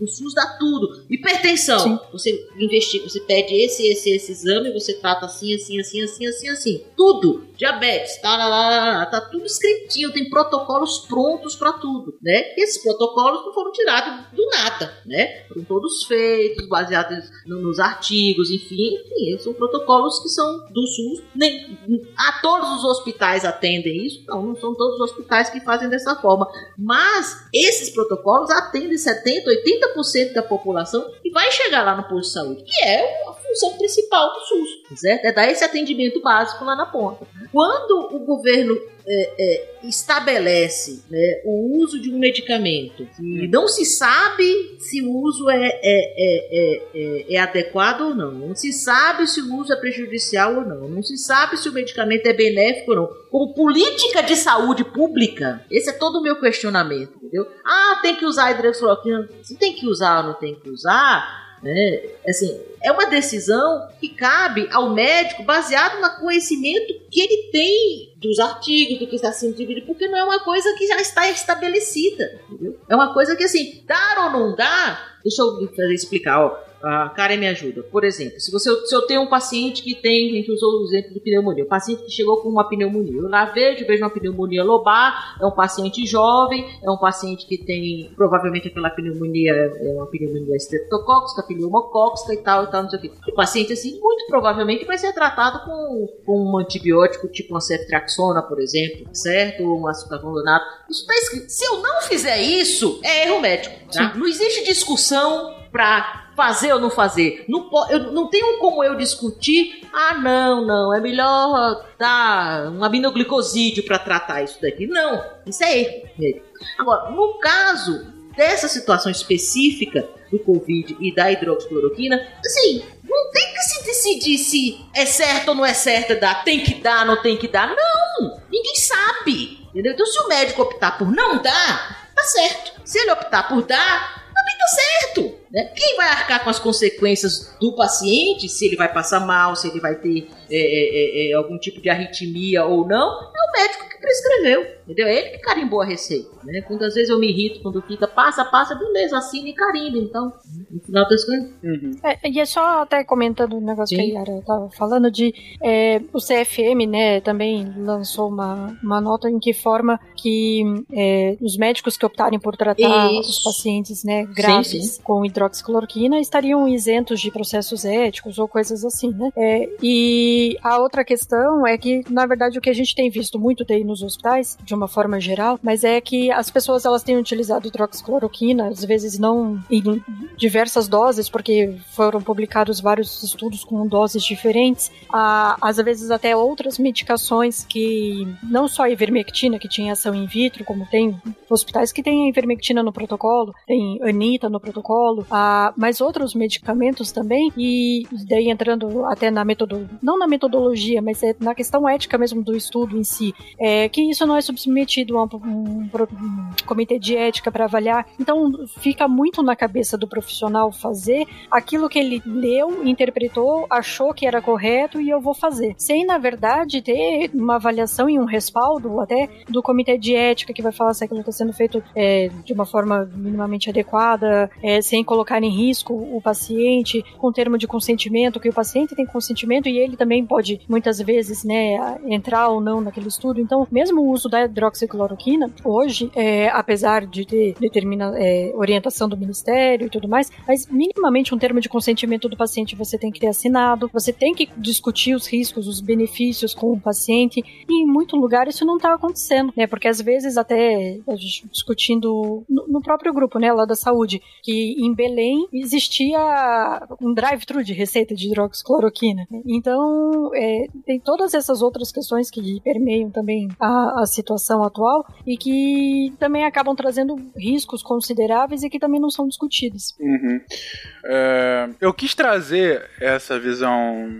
F: o SUS dá tudo. Hipertensão, Sim. você investiga, você pede esse, esse, esse exame, você trata assim, assim, assim, assim, assim, assim. Tudo. Diabetes, tá, lá, lá, lá, tá tudo escritinho, tem protocolos prontos para tudo, né? E esses protocolos não foram tirados do nada, né? Foram todos feitos, baseados nos artigos, enfim, enfim, são protocolos que são do SUS. Nem, a todos os hospitais atendem isso? Não, não são todos os hospitais que fazem dessa forma. Mas esses protocolos atendem 70, 80% da população e vai chegar lá no posto de saúde, que é a função principal do SUS, certo? É dar esse atendimento básico lá na ponta. Quando o governo é, é, estabelece né, o uso de um medicamento. E não se sabe se o uso é, é, é, é, adequado ou não, não se sabe se o uso é prejudicial ou não, não se sabe se o medicamento é benéfico ou não. Como política de saúde pública, esse é todo o meu questionamento, entendeu? Ah, tem que usar hidroxicloroquina, se tem que usar ou não tem que usar, né? Assim, é uma decisão que cabe ao médico baseado no conhecimento que ele tem dos artigos, do que está sendo dividido, porque não é uma coisa que já está estabelecida. Entendeu? É uma coisa que, assim, dar ou não dar, deixa eu explicar, ó A Karen me ajuda. Por exemplo, se, você, se eu tenho um paciente que tem, a gente usou o exemplo de pneumonia, um paciente que chegou com uma pneumonia. Eu lá vejo, vejo uma pneumonia lobar, é um paciente jovem, é um paciente que tem, provavelmente aquela pneumonia é uma pneumonia estreptocóxica, pneumocóxica e tal e tal, não sei o quê. O paciente, assim, muito provavelmente vai ser tratado com, com um antibiótico tipo uma ceftriaxona, por exemplo, certo? Ou um acetylfenonato. Isso tá escrito. Se eu não fizer isso, é erro médico. Tá? Não existe discussão pra fazer ou não fazer. Não, eu, não tenho como eu discutir. Ah, não, não, é melhor dar um aminoglicosídeo para tratar isso daqui. Não, isso é erro. Agora, no caso dessa situação específica do Covid e da hidroxicloroquina, assim, não tem que se decidir se é certo ou não é certo dar, tem que dar, não tem que dar. Não! Ninguém sabe. Entendeu? Então, se o médico optar por não dar, tá certo. Se ele optar por dar, também tá certo. Né? Quem vai arcar com as consequências do paciente, se ele vai passar mal, se ele vai ter é, é, é, é, algum tipo de arritmia ou não, é o médico que prescreveu. Entendeu? É ele que carimbou a receita. Né? Quando às vezes eu me irrito, quando fica passa, passa, beleza, assina e carimba. Então, no final das contas.
K: É, e é só até comentando o negócio
F: Sim.
K: que a Yara estava falando de é, o CFM, né, também lançou uma, uma nota em que forma que é, os médicos que optarem por tratar
F: Isso.
K: os pacientes, né, graves
F: sim.
K: com hidroxicloroquina estariam isentos de processos éticos ou coisas assim, né? É, e a outra questão é que, na verdade, o que a gente tem visto muito daí nos hospitais, de uma forma geral, mas é que as pessoas elas têm utilizado hidroxicloroquina, às vezes não em diversas doses, porque foram publicados vários estudos com doses diferentes, ah, às vezes até outras medicações que não só a ivermectina, que tinha ação in vitro, como tem hospitais que têm a ivermectina no protocolo, tem anita no protocolo, ah, mas outros medicamentos também, e daí entrando até na metodologia, não na metodologia, mas é na questão ética mesmo do estudo em si, é que isso não é submetido a um, um um comitê de ética para avaliar, então fica muito na cabeça do profissional fazer aquilo que ele leu, interpretou, achou que era correto e eu vou fazer, sem na verdade ter uma avaliação e um respaldo até do comitê de ética que vai falar se aquilo está sendo feito é, de uma forma minimamente adequada, é, sem colocar em risco o paciente, com termo de consentimento, que o paciente tem consentimento e ele também pode muitas vezes né, entrar ou não naquele estudo. Então, mesmo o uso da hidroxicloroquina, hoje, é, apesar de ter determina, é, orientação do Ministério e tudo mais, mas minimamente um termo de consentimento do paciente você tem que ter assinado, você tem que discutir os riscos, os benefícios com o paciente, e em muito lugar isso não está acontecendo, né? Porque às vezes até a gente discutindo no, no próprio grupo, né, lá da saúde, que em Belém existia um drive-thru de receita de hidroxicloroquina. Então, é, tem todas essas outras questões que permeiam também a, a situação atual e que também acabam trazendo riscos consideráveis e que também não são discutidos.
A: Uhum. É, eu quis trazer essa visão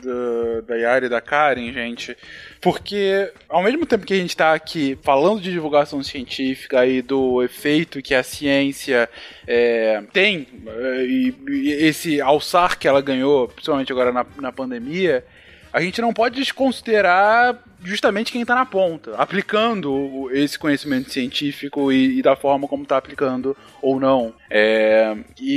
A: do- da Yara e da Karen, gente, porque ao mesmo tempo que a gente tá aqui falando de divulgação científica e do efeito que a ciência é, tem, é, e, e esse alçar que ela ganhou, principalmente agora na, na pandemia, a gente não pode desconsiderar justamente quem está na ponta, aplicando esse conhecimento científico e, e da forma como está aplicando ou não. É, e,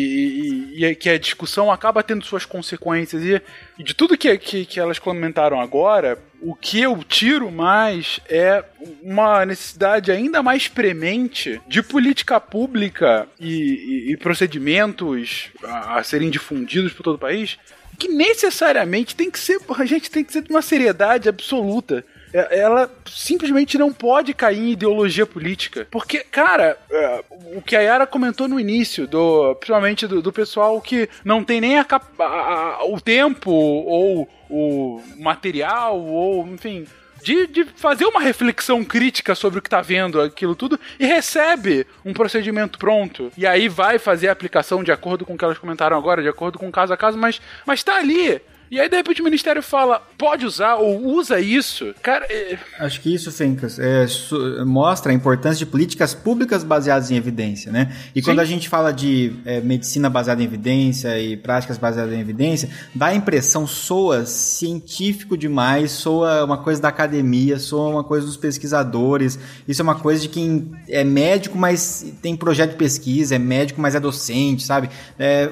A: e- e é que a discussão acaba tendo suas consequências. E de tudo que, que, que elas comentaram agora, o que eu tiro mais é uma necessidade ainda mais premente de política pública e, e- e procedimentos a, a serem difundidos por todo o país que necessariamente tem que ser, a gente tem que ser de uma seriedade absoluta. É- Ela simplesmente não pode cair em ideologia política. Porque, cara, é, o que a Yara comentou no início, do, principalmente do, do pessoal que não tem nem a a- a- o tempo ou o material, ou enfim. De, de fazer uma reflexão crítica sobre o que tá vendo, aquilo tudo, e recebe um procedimento pronto. E aí vai fazer a aplicação de acordo com o que elas comentaram agora, de acordo com caso a caso, mas, mas tá ali. E, aí, de repente, o Ministério fala, pode usar ou usa isso. Cara, é...
B: Acho que isso, Fencas, é, mostra a importância de políticas públicas baseadas em evidência, né? E quando a gente fala de é, medicina baseada em evidência e práticas baseadas em evidência, dá a impressão, soa científico demais, soa uma coisa da academia, soa uma coisa dos pesquisadores, isso é uma coisa de quem é médico, mas tem projeto de pesquisa, é médico, mas é docente, sabe? É,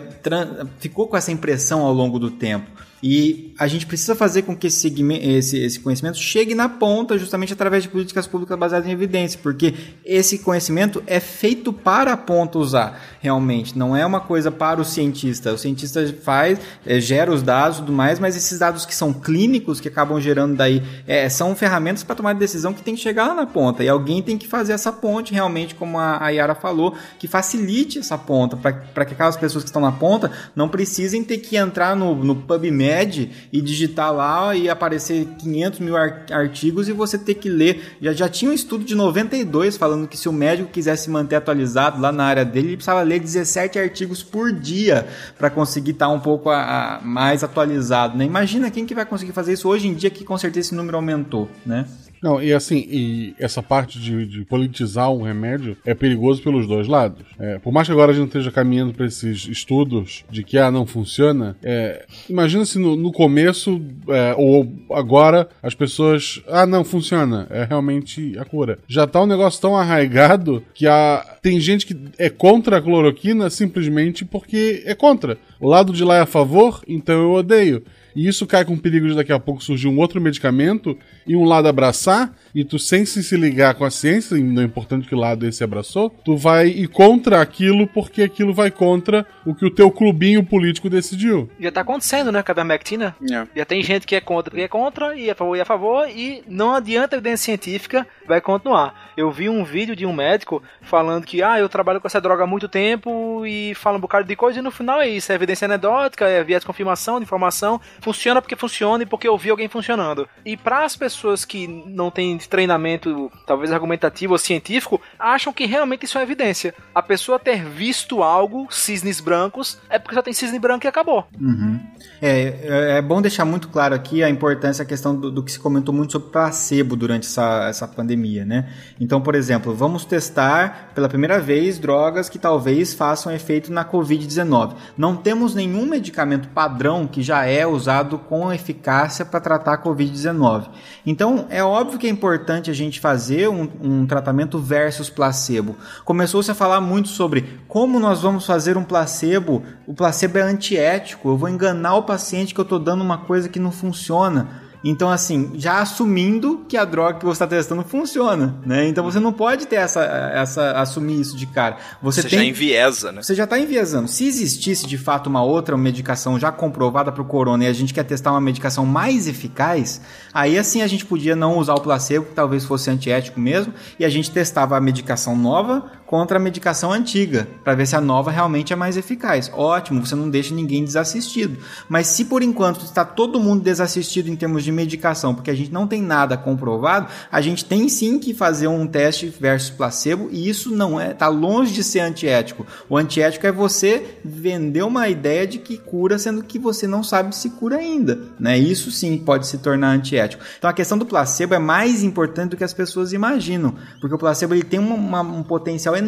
B: ficou com essa impressão ao longo do tempo. E a gente precisa fazer com que esse, esse- esse conhecimento chegue na ponta justamente através de políticas públicas baseadas em evidência, porque esse conhecimento é feito para a ponta usar, realmente. Não é uma coisa para o cientista. O cientista faz, eh, gera os dados e tudo mais, mas esses dados que são clínicos, que acabam gerando daí, eh, são ferramentas para tomar decisão que tem que chegar lá na ponta. E alguém tem que fazer essa ponte, realmente, como a, a Yara falou, que facilite essa ponta, para que aquelas pessoas que estão na ponta não precisem ter que entrar no, no PubMed e digitar lá e aparecer 500 mil ar- artigos e você ter que ler. Já, já tinha um estudo de 92 falando que se o médico quisesse se manter atualizado lá na área dele, ele precisava ler 17 artigos por dia para conseguir estar um pouco a- a- mais atualizado. Né? Imagina quem que vai conseguir fazer isso hoje em dia que com certeza esse número aumentou. Né?
G: Não, e assim, e essa parte de, de politizar um remédio é perigoso pelos dois lados. É, por mais que agora a gente esteja caminhando para esses estudos de que ah, não funciona, é, imagina se no, no começo é, ou agora as pessoas. Ah, não, funciona. É realmente a cura. Já tá um negócio tão arraigado que a, tem gente que é contra a cloroquina simplesmente porque é contra. O lado de lá é a favor, então eu odeio. E isso cai com o perigo de daqui a pouco surgir um outro medicamento e um lado abraçar, e tu sem se ligar com a ciência, e não é importante que lado esse abraçou, tu vai ir contra aquilo porque aquilo vai contra o que o teu clubinho político decidiu.
E: Já tá acontecendo, né, com a Vermectina? Já tem gente que é contra porque é contra, e a favor e a favor, e não adianta a evidência científica, vai continuar. Eu vi um vídeo de um médico falando que, ah, eu trabalho com essa droga há muito tempo e fala um bocado de coisa, e no final é isso, é evidência anedótica, é viés de confirmação, de informação, funciona porque funciona e porque eu vi alguém funcionando. E para as pessoas que não têm treinamento, talvez argumentativo ou científico, acham que realmente isso é evidência. A pessoa ter visto algo, cisnes brancos, é porque só tem cisne branco e acabou.
B: Uhum. É, é, é bom deixar muito claro aqui a importância, a questão do, do que se comentou muito sobre placebo durante essa, essa pandemia, né? Então, por exemplo, vamos testar pela primeira vez drogas que talvez façam efeito na Covid-19. Não temos nenhum medicamento padrão que já é usado com eficácia para tratar a Covid-19. Então, é óbvio que é importante a gente fazer um, um tratamento versus placebo. Começou-se a falar muito sobre como nós vamos fazer um placebo. O placebo é antiético. Eu vou enganar o paciente que eu estou dando uma coisa que não funciona. Então, assim, já assumindo que a droga que você está testando funciona, né? Então você não pode ter essa, essa assumir isso de cara. Você,
D: Você
B: tem
D: já enviesa, né?
B: você já está enviesando. Se existisse de fato uma outra medicação já comprovada para o corona e a gente quer testar uma medicação mais eficaz, aí assim a gente podia não usar o placebo, que talvez fosse antiético mesmo, e a gente testava a medicação nova contra a medicação antiga, para ver se a nova realmente é mais eficaz. Ótimo, você não deixa ninguém desassistido. Mas se por enquanto está todo mundo desassistido em termos de medicação, porque a gente não tem nada comprovado, a gente tem sim que fazer um teste versus placebo, e isso não é, tá longe de ser antiético. O antiético é você vender uma ideia de que cura, sendo que você não sabe se cura ainda, né? Isso sim pode se tornar antiético. Então a questão do placebo é mais importante do que as pessoas imaginam, porque o placebo ele tem uma- uma- um potencial enorme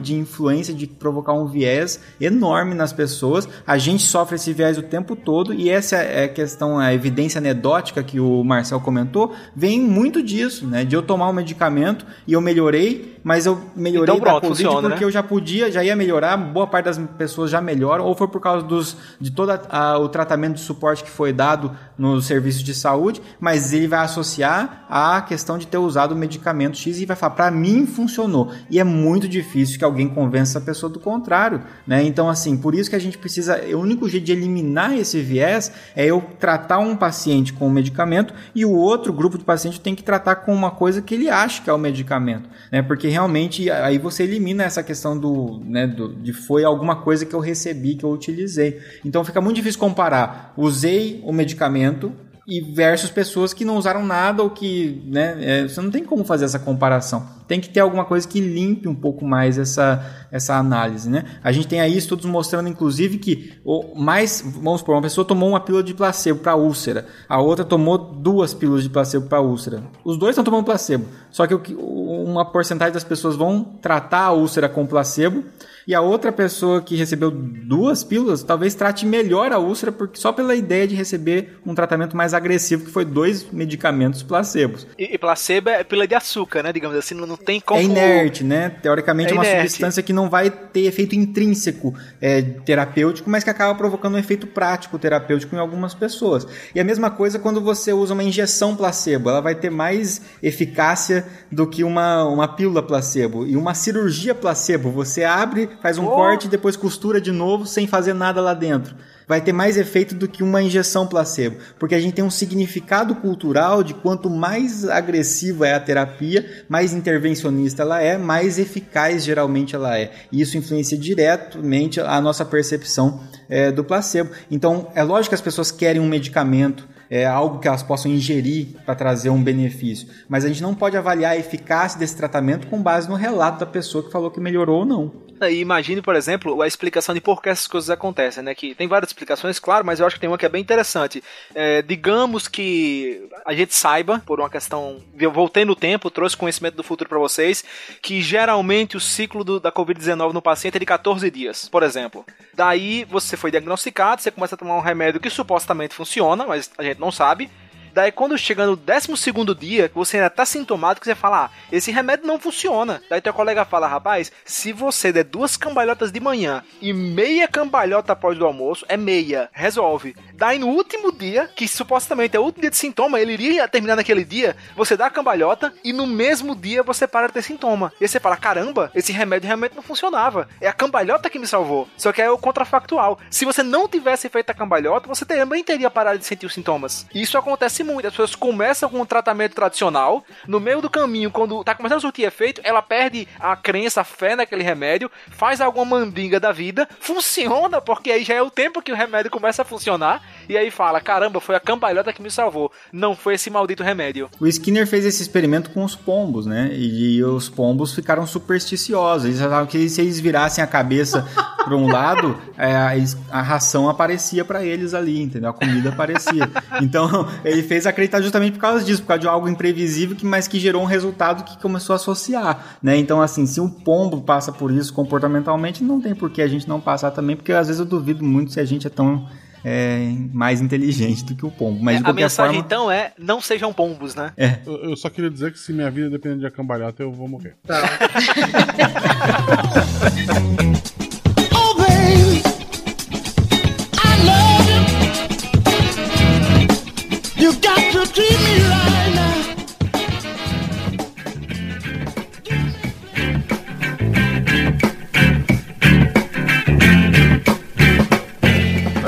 B: de influência, de provocar um viés enorme nas pessoas. A gente sofre esse viés o tempo todo e essa é a questão, a evidência anedótica que o Marcel comentou, vem muito disso, né? De eu tomar um medicamento e eu melhorei, mas eu melhorei
E: Então pronto,
B: da Covid
E: funciona,
B: porque
E: né?
B: eu já podia, já ia melhorar, boa parte das pessoas já melhoram, ou foi por causa dos, de todo o tratamento de suporte que foi dado no serviço de saúde, mas ele vai associar à questão de ter usado o medicamento X e vai falar, para mim funcionou. E é muito difícil que alguém convença a pessoa do contrário, né? Então, assim, por isso que a gente precisa, o único jeito de eliminar esse viés é eu tratar um paciente com o medicamento e o outro grupo de paciente tem que tratar com uma coisa que ele acha que é o medicamento, né? Porque realmente aí você elimina essa questão do, né, do, de foi alguma coisa que eu recebi, que eu utilizei. Então fica muito difícil comparar. Usei o medicamento e versus pessoas que não usaram nada ou que, né, é, você não tem como fazer essa comparação. tem que ter alguma coisa que limpe um pouco mais essa, essa análise, né? A gente tem aí estudos mostrando, inclusive, que o mais, vamos supor, uma pessoa tomou uma pílula de placebo para úlcera, a outra tomou duas pílulas de placebo para úlcera. Os dois estão tomando placebo, só que uma porcentagem das pessoas vão tratar a úlcera com placebo e a outra pessoa que recebeu duas pílulas talvez trate melhor a úlcera porque só pela ideia de receber um tratamento mais agressivo que foi dois medicamentos placebos.
E: E, e placebo é pílula de açúcar, né? Digamos assim, não tem como.
B: É inerte, né? Teoricamente é, é uma inerte. substância que não vai ter efeito intrínseco é, terapêutico, mas que acaba provocando um efeito prático terapêutico em algumas pessoas. E a mesma coisa quando você usa uma injeção placebo, ela vai ter mais eficácia do que uma, uma pílula placebo. E uma cirurgia placebo, você abre faz um oh. corte e depois costura de novo sem fazer nada lá dentro. Vai ter mais efeito do que uma injeção placebo, porque a gente tem um significado cultural de quanto mais agressiva é a terapia, mais intervencionista ela é, mais eficaz geralmente ela é. E isso influencia diretamente a nossa percepção é, do placebo. Então, é lógico que as pessoas querem um medicamento, é algo que elas possam ingerir para trazer um benefício. Mas a gente não pode avaliar a eficácia desse tratamento com base no relato da pessoa que falou que melhorou ou não.
E: E imagine, por exemplo, a explicação de por que essas coisas acontecem, né? Que tem várias explicações, claro, mas eu acho que tem uma que é bem interessante. É, digamos que a gente saiba, por uma questão. Eu voltei no tempo, trouxe conhecimento do futuro para vocês, que geralmente o ciclo do, da Covid-19 no paciente é de 14 dias, por exemplo. Daí você foi diagnosticado, você começa a tomar um remédio que supostamente funciona, mas a gente não sabe. Daí quando chega no 12 dia, que você ainda tá sintomático, você fala, ah, esse remédio não funciona. Daí teu colega fala, rapaz, se você der duas cambalhotas de manhã e meia cambalhota após o almoço, é meia, resolve. Daí no último dia, que supostamente é o último dia de sintoma, ele iria terminar naquele dia, você dá a cambalhota e no mesmo dia você para de ter sintoma. E aí você fala, caramba, esse remédio realmente não funcionava. É a cambalhota que me salvou. Só que é o contrafactual. Se você não tivesse feito a cambalhota, você também teria parado de sentir os sintomas. Isso acontece muito. As pessoas começam com um tratamento tradicional, no meio do caminho, quando tá começando a surtir efeito, ela perde a crença, a fé naquele remédio, faz alguma mandinga da vida, funciona, porque aí já é o tempo que o remédio começa a funcionar, e aí fala: caramba, foi a cambalhota que me salvou, não foi esse maldito remédio.
B: O Skinner fez esse experimento com os pombos, né? E, os pombos ficaram supersticiosos. Eles falavam que se eles virassem a cabeça para um lado, é, a, ração aparecia para eles ali, entendeu? A comida aparecia. Então, ele fez acreditar justamente por causa disso, por causa de algo imprevisível, que, mas que gerou um resultado que começou a associar, né? Então, assim, se o pombo passa por isso comportamentalmente, não tem por que a gente não passar também, porque às vezes eu duvido muito se a gente é tão é mais inteligente do que o pombo. Mas
E: é, a mensagem forma... então é não sejam pombos, né?
B: É.
G: Eu, eu, só queria dizer que se minha vida depender de acambalhota, eu vou morrer. Tá. oh, baby, I love you. You got to treat me right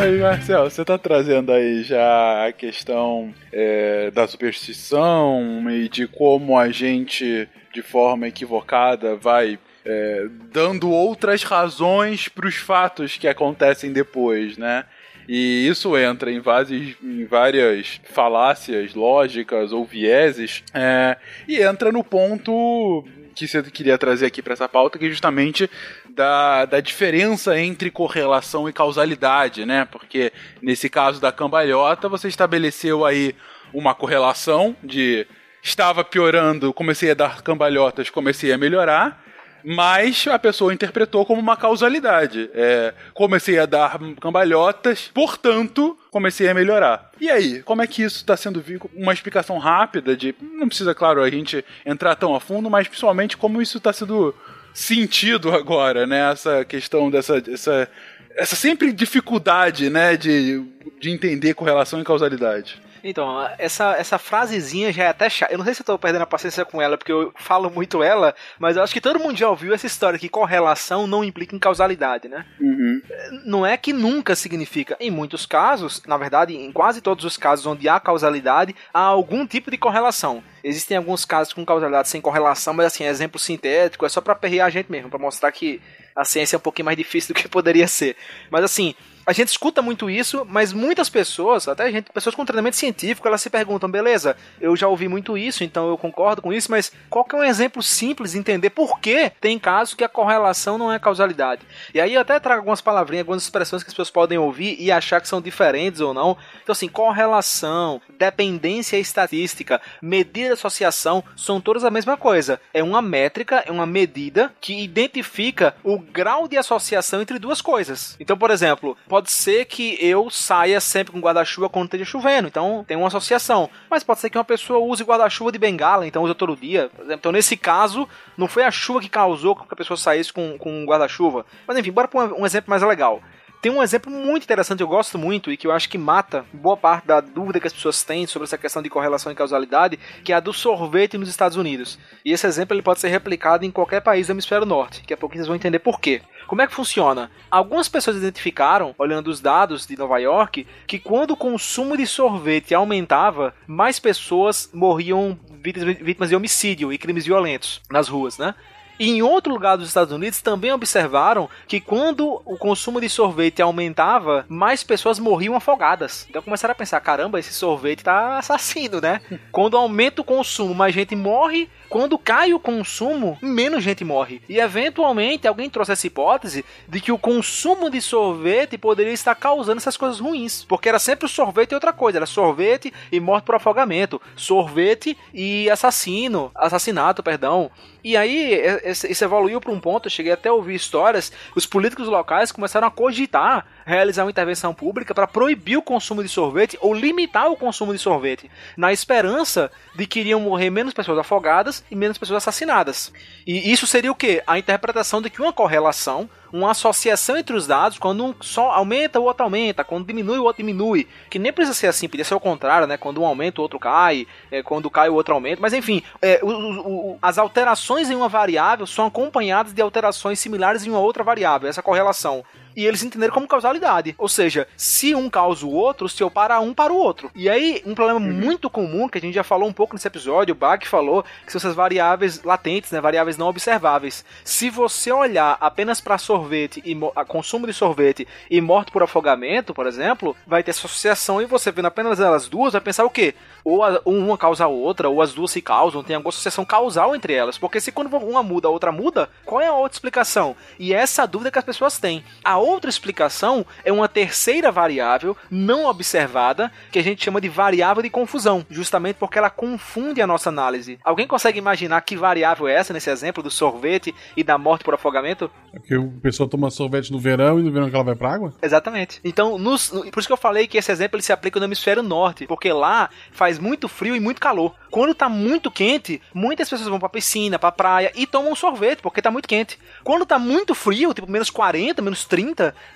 A: Aí, Marcel, você tá trazendo aí já a questão é, da superstição e de como a gente, de forma equivocada, vai é, dando outras razões para os fatos que acontecem depois, né? E isso entra em, várias, em várias falácias lógicas ou vieses, é, e entra no ponto que você queria trazer aqui para essa pauta, que é justamente da, da diferença entre correlação e causalidade, né? Porque nesse caso da cambalhota, você estabeleceu aí uma correlação de estava piorando, comecei a dar cambalhotas, comecei a melhorar mas a pessoa interpretou como uma causalidade. É, comecei a dar cambalhotas, portanto, comecei a melhorar. E aí, como é que isso está sendo visto? Uma explicação rápida de. Não precisa, claro, a gente entrar tão a fundo, mas principalmente como isso está sendo sentido agora, né? Essa questão dessa. Essa, essa sempre dificuldade, né, de, de entender correlação e causalidade.
E: Então, essa, essa frasezinha já é até chata. Eu não sei se eu tô perdendo a paciência com ela, porque eu falo muito ela, mas eu acho que todo mundo já ouviu essa história que correlação não implica em causalidade, né?
A: Uhum.
E: Não é que nunca significa. Em muitos casos, na verdade, em quase todos os casos onde há causalidade, há algum tipo de correlação. Existem alguns casos com causalidade sem correlação, mas assim, exemplo sintético, é só para perrear a gente mesmo, para mostrar que a ciência é um pouquinho mais difícil do que poderia ser. Mas assim, a gente escuta muito isso, mas muitas pessoas, até gente, pessoas com treinamento científico, elas se perguntam, beleza, eu já ouvi muito isso, então eu concordo com isso, mas qual que é um exemplo simples de entender por que tem casos que a correlação não é causalidade? E aí eu até trago algumas palavrinhas, algumas expressões que as pessoas podem ouvir e achar que são diferentes ou não. Então assim, correlação, dependência estatística, medida de associação, são todas a mesma coisa. É uma métrica, é uma medida que identifica o grau de associação entre duas coisas. Então, por exemplo, pode ser que eu saia sempre com guarda-chuva quando esteja chovendo, então tem uma associação. Mas pode ser que uma pessoa use guarda-chuva de bengala, então usa todo dia. Então, nesse caso, não foi a chuva que causou que a pessoa saísse com, com um guarda-chuva. Mas enfim, bora para um exemplo mais legal. Tem um exemplo muito interessante, eu gosto muito, e que eu acho que mata boa parte da dúvida que as pessoas têm sobre essa questão de correlação e causalidade, que é a do sorvete nos Estados Unidos. E esse exemplo ele pode ser replicado em qualquer país do hemisfério norte, que a pouco vocês vão entender por quê. Como é que funciona? Algumas pessoas identificaram, olhando os dados de Nova York, que quando o consumo de sorvete aumentava, mais pessoas morriam vítimas de homicídio e crimes violentos nas ruas, né? E em outro lugar dos Estados Unidos também observaram que quando o consumo de sorvete aumentava, mais pessoas morriam afogadas. Então começaram a pensar: caramba, esse sorvete tá assassino, né? quando aumenta o consumo, mais gente morre. Quando cai o consumo, menos gente morre. E eventualmente alguém trouxe essa hipótese de que o consumo de sorvete poderia estar causando essas coisas ruins. Porque era sempre o sorvete e outra coisa. Era sorvete e morte por afogamento. Sorvete e assassino. Assassinato, perdão. E aí, isso evoluiu para um ponto, eu cheguei até a ouvir histórias, os políticos locais começaram a cogitar realizar uma intervenção pública para proibir o consumo de sorvete ou limitar o consumo de sorvete, na esperança de que iriam morrer menos pessoas afogadas e menos pessoas assassinadas. E isso seria o quê? A interpretação de que uma correlação uma associação entre os dados, quando um só aumenta, o outro aumenta, quando diminui, o outro diminui. Que nem precisa ser assim, podia ser o contrário, né? Quando um aumenta, o outro cai, é, quando cai, o outro aumenta. Mas enfim, é, o, o, as alterações em uma variável são acompanhadas de alterações similares em uma outra variável, essa correlação e eles entenderam como causalidade. Ou seja, se um causa o outro, se eu para um, para o outro. E aí, um problema uhum. muito comum, que a gente já falou um pouco nesse episódio, o Bach falou, que são essas variáveis latentes, né, variáveis não observáveis. Se você olhar apenas para sorvete e consumo de sorvete e morte por afogamento, por exemplo, vai ter associação e você vendo apenas elas duas, vai pensar o quê? Ou a, uma causa a outra, ou as duas se causam, tem alguma associação causal entre elas. Porque se quando uma muda, a outra muda, qual é a outra explicação? E essa é a dúvida que as pessoas têm. A outra explicação é uma terceira variável não observada, que a gente chama de variável de confusão, justamente porque ela confunde a nossa análise. Alguém consegue imaginar que variável é essa nesse exemplo do sorvete e da morte por afogamento?
G: É porque a pessoa toma sorvete no verão e no verão que ela vai pra água?
E: Exatamente. Então, nos, por isso que eu falei que esse exemplo ele se aplica no hemisfério norte, porque lá faz muito frio e muito calor. Quando tá muito quente, muitas pessoas vão pra piscina, pra praia e tomam sorvete, porque tá muito quente. Quando tá muito frio, tipo menos 40, menos 30,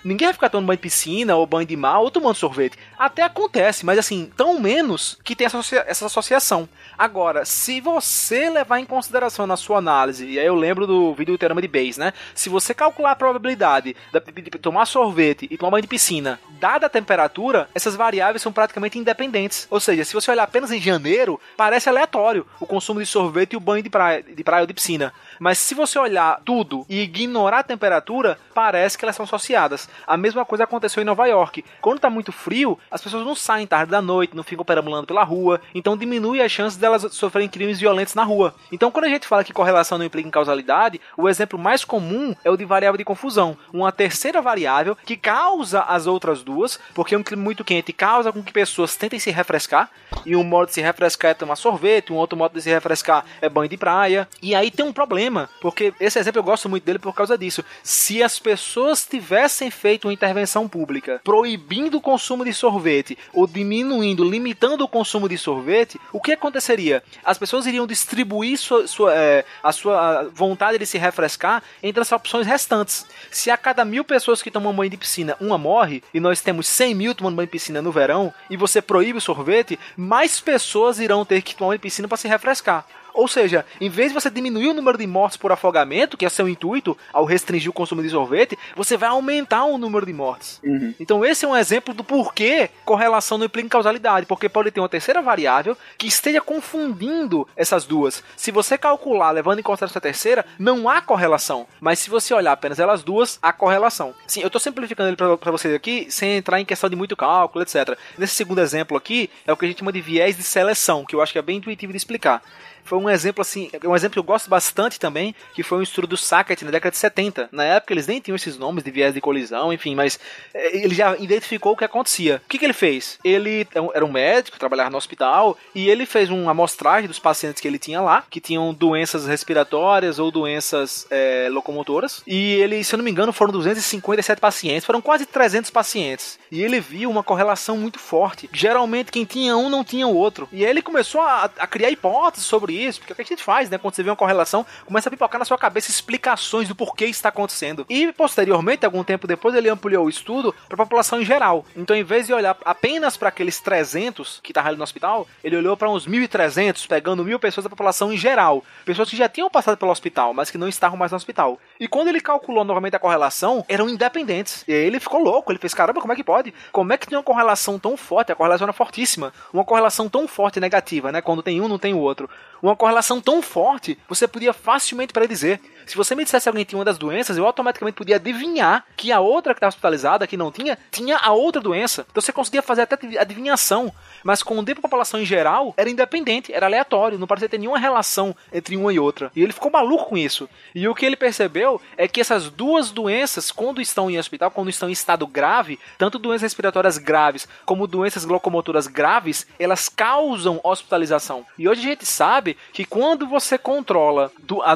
E: ninguém vai ficar tomando banho de piscina ou banho de mar ou tomando sorvete. Até acontece, mas assim, tão menos que tem essa, associa essa associação. Agora, se você levar em consideração na sua análise, e aí eu lembro do vídeo do Terama de Base, né? Se você calcular a probabilidade de tomar sorvete e tomar banho de piscina, dada a temperatura, essas variáveis são praticamente independentes. Ou seja, se você olhar apenas em janeiro, parece aleatório o consumo de sorvete e o banho de praia, de praia ou de piscina. Mas se você olhar tudo e ignorar a temperatura, parece que elas são associadas. A mesma coisa aconteceu em Nova York. Quando está muito frio, as pessoas não saem tarde da noite, não ficam perambulando pela rua, então diminui as chances delas sofrerem crimes violentos na rua. Então, quando a gente fala que correlação não implica em causalidade, o exemplo mais comum é o de variável de confusão, uma terceira variável que causa as outras duas, porque um clima muito quente causa com que pessoas tentem se refrescar, e um modo de se refrescar é tomar sorvete, um outro modo de se refrescar é banho de praia, e aí tem um problema, porque esse exemplo eu gosto muito dele por causa disso. Se as pessoas tivessem feito uma intervenção pública proibindo o consumo de sorvete ou diminuindo, limitando o consumo de sorvete, o que aconteceria? As pessoas iriam distribuir sua, sua, é, a sua vontade de se refrescar entre as opções restantes. Se a cada mil pessoas que tomam banho de piscina, uma morre, e nós temos 100 mil tomando banho de piscina no verão, e você proíbe o sorvete, mais pessoas irão ter que tomar banho de piscina para se refrescar. Ou seja, em vez de você diminuir o número de mortes por afogamento, que é seu intuito ao restringir o consumo de sorvete, você vai aumentar o número de mortes. Então esse é um exemplo do porquê correlação não implica causalidade, porque pode ter uma terceira variável que esteja confundindo essas duas. Se você calcular levando em consideração a terceira, não há correlação. Mas se você olhar apenas elas duas, há correlação. Sim, eu estou simplificando ele para vocês aqui, sem entrar em questão de muito cálculo, etc. Nesse segundo exemplo aqui, é o que a gente chama de viés de seleção, que eu acho que é bem intuitivo de explicar foi um exemplo assim, um exemplo que eu gosto bastante também, que foi um estudo do Sackett na década de 70. Na época eles nem tinham esses nomes de viés de colisão, enfim, mas eh, ele já identificou o que acontecia. O que, que ele fez? Ele era um médico, trabalhava no hospital, e ele fez uma amostragem dos pacientes que ele tinha lá, que tinham doenças respiratórias ou doenças é, locomotoras, e ele, se eu não me engano, foram 257 pacientes, foram quase 300 pacientes, e ele viu uma correlação muito forte. Geralmente quem tinha um não tinha o outro, e aí ele começou a, a criar hipóteses sobre isso, porque é o que a gente faz, né? Quando você vê uma correlação, começa a pipocar na sua cabeça explicações do porquê está acontecendo. E posteriormente, algum tempo depois, ele ampliou o estudo para a população em geral. Então, em vez de olhar apenas para aqueles 300 que estavam ali no hospital, ele olhou para uns 1.300, pegando mil pessoas da população em geral. Pessoas que já tinham passado pelo hospital, mas que não estavam mais no hospital. E quando ele calculou novamente a correlação, eram independentes. E aí ele ficou louco, ele fez, caramba, como é que pode? Como é que tem uma correlação tão forte? A correlação era fortíssima. Uma correlação tão forte e negativa, né? Quando tem um, não tem o outro uma correlação tão forte, você podia facilmente predizer. Se você me dissesse alguém tinha uma das doenças, eu automaticamente podia adivinhar que a outra que estava hospitalizada, que não tinha, tinha a outra doença. Então você conseguia fazer até adivinhação. Mas com o tempo a população em geral era independente, era aleatório, não parecia ter nenhuma relação entre uma e outra. E ele ficou maluco com isso. E o que ele percebeu é que essas duas doenças, quando estão em hospital, quando estão em estado grave, tanto doenças respiratórias graves como doenças locomotoras graves, elas causam hospitalização. E hoje a gente sabe que quando você controla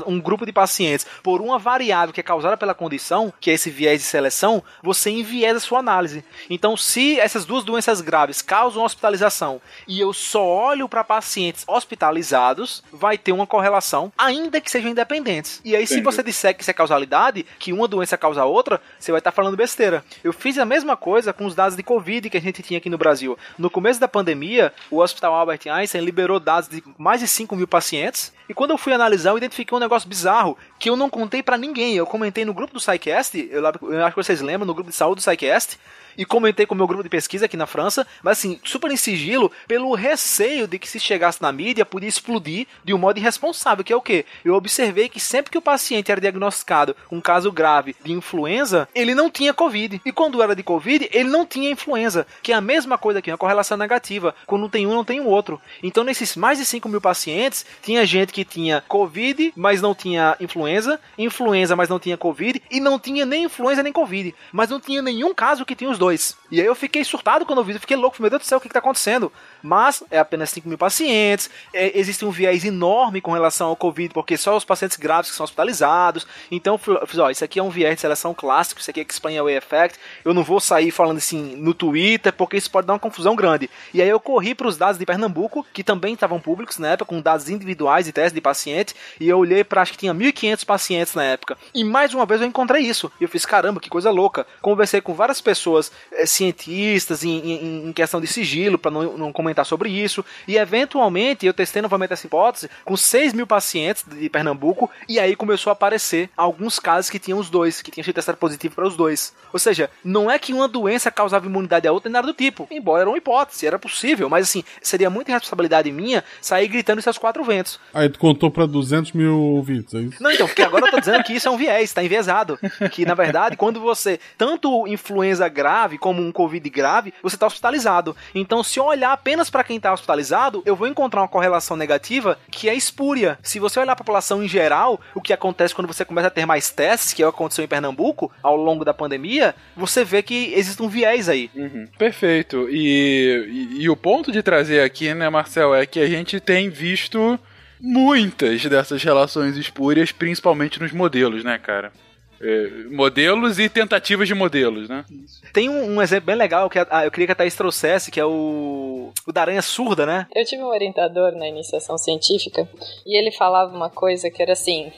E: um grupo de pacientes por uma variável que é causada pela condição, que é esse viés de seleção, você enviesa a sua análise. Então, se essas duas doenças graves causam hospitalização e eu só olho para pacientes hospitalizados, vai ter uma correlação, ainda que sejam independentes. E aí, Entendi. se você disser que isso é causalidade, que uma doença causa a outra, você vai estar falando besteira. Eu fiz a mesma coisa com os dados de Covid que a gente tinha aqui no Brasil. No começo da pandemia, o Hospital Albert Einstein liberou dados de mais de 5 mil pacientes, e quando eu fui analisar, eu identifiquei um negócio bizarro que eu não contei para ninguém. Eu comentei no grupo do SciCast, eu, eu acho que vocês lembram, no grupo de saúde do SciCast, e comentei com o meu grupo de pesquisa aqui na França, mas assim, super em sigilo, pelo receio de que se chegasse na mídia podia explodir de um modo irresponsável, que é o que? Eu observei que sempre que o paciente era diagnosticado um caso grave de influenza, ele não tinha Covid. E quando era de Covid, ele não tinha influenza, que é a mesma coisa aqui, uma correlação negativa. Quando tem um, não tem o outro. Então, nesses mais de 5 mil pacientes, tinha gente que tinha Covid, mas não tinha influenza, influenza, mas não tinha Covid, e não tinha nem influenza nem Covid. Mas não tinha nenhum caso que tinha os dois. E aí eu fiquei surtado quando eu vi, eu fiquei louco, meu Deus do céu, o que está acontecendo? Mas é apenas 5 mil pacientes, é, existe um viés enorme com relação ao Covid, porque só os pacientes graves que são hospitalizados. Então eu fiz, ó, isso aqui é um viés de seleção clássico, isso aqui é Explain Away Effect. Eu não vou sair falando assim no Twitter, porque isso pode dar uma confusão grande. E aí eu corri para os dados de Pernambuco, que também estavam públicos na época, com dados individuais de teste de paciente, e eu olhei para acho que tinha 1.500 pacientes na época. E mais uma vez eu encontrei isso. E eu fiz, caramba, que coisa louca. Conversei com várias pessoas é, cientistas em, em, em, questão de sigilo, para não, não, comentar sobre isso. E eventualmente eu testei novamente essa hipótese com 6 mil pacientes de Pernambuco, e aí começou a aparecer alguns casos que tinham os dois, que tinham sido testados positivo para os dois. Ou seja, não é que uma doença causava imunidade a outra, nada do tipo. Embora era uma hipótese, era possível, mas assim, seria muita responsabilidade minha sair gritando aos quatro ventos.
G: Aí tu contou para 200 mil ouvintes, é isso?
E: Não, então, porque agora eu tô dizendo que isso é um viés, tá enviesado. Que na verdade, quando você, tanto influenza grave como um Covid grave, você está hospitalizado. Então, se eu olhar apenas para quem está hospitalizado, eu vou encontrar uma correlação negativa que é espúria. Se você olhar a população em geral, o que acontece quando você começa a ter mais testes, que é o que aconteceu em Pernambuco ao longo da pandemia, você vê que existe um viés aí.
A: Uhum. Perfeito. E, e, e o ponto de trazer aqui, né, Marcel, é que a gente tem visto muitas dessas relações espúrias, principalmente nos modelos, né, cara? É, modelos e tentativas de modelos, né?
E: Tem um, um exemplo bem legal que a, eu queria que a Thaís trouxesse, que é o, o da aranha surda, né?
I: Eu tive um orientador na iniciação científica e ele falava uma coisa que era assim: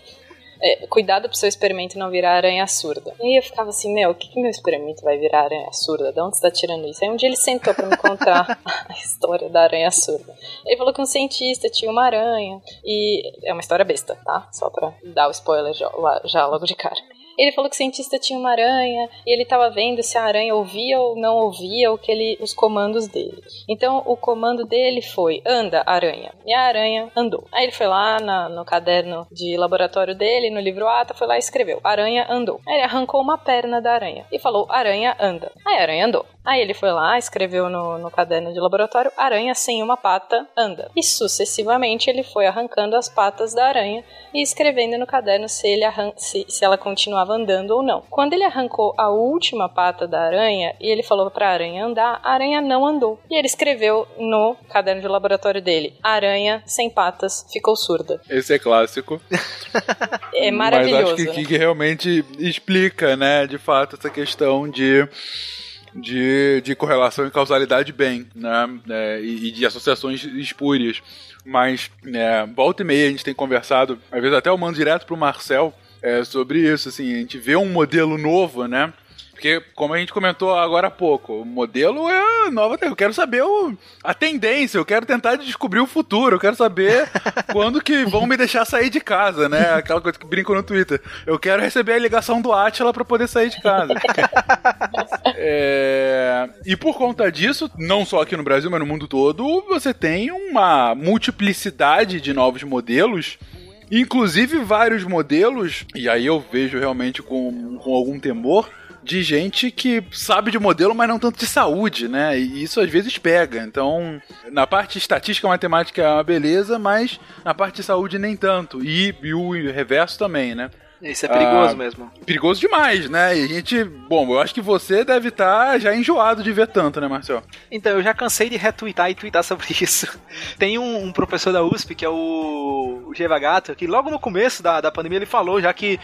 I: é, cuidado pro seu experimento não virar aranha surda. E aí eu ficava assim, meu, o que, que meu experimento vai virar aranha surda? De onde você tá tirando isso? Aí um dia ele sentou pra me contar a história da aranha surda. Ele falou que um cientista tinha uma aranha, e é uma história besta, tá? Só pra dar o spoiler já, já logo de cara. Ele falou que o cientista tinha uma aranha e ele estava vendo se a aranha ouvia ou não ouvia o que ele, os comandos dele. Então o comando dele foi: anda, aranha. E a aranha andou. Aí ele foi lá na, no caderno de laboratório dele, no livro ata, foi lá e escreveu: aranha andou. Aí ele arrancou uma perna da aranha e falou: aranha anda. Aí a aranha andou. Aí ele foi lá, escreveu no, no caderno de laboratório: aranha sem uma pata anda. E sucessivamente ele foi arrancando as patas da aranha e escrevendo no caderno se, ele arran se, se ela continuava andando ou não. Quando ele arrancou a última pata da aranha e ele falou para a aranha andar, a aranha não andou. E ele escreveu no caderno de laboratório dele: aranha sem patas ficou surda.
A: Esse é clássico.
I: É maravilhoso.
A: Mas acho que,
I: né?
A: que realmente explica, né, de fato, essa questão de de, de correlação e causalidade bem, né? É, e, e de associações espúrias. Mas, é, volta e meia a gente tem conversado, às vezes até eu mando direto pro Marcel é, sobre isso, assim, a gente vê um modelo novo, né? Porque, como a gente comentou agora há pouco, o modelo é nova. Eu quero saber o, a tendência, eu quero tentar descobrir o futuro, eu quero saber quando que vão me deixar sair de casa, né? Aquela coisa que brincam no Twitter. Eu quero receber a ligação do Atila para poder sair de casa. É, E por conta disso, não só aqui no Brasil, mas no mundo todo, você tem uma multiplicidade de novos modelos. Inclusive vários modelos, e aí eu vejo realmente com, com algum temor, de gente que sabe de modelo, mas não tanto de saúde, né? E isso às vezes pega. Então, na parte estatística, matemática é uma beleza, mas na parte de saúde nem tanto. E, e o reverso também, né?
E: Isso é perigoso
A: Ah,
E: mesmo.
A: Perigoso demais, né? E a gente. Bom, eu acho que você deve estar já enjoado de ver tanto, né, Marcel?
E: Então, eu já cansei de retweetar e tweetar sobre isso. Tem um, um professor da USP, que é o, o Geva Gato, que logo no começo da, da pandemia ele falou já que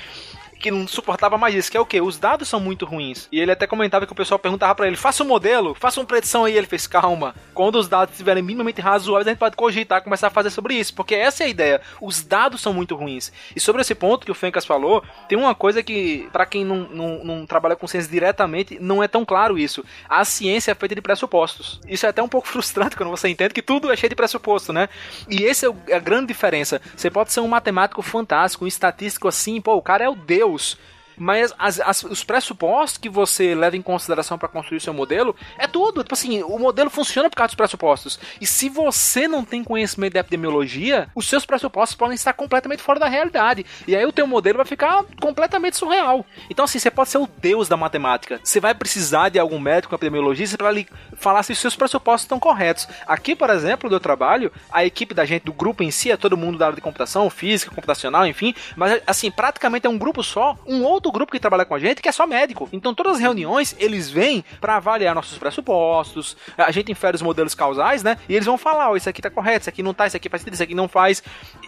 E: que não suportava mais isso, que é o quê? Os dados são muito ruins. E ele até comentava que o pessoal perguntava pra ele, faça um modelo, faça uma predição aí. Ele fez, calma, quando os dados estiverem minimamente razoáveis, a gente pode cogitar, começar a fazer sobre isso, porque essa é a ideia. Os dados são muito ruins. E sobre esse ponto que o Fencas falou, tem uma coisa que, pra quem não, não, não trabalha com ciência diretamente, não é tão claro isso. A ciência é feita de pressupostos. Isso é até um pouco frustrante quando você entende que tudo é cheio de pressuposto, né? E essa é o- a grande diferença. Você pode ser um matemático fantástico, um estatístico assim, pô, o cara é o Deus. Deus mas as- as- os pressupostos que você leva em consideração para construir o seu modelo é tudo. Tipo assim, o modelo funciona por causa dos pressupostos. E se você não tem conhecimento de epidemiologia, os seus pressupostos podem estar completamente fora da realidade. E aí o teu modelo vai ficar completamente surreal. Então, assim, você pode ser o deus da matemática. Você vai precisar de algum médico, epidemiologista, para lhe falar se os seus pressupostos estão corretos. Aqui, por exemplo, do trabalho, a equipe da gente, do grupo em si, é todo mundo da área de computação, física, computacional, enfim. Mas, assim, praticamente é um grupo só, um outro grupo que trabalha com a gente, que é só médico. Então, todas as reuniões, eles vêm para avaliar nossos pressupostos, a gente infere os modelos causais, né? E eles vão falar, ó, isso aqui tá correto, isso aqui não tá, isso aqui faz sentido, isso aqui não faz.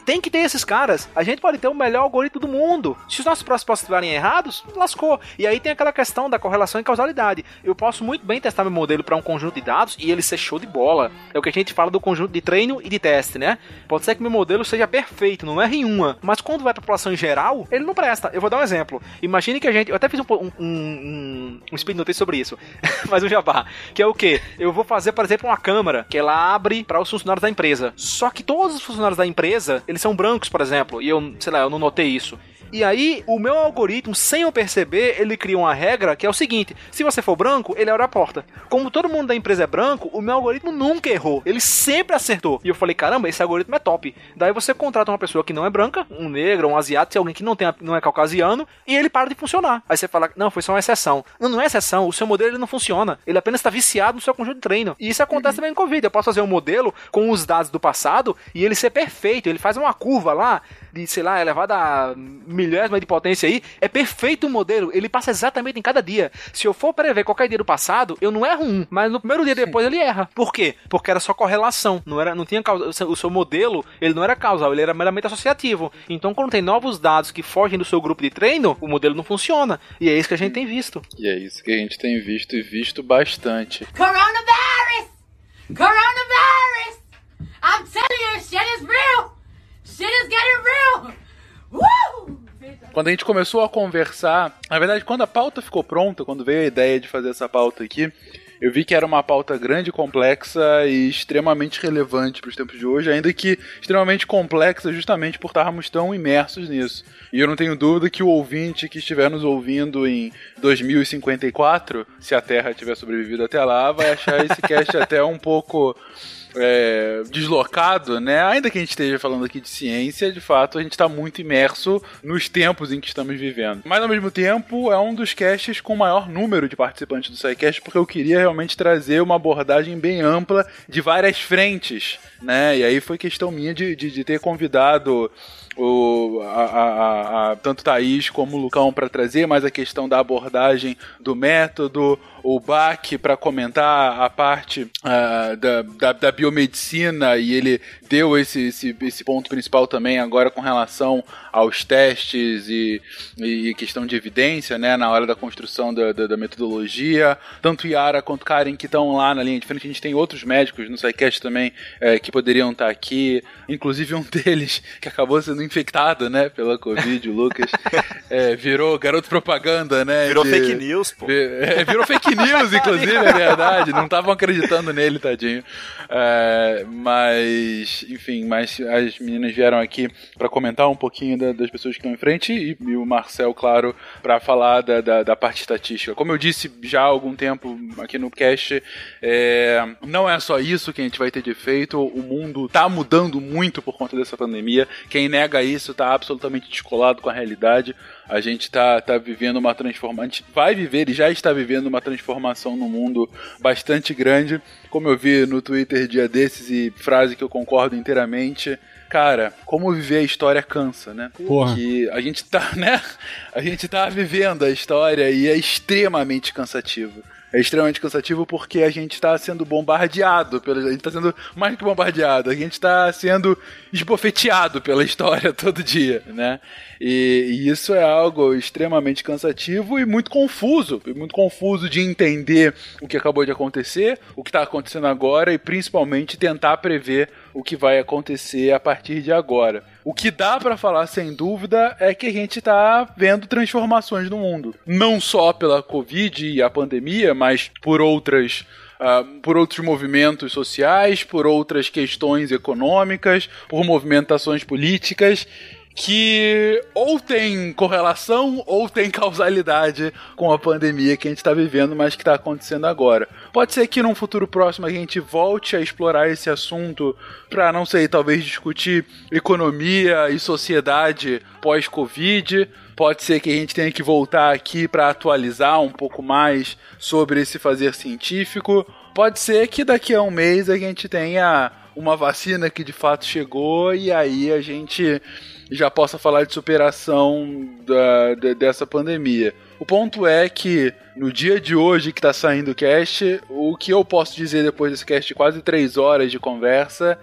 E: Tem que ter esses caras. A gente pode ter o melhor algoritmo do mundo. Se os nossos pressupostos estiverem errados, lascou. E aí tem aquela questão da correlação e causalidade. Eu posso muito bem testar meu modelo para um conjunto de dados e ele ser show de bola. É o que a gente fala do conjunto de treino e de teste, né? Pode ser que meu modelo seja perfeito, não erre uma, mas quando vai para a população em geral, ele não presta. Eu vou dar um exemplo. Imagine que a gente. Eu até fiz um, um, um, um speed note sobre isso, mas um jabá. Que é o que? Eu vou fazer, por exemplo, uma câmara que ela abre para os funcionários da empresa. Só que todos os funcionários da empresa, eles são brancos, por exemplo, e eu, sei lá, eu não notei isso. E aí, o meu algoritmo, sem eu perceber, ele cria uma regra que é o seguinte: se você for branco, ele abre a porta. Como todo mundo da empresa é branco, o meu algoritmo nunca errou. Ele sempre acertou. E eu falei: caramba, esse algoritmo é top. Daí você contrata uma pessoa que não é branca, um negro, um asiático, alguém que não, tem, não é caucasiano, e ele para de funcionar. Aí você fala: não, foi só uma exceção. Não, não é exceção. O seu modelo ele não funciona. Ele apenas está viciado no seu conjunto de treino. E isso acontece também com Covid. Eu posso fazer um modelo com os dados do passado e ele ser perfeito. Ele faz uma curva lá de, sei lá, elevada a milésima de potência aí, é perfeito o modelo, ele passa exatamente em cada dia. Se eu for prever qualquer dia do passado, eu não erro um, mas no primeiro dia depois ele erra. Por quê? Porque era só correlação, não era, não tinha causa, o seu- o seu modelo, ele não era causal, ele era meramente associativo. Então, quando tem novos dados que fogem do seu grupo de treino, o modelo não funciona. E é isso que a gente tem visto.
A: E é isso que a gente tem visto e visto bastante.
J: Coronavirus! Coronavirus! I'm telling you, shit is real! Shit is getting real! Woo!
A: quando a gente começou a conversar, na verdade, quando a pauta ficou pronta, quando veio a ideia de fazer essa pauta aqui, eu vi que era uma pauta grande, complexa e extremamente relevante para os tempos de hoje, ainda que extremamente complexa justamente por estarmos tão imersos nisso. E eu não tenho dúvida que o ouvinte que estiver nos ouvindo em 2054, se a Terra tiver sobrevivido até lá, vai achar esse cast até um pouco é, deslocado, né? Ainda que a gente esteja falando aqui de ciência, de fato a gente está muito imerso nos tempos em que estamos vivendo. Mas ao mesmo tempo é um dos casts com maior número de participantes do SciCast, porque eu queria realmente trazer uma abordagem bem ampla de várias frentes, né? E aí foi questão minha de, de, de ter convidado o, a, a, a, tanto Thaís como o Lucão para trazer mais a questão da abordagem do método, o Bach para comentar a parte uh, da, da, da, biomedicina e ele deu esse, esse, esse, ponto principal também agora com relação aos testes e, e questão de evidência, né, na hora da construção da, da, da metodologia. Tanto Yara quanto Karen que estão lá na linha de frente, a gente tem outros médicos no SciCast também é, que poderiam estar aqui, inclusive um deles que acabou sendo infectado, né, pela Covid, o Lucas, é, virou garoto propaganda, né?
D: Virou de, fake news, pô.
A: É, virou fake news, inclusive, é verdade. Não estavam acreditando nele, tadinho. É, mas, enfim, mas as meninas vieram aqui para comentar um pouquinho da, das pessoas que estão em frente e, e o Marcel, claro, para falar da, da, da, parte estatística. Como eu disse já há algum tempo aqui no cast, é, não é só isso que a gente vai ter de efeito. O mundo está mudando muito por conta dessa pandemia. Quem nega isso está absolutamente descolado com a realidade. A gente está tá vivendo uma transformação, vai viver e já está vivendo uma transformação no mundo bastante grande. Como eu vi no Twitter dia desses e frase que eu concordo inteiramente, cara, como viver a história cansa, né?
G: Porra.
A: Que a gente tá, né? A gente tá vivendo a história e é extremamente cansativo é extremamente cansativo porque a gente está sendo bombardeado, pela, a gente está sendo mais que bombardeado, a gente está sendo esbofeteado pela história todo dia, né? E, e, isso é algo extremamente cansativo e muito confuso, muito confuso de entender o que acabou de acontecer, o que está acontecendo agora e principalmente tentar prever o que vai acontecer a partir de agora. O que dá para falar sem dúvida é que a gente está vendo transformações no mundo, não só pela Covid e a pandemia, mas por outras Uh, por outros movimentos sociais, por outras questões econômicas, por movimentações políticas que ou tem correlação ou tem causalidade com a pandemia que a gente está vivendo, mas que está acontecendo agora. Pode ser que num futuro próximo a gente volte a explorar esse assunto para, não sei, talvez discutir economia e sociedade pós-Covid. Pode ser que a gente tenha que voltar aqui para atualizar um pouco mais sobre esse fazer científico. Pode ser que daqui a um mês a gente tenha uma vacina que de fato chegou e aí a gente já possa falar de superação da, de, dessa pandemia. O ponto é que no dia de hoje que está saindo o cast, o que eu posso dizer depois desse cast de quase três horas de conversa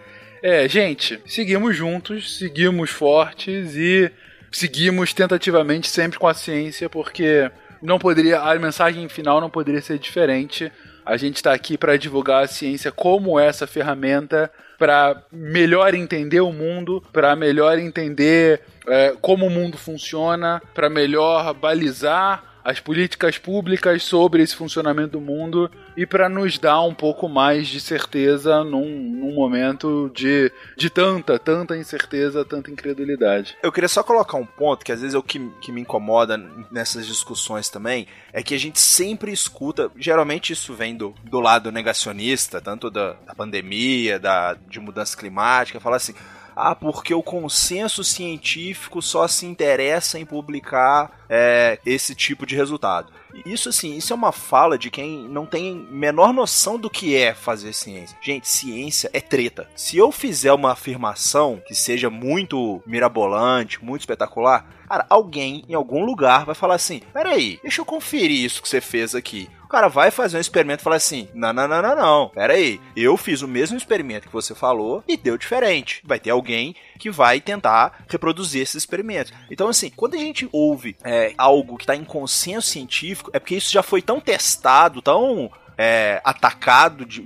A: é, gente, seguimos juntos, seguimos fortes e seguimos tentativamente sempre com a ciência, porque não poderia a mensagem final não poderia ser diferente. A gente está aqui para divulgar a ciência como essa ferramenta para melhor entender o mundo, para melhor entender é, como o mundo funciona, para melhor balizar as políticas públicas sobre esse funcionamento do mundo e para nos dar um pouco mais de certeza num, num, momento de, de tanta, tanta incerteza, tanta incredulidade.
D: Eu queria só colocar um ponto que às vezes é o que, que me incomoda nessas discussões também, é que a gente sempre escuta, geralmente isso vem do, do lado negacionista, tanto da, da pandemia, da, de mudança climática, fala assim ah, porque o consenso científico só se interessa em publicar é, esse tipo de resultado. Isso assim, isso é uma fala de quem não tem menor noção do que é fazer ciência. Gente, ciência é treta. Se eu fizer uma afirmação que seja muito mirabolante, muito espetacular, cara, alguém em algum lugar vai falar assim: peraí, deixa eu conferir isso que você fez aqui. Cara vai fazer um experimento e fala assim: não, não, não, não, não, pera aí, eu fiz o mesmo experimento que você falou e deu diferente. Vai ter alguém que vai tentar reproduzir esses experimentos. Então, assim, quando a gente ouve é, algo que está em consenso científico, é porque isso já foi tão testado, tão é, atacado de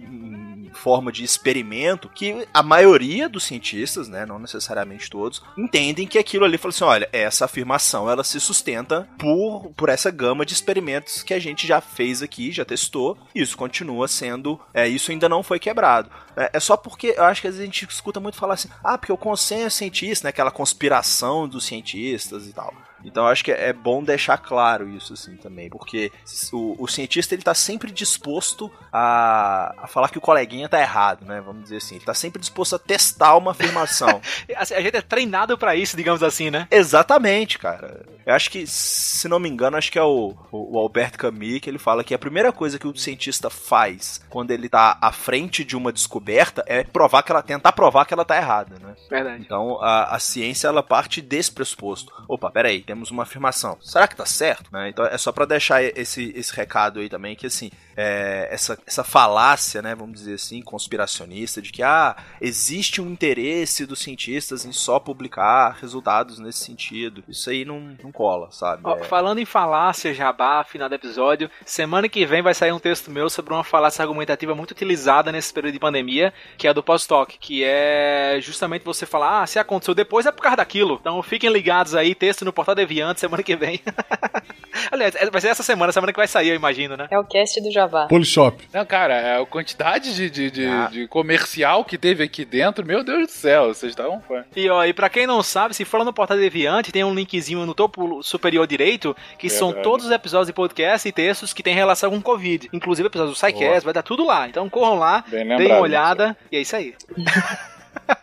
D: forma de experimento que a maioria dos cientistas, né, não necessariamente todos, entendem que aquilo ali fala assim, olha, essa afirmação ela se sustenta por, por essa gama de experimentos que a gente já fez aqui, já testou, e isso continua sendo, é, isso ainda não foi quebrado. É, é só porque eu acho que às vezes a gente escuta muito falar assim, ah, porque o consenso cientista, né, aquela conspiração dos cientistas e tal. Então acho que é bom deixar claro isso assim também, porque o, o cientista ele tá sempre disposto a, a falar que o coleguinha tá errado, né? Vamos dizer assim, ele tá sempre disposto a testar uma afirmação.
E: Assim, a gente é treinado para isso, digamos assim, né?
D: Exatamente, cara. Eu acho que, se não me engano, acho que é o, o, o Albert Camus que ele fala que a primeira coisa que o cientista faz quando ele tá à frente de uma descoberta é provar que ela tentar provar que ela tá errada, né?
E: Verdade.
D: Então a, a ciência ela parte desse pressuposto. Opa, peraí, temos uma afirmação. Será que tá certo? Né? Então é só para deixar esse, esse recado aí também que assim é, essa, essa falácia, né, vamos dizer assim, conspiracionista de que ah, existe um interesse dos cientistas em só publicar resultados nesse sentido. Isso aí não, não cola, sabe?
E: Ó,
D: É-
E: Falando em falácia, jabá, final do episódio, semana que vem vai sair um texto meu sobre uma falácia argumentativa muito utilizada nesse período de pandemia, que é a do post-talk, que é justamente você falar, ah, se aconteceu depois é por causa daquilo. Então fiquem ligados aí, texto no Portal Deviante semana que vem. Aliás, é- vai ser essa semana, semana que vai sair, eu imagino, né?
I: É o cast do Jabá.
G: Polishop.
A: Não, cara, a quantidade de, de, de-
D: Ah.
A: de comercial que teve aqui dentro, meu Deus do céu, vocês estavam fã.
E: E ó, e pra quem não sabe, se for lá no Portal Deviante, tem um linkzinho no topo superior direito, que são todos os episódios de podcast e textos que tem relação com Covid. Inclusive episódios do SciCast, vai dar tudo lá. Então corram lá,
A: Bem
E: deem
A: lembrado,
E: uma olhada, e é isso aí.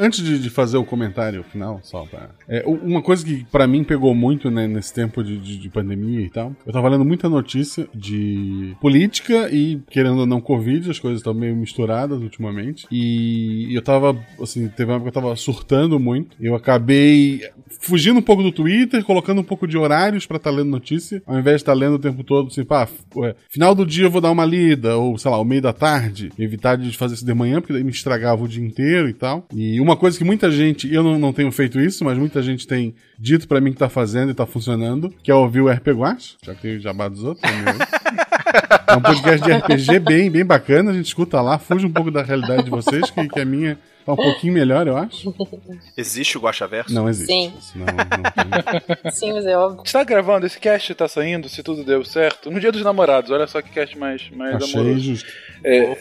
G: Antes de, de fazer o comentário final, só pra... É, uma coisa que pra mim pegou muito né, nesse tempo de, de- de pandemia e tal, eu tava lendo muita notícia de política e, querendo ou não, Covid, as coisas estão meio misturadas ultimamente. E eu tava, assim, teve uma época que eu tava surtando muito. Eu acabei fugindo um pouco do Twitter, colocando um pouco de horários pra estar lendo notícia, ao invés de estar lendo o tempo todo, assim, pá, ué, final do dia eu vou dar uma lida, ou sei lá, o meio da tarde, evitar de fazer isso de manhã, porque daí me estragava o dia inteiro e tal. E uma coisa que muita gente, eu não, não tenho feito isso, mas muita gente tem dito pra mim que tá fazendo e tá funcionando, que é ouvir o RP Guache, já que tem o jabá dos outros. né? É um podcast de RPG bem, bem bacana, a gente escuta lá, fuge um pouco da realidade de vocês, que, que a minha tá um pouquinho melhor, eu acho.
D: Existe o Guaxaverso?
G: Não existe.
I: Sim.
G: Isso não- não.
I: Sim, mas é óbvio.
A: Você tá gravando, esse cast tá saindo, se tudo deu certo, no dia dos namorados, olha só que cast mais, mais
G: Achei
A: amoroso.
G: justo.
A: É,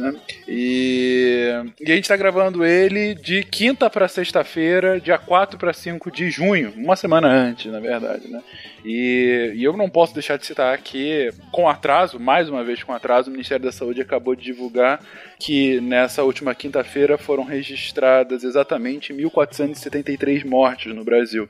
A: né? E, e a gente tá gravando ele de quinta pra sexta-feira, dia 4 pra 5 de junho, uma semana antes, na verdade, né? E, e eu não posso deixar de citar que, com atraso, mais uma vez com atraso, o Ministério da Saúde acabou de divulgar que nessa última quinta-feira foram registradas exatamente 1.473 mortes no Brasil.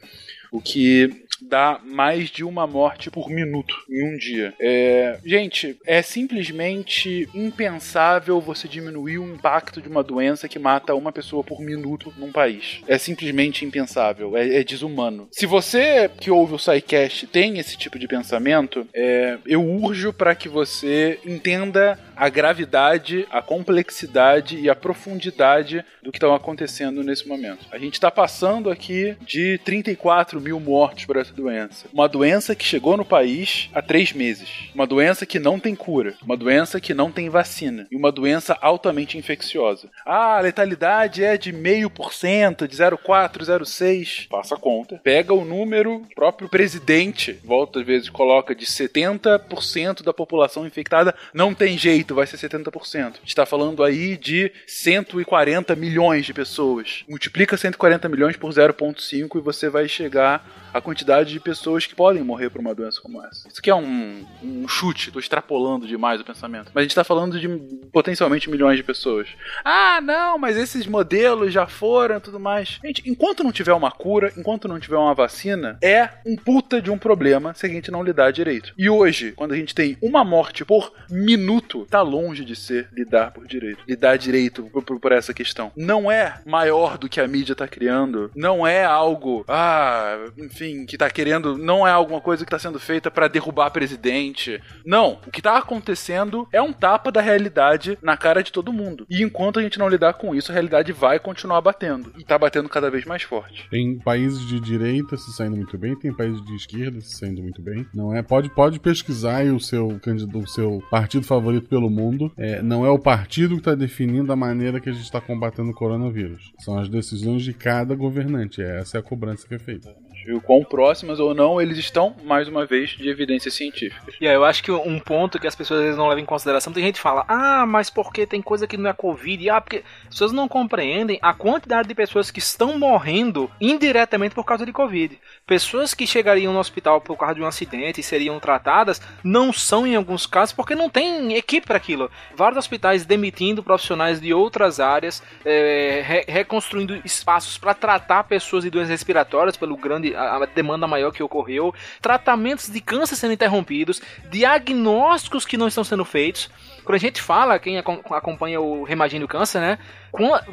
A: O que dá mais de uma morte por minuto em um dia. É, gente, é simplesmente impensável você diminuir o impacto de uma doença que mata uma pessoa por minuto num país. É simplesmente impensável, é, é desumano. Se você que ouve o SciCast tem esse tipo de pensamento, é, eu urjo para que você entenda a gravidade, a complexidade e a profundidade do que está acontecendo nesse momento. A gente está passando aqui de 34 mil mortos por essa doença. Uma doença que chegou no país há três meses. Uma doença que não tem cura. Uma doença que não tem vacina. E uma doença altamente infecciosa. Ah, a letalidade é de meio por cento, de 0,4, 0,6. Passa a conta. Pega o número, o próprio presidente, volta às vezes, coloca de 70% da população infectada. Não tem jeito, vai ser 70%. A gente está falando aí de 140 milhões de pessoas. Multiplica 140 milhões por 0,5 e você vai chegar à quantidade de pessoas que podem morrer por uma doença como essa. Isso aqui é um, um chute, estou extrapolando demais o pensamento. Mas a gente está falando de potencialmente milhões de pessoas. Ah, não, mas esses modelos já foram e tudo mais. Gente, enquanto não tiver uma cura, enquanto não tiver uma vacina, é um puta de um problema se a gente não lidar direito. E hoje, quando a gente tem uma morte por minuto, tá longe de ser lidar por direito. Lidar direito por, por- por essa questão. Não é maior do que a mídia tá criando. Não é algo, ah, enfim que tá querendo, não é alguma coisa que tá sendo feita para derrubar presidente. Não, o que tá acontecendo é um tapa da realidade na cara de todo mundo. E enquanto a gente não lidar com isso, a realidade vai continuar batendo. E tá batendo cada vez mais forte.
G: Tem países de direita se saindo muito bem, tem países de esquerda se saindo muito bem. Não é? Pode, pode pesquisar o seu candidato, o seu partido favorito pelo mundo. É, não é o partido que está definindo a maneira que a gente está combatendo o coronavírus. São as decisões de cada governante. Essa é a cobrança que é feita.
A: E o quão próximas ou não eles estão, mais uma vez, de evidências científicas.
E: E aí, eu acho que um ponto que as pessoas às vezes não levam em consideração, tem gente que fala, ah, mas porque tem coisa que não é Covid? Ah, porque as pessoas não compreendem a quantidade de pessoas que estão morrendo indiretamente por causa de Covid. Pessoas que chegariam no hospital por causa de um acidente e seriam tratadas, não são em alguns casos porque não tem equipe para aquilo. Vários hospitais demitindo profissionais de outras áreas, é, re reconstruindo espaços para tratar pessoas de doenças respiratórias pelo grande a, a demanda maior que ocorreu, tratamentos de câncer sendo interrompidos, diagnósticos que não estão sendo feitos. Quando a gente fala, quem acompanha o Remagine do Câncer, né?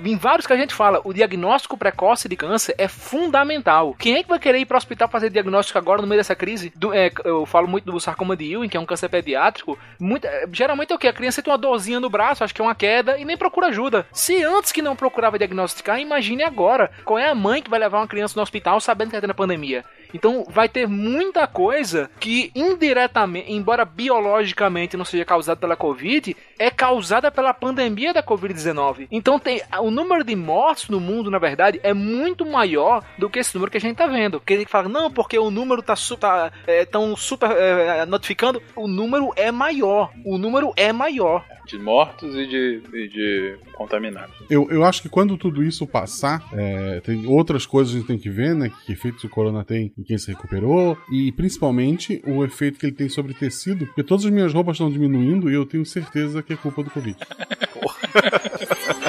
E: Em vários que a gente fala, o diagnóstico precoce de câncer é fundamental. Quem é que vai querer ir para o hospital fazer diagnóstico agora no meio dessa crise? Do, é, eu falo muito do sarcoma de Ewing, que é um câncer pediátrico. É, geralmente é o que? A criança tem uma dorzinha no braço, acho que é uma queda, e nem procura ajuda. Se antes que não procurava diagnosticar, imagine agora. Qual é a mãe que vai levar uma criança no hospital sabendo que está tendo pandemia? Então vai ter muita coisa que indiretamente, embora biologicamente não seja causada pela Covid, é causada pela pandemia da Covid-19. Então tem o número de mortes no mundo, na verdade, é muito maior do que esse número que a gente tá vendo. Porque ele fala, não, porque o número tá, tá é, tão super é, notificando. O número é maior. O número é maior.
A: De mortos e de, e de contaminados.
G: Eu, eu acho que quando tudo isso passar, é, tem outras coisas que a gente tem que ver, né? Que efeitos o corona tem em quem se recuperou. E principalmente o efeito que ele tem sobre tecido. Porque todas as minhas roupas estão diminuindo e eu tenho certeza que é culpa do Covid.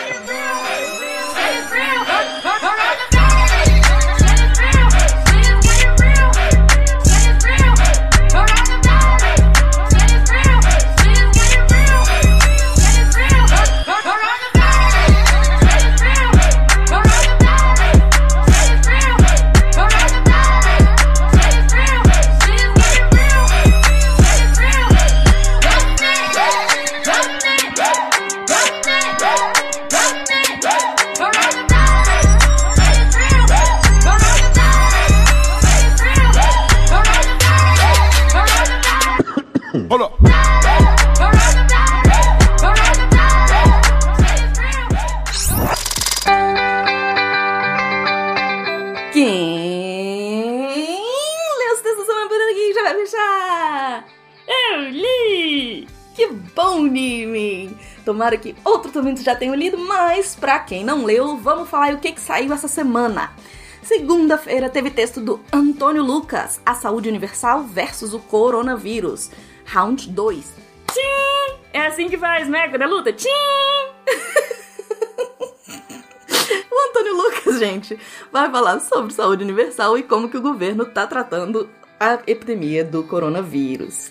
L: Que bom, Nimi! Tomara que outro também já tenha lido, mas pra quem não leu, vamos falar o que, que saiu essa semana. Segunda-feira teve texto do Antônio Lucas, A Saúde Universal versus o Coronavírus. Round 2. Tchim! É assim que faz, né? Quando é luta? Tchim! o Antônio Lucas, gente, vai falar sobre saúde universal e como que o governo tá tratando a epidemia do coronavírus.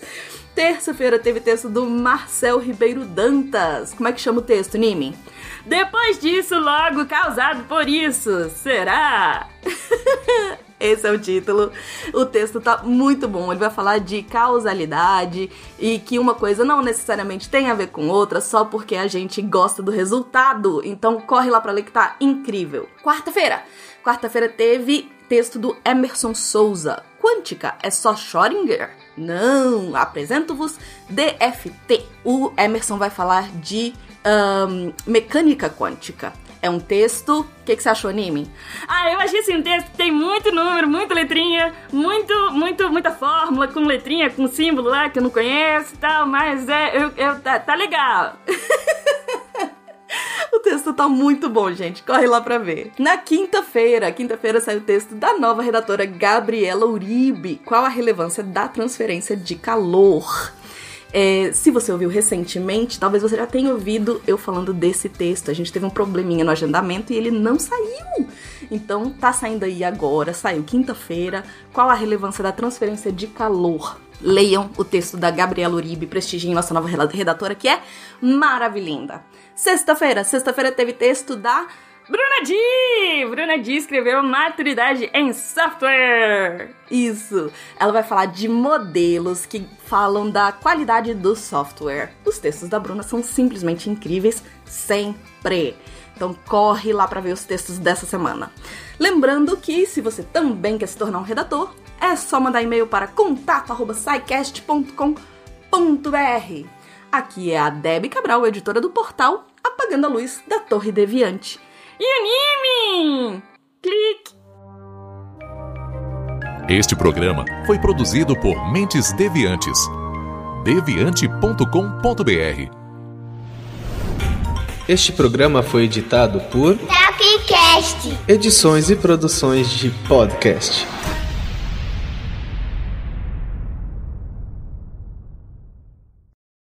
L: Terça-feira teve texto do Marcel Ribeiro Dantas. Como é que chama o texto, Nimi? Depois disso, logo causado por isso, será? Esse é o título. O texto tá muito bom. Ele vai falar de causalidade e que uma coisa não necessariamente tem a ver com outra só porque a gente gosta do resultado. Então corre lá para ler que tá incrível. Quarta-feira. Quarta-feira teve texto do Emerson Souza. Quântica é só Schrödinger? Não, apresento-vos DFT. O Emerson vai falar de um, mecânica quântica. É um texto. O que, que você achou, Anime?
K: Ah, eu achei assim um texto que tem muito número, muita letrinha, muito, muito, muita fórmula com letrinha, com símbolo lá que eu não conheço e tal, mas é, eu, eu tá, tá legal.
L: O texto tá muito bom, gente. Corre lá pra ver. Na quinta-feira, quinta-feira saiu o texto da nova redatora Gabriela Uribe. Qual a relevância da transferência de calor? É, se você ouviu recentemente, talvez você já tenha ouvido eu falando desse texto. A gente teve um probleminha no agendamento e ele não saiu. Então tá saindo aí agora, saiu quinta-feira. Qual a relevância da transferência de calor? Leiam o texto da Gabriela Uribe, prestigiem nossa nova redatora, que é maravilhosa. Sexta-feira, sexta-feira teve texto da Bruna Di! Bruna Di escreveu Maturidade em Software. Isso. Ela vai falar de modelos que falam da qualidade do software. Os textos da Bruna são simplesmente incríveis sempre. Então corre lá para ver os textos dessa semana. Lembrando que se você também quer se tornar um redator, é só mandar e-mail para contato@saicast.com.br. Aqui é a Debbie Cabral, editora do portal Apagando a Luz da Torre Deviante. E anime! Clique!
M: Este programa foi produzido por Mentes Deviantes. deviante.com.br
N: Este programa foi editado por
O: Tapcast.
N: Edições e Produções de Podcast.